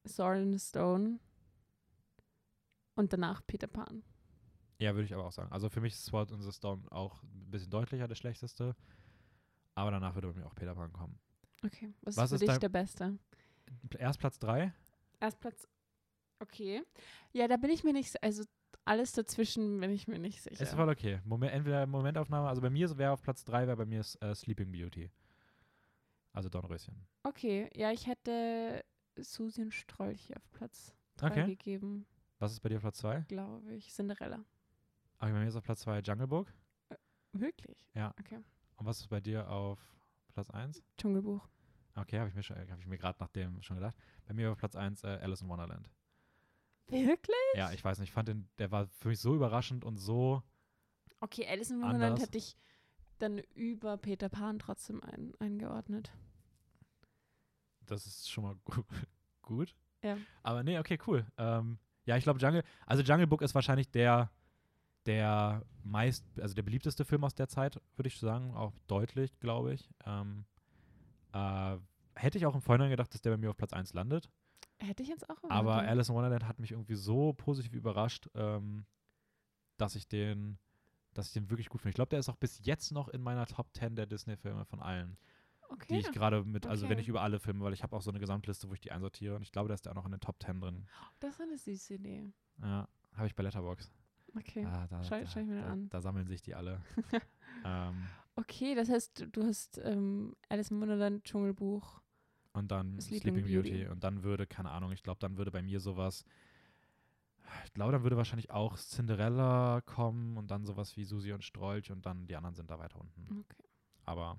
Sword in the Stone und danach Peter Pan. Ja, würde ich aber auch sagen. Also für mich ist Sword in the Stone auch ein bisschen deutlicher der schlechteste. Aber danach würde bei mir auch Peter Pan kommen. Okay, was, Was ist ist für dich dein- der Beste? Erst Platz 3. Erstplatz. Okay. Ja, da bin ich mir nicht, also alles dazwischen bin ich mir nicht sicher. Ist voll okay. Moment, entweder Momentaufnahme, also bei mir wäre auf Platz 3, wäre bei mir äh, Sleeping Beauty. Also Dornröschen. Okay, ja, ich hätte Susi und Strolch auf Platz 3 Okay. gegeben, Was ist bei dir auf Platz 2? glaube ich. Cinderella. Aber bei mir ist auf Platz 2 Jungle Book. Wirklich? Ja. Okay. Und was ist bei dir auf Platz 1? Dschungelbuch. Okay, habe ich mir, schon- hab ich mir gerade nach dem schon gedacht. Bei mir auf Platz 1 äh, Alice in Wonderland. Wirklich? Ja, ich weiß nicht, ich fand den, der war für mich so überraschend und so, Okay, Alice in Wonderland Anders. hätte ich dann über Peter Pan trotzdem ein, eingeordnet. das ist schon mal gu gut. Ja. Aber nee, okay, cool. Ähm, ja, ich glaube Jungle, also Jungle Book ist wahrscheinlich der, der meist, also der beliebteste Film aus der Zeit, würde ich sagen, auch deutlich, glaube ich. Ähm, äh, hätte ich auch im Vorhinein gedacht, dass der bei mir auf Platz 1 landet. Hätte ich jetzt auch Aber erwartet. Alice in Wonderland hat mich irgendwie so positiv überrascht, ähm, dass ich den, dass ich den wirklich gut finde. Ich glaube, der ist auch bis jetzt noch in meiner Top 10 der Disney-Filme von allen, die okay. ich gerade mit, also wenn Okay. ich über alle Filme, weil ich habe auch so eine Gesamtliste, wo ich die einsortiere und ich glaube, da ist der auch noch in den Top 10 drin. Das ist eine süße Idee. Ja, habe ich bei Letterbox. Okay. Ah, da, Schau- da, schau ich mir da, an. da sammeln sich die alle. ähm, Okay, das heißt, du hast ähm, Alice im Wunderland, Dschungelbuch. und dann Sleeping Sleeping, Beauty. Beauty. Und dann würde, keine Ahnung, ich glaube, dann würde bei mir sowas, ich glaube, dann würde wahrscheinlich auch Cinderella kommen und dann sowas wie Susi und Strolch und dann die anderen sind da weiter unten. Okay. Aber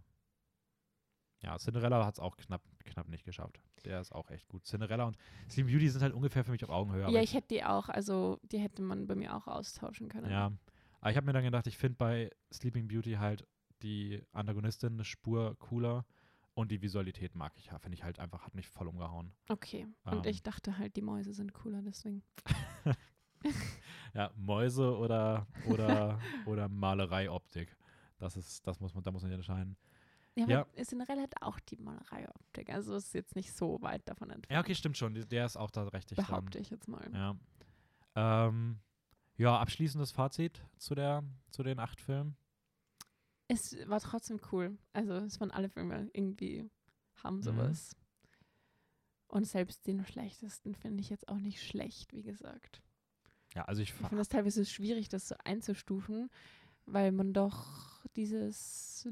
ja, Cinderella hat es auch knapp, knapp nicht geschafft. Der ist auch echt gut. Cinderella und Sleeping Beauty sind halt ungefähr für mich auf Augenhöhe. ja, ich hätte die auch, also die hätte man bei mir auch austauschen können. Ja, aber ich habe mir dann gedacht, ich finde bei Sleeping Beauty halt die Antagonistin eine Spur cooler und die Visualität mag ich ja, finde ich halt einfach, hat mich voll umgehauen. Okay. Und Ähm. ich dachte halt, die Mäuse sind cooler, deswegen. Ja, Mäuse oder oder oder Malereioptik. Das ist, das muss man, da muss man entscheiden. Ja, Ja. aber Cinderella hat auch die Malereioptik. Also ist jetzt nicht so weit davon entfernt. Ja, okay, stimmt schon. Der ist auch da richtig dran. Behaupte ich jetzt mal. Ja. Ähm, ja, abschließendes Fazit zu der, zu den acht Filmen. Es war trotzdem cool. Also es waren alle Filme irgendwie, haben Mhm. sowas. Und selbst den schlechtesten finde ich jetzt auch nicht schlecht, wie gesagt. Ja, also ich, Ich finde es teilweise schwierig, das so einzustufen, weil man doch dieses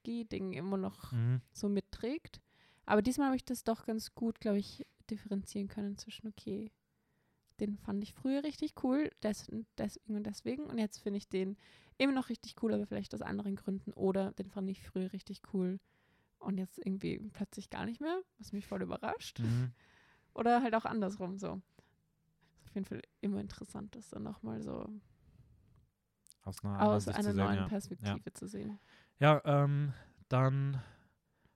Nostalgie-Ding immer noch mhm. so mitträgt. Aber diesmal habe ich das doch ganz gut, glaube ich, differenzieren können zwischen, okay, den fand ich früher richtig cool, des, deswegen und deswegen. Und jetzt finde ich den immer noch richtig cool, aber vielleicht aus anderen Gründen. Oder den fand ich früher richtig cool und jetzt irgendwie plötzlich gar nicht mehr, was mich voll überrascht. Mhm. Oder halt auch andersrum so. Ist auf jeden Fall immer interessant, das dann nochmal so Aus einer, aus einer sehen, neuen ja. Perspektive zu sehen. Ja, ähm, dann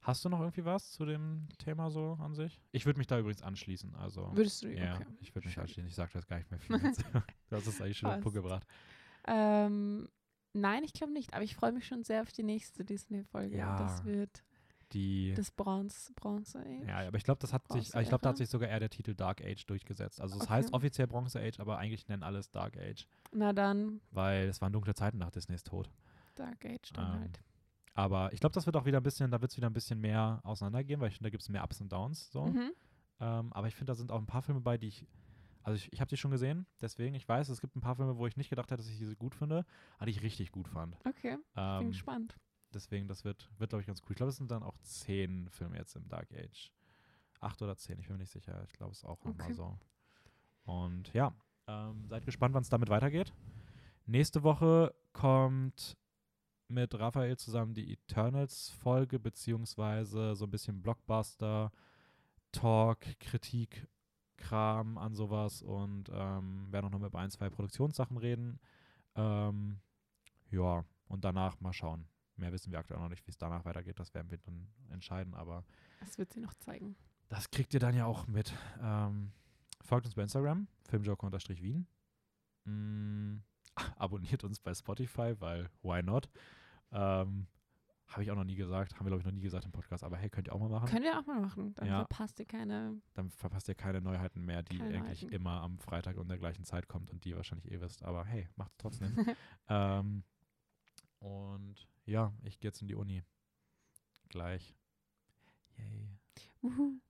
hast du noch irgendwie was zu dem Thema so an sich? Ich würde mich da übrigens anschließen. Also, Würdest du? ja, Okay. ich würde mich anschließen. Ich sage das gar nicht mehr viel. Du hast es eigentlich schon auf den Punkt gebracht. Ähm, nein, ich glaube nicht, aber ich freue mich schon sehr auf die nächste Disney-Folge. Ja. Das wird Die, das Bronze, Bronze Age. ja, aber ich glaube, das hat sich, Bronze ich glaube, da hat sich sogar eher der Titel Dark Age durchgesetzt. Also es Okay. heißt offiziell Bronze Age, aber eigentlich nennen alles Dark Age, Na dann, weil es waren dunkle Zeiten nach Disneys Tod. Dark Age dann Ähm, halt. Aber ich glaube, das wird auch wieder ein bisschen, da wird es wieder ein bisschen mehr auseinandergehen, weil ich finde, da gibt es mehr Ups und Downs. So. Mhm. Ähm, aber ich finde, da sind auch ein paar Filme bei, die ich. Also ich, ich habe die schon gesehen, deswegen, ich weiß, es gibt ein paar Filme, wo ich nicht gedacht hätte, dass ich diese gut finde, aber die ich richtig gut fand. Okay, bin Ähm, gespannt. deswegen, das wird, wird glaube ich, ganz cool. Ich glaube, es sind dann auch zehn Filme jetzt im Dark Age. Acht oder zehn, ich bin mir nicht sicher. Ich glaube, es ist auch nochmal Okay. so. Und ja, ähm, seid gespannt, wann es damit weitergeht. Nächste Woche kommt mit Raphael zusammen die Eternals-Folge, beziehungsweise so ein bisschen Blockbuster, Talk, Kritik, Kram an sowas und ähm, werden auch noch mit ein, zwei Produktionssachen reden. Ähm, ja, und danach mal schauen. Mehr wissen wir aktuell noch nicht, wie es danach weitergeht. Das werden wir dann entscheiden, aber Das wird sie noch zeigen. das kriegt ihr dann ja auch mit. Ähm, folgt uns bei Instagram, filmjoke-wien. Mm, abonniert uns bei Spotify, weil why not? Ähm, Habe ich auch noch nie gesagt, haben wir glaube ich noch nie gesagt im Podcast, aber hey, könnt ihr auch mal machen. Könnt ihr auch mal machen. Dann Ja. verpasst ihr keine. Dann verpasst ihr keine Neuheiten mehr, die eigentlich Neuheiten. immer am Freitag um der gleichen Zeit kommt und die ihr wahrscheinlich eh wisst. Aber hey, macht's trotzdem. ähm, und ja, ich gehe jetzt in die Uni. Gleich. Yay. Uhu.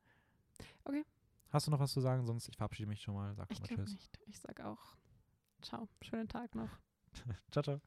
Hast du noch was zu sagen? Sonst ich verabschiede mich schon mal. Sag Ich mal Tschüss. nicht. Ich sag auch. Ciao. Schönen Tag noch. Ciao, ciao.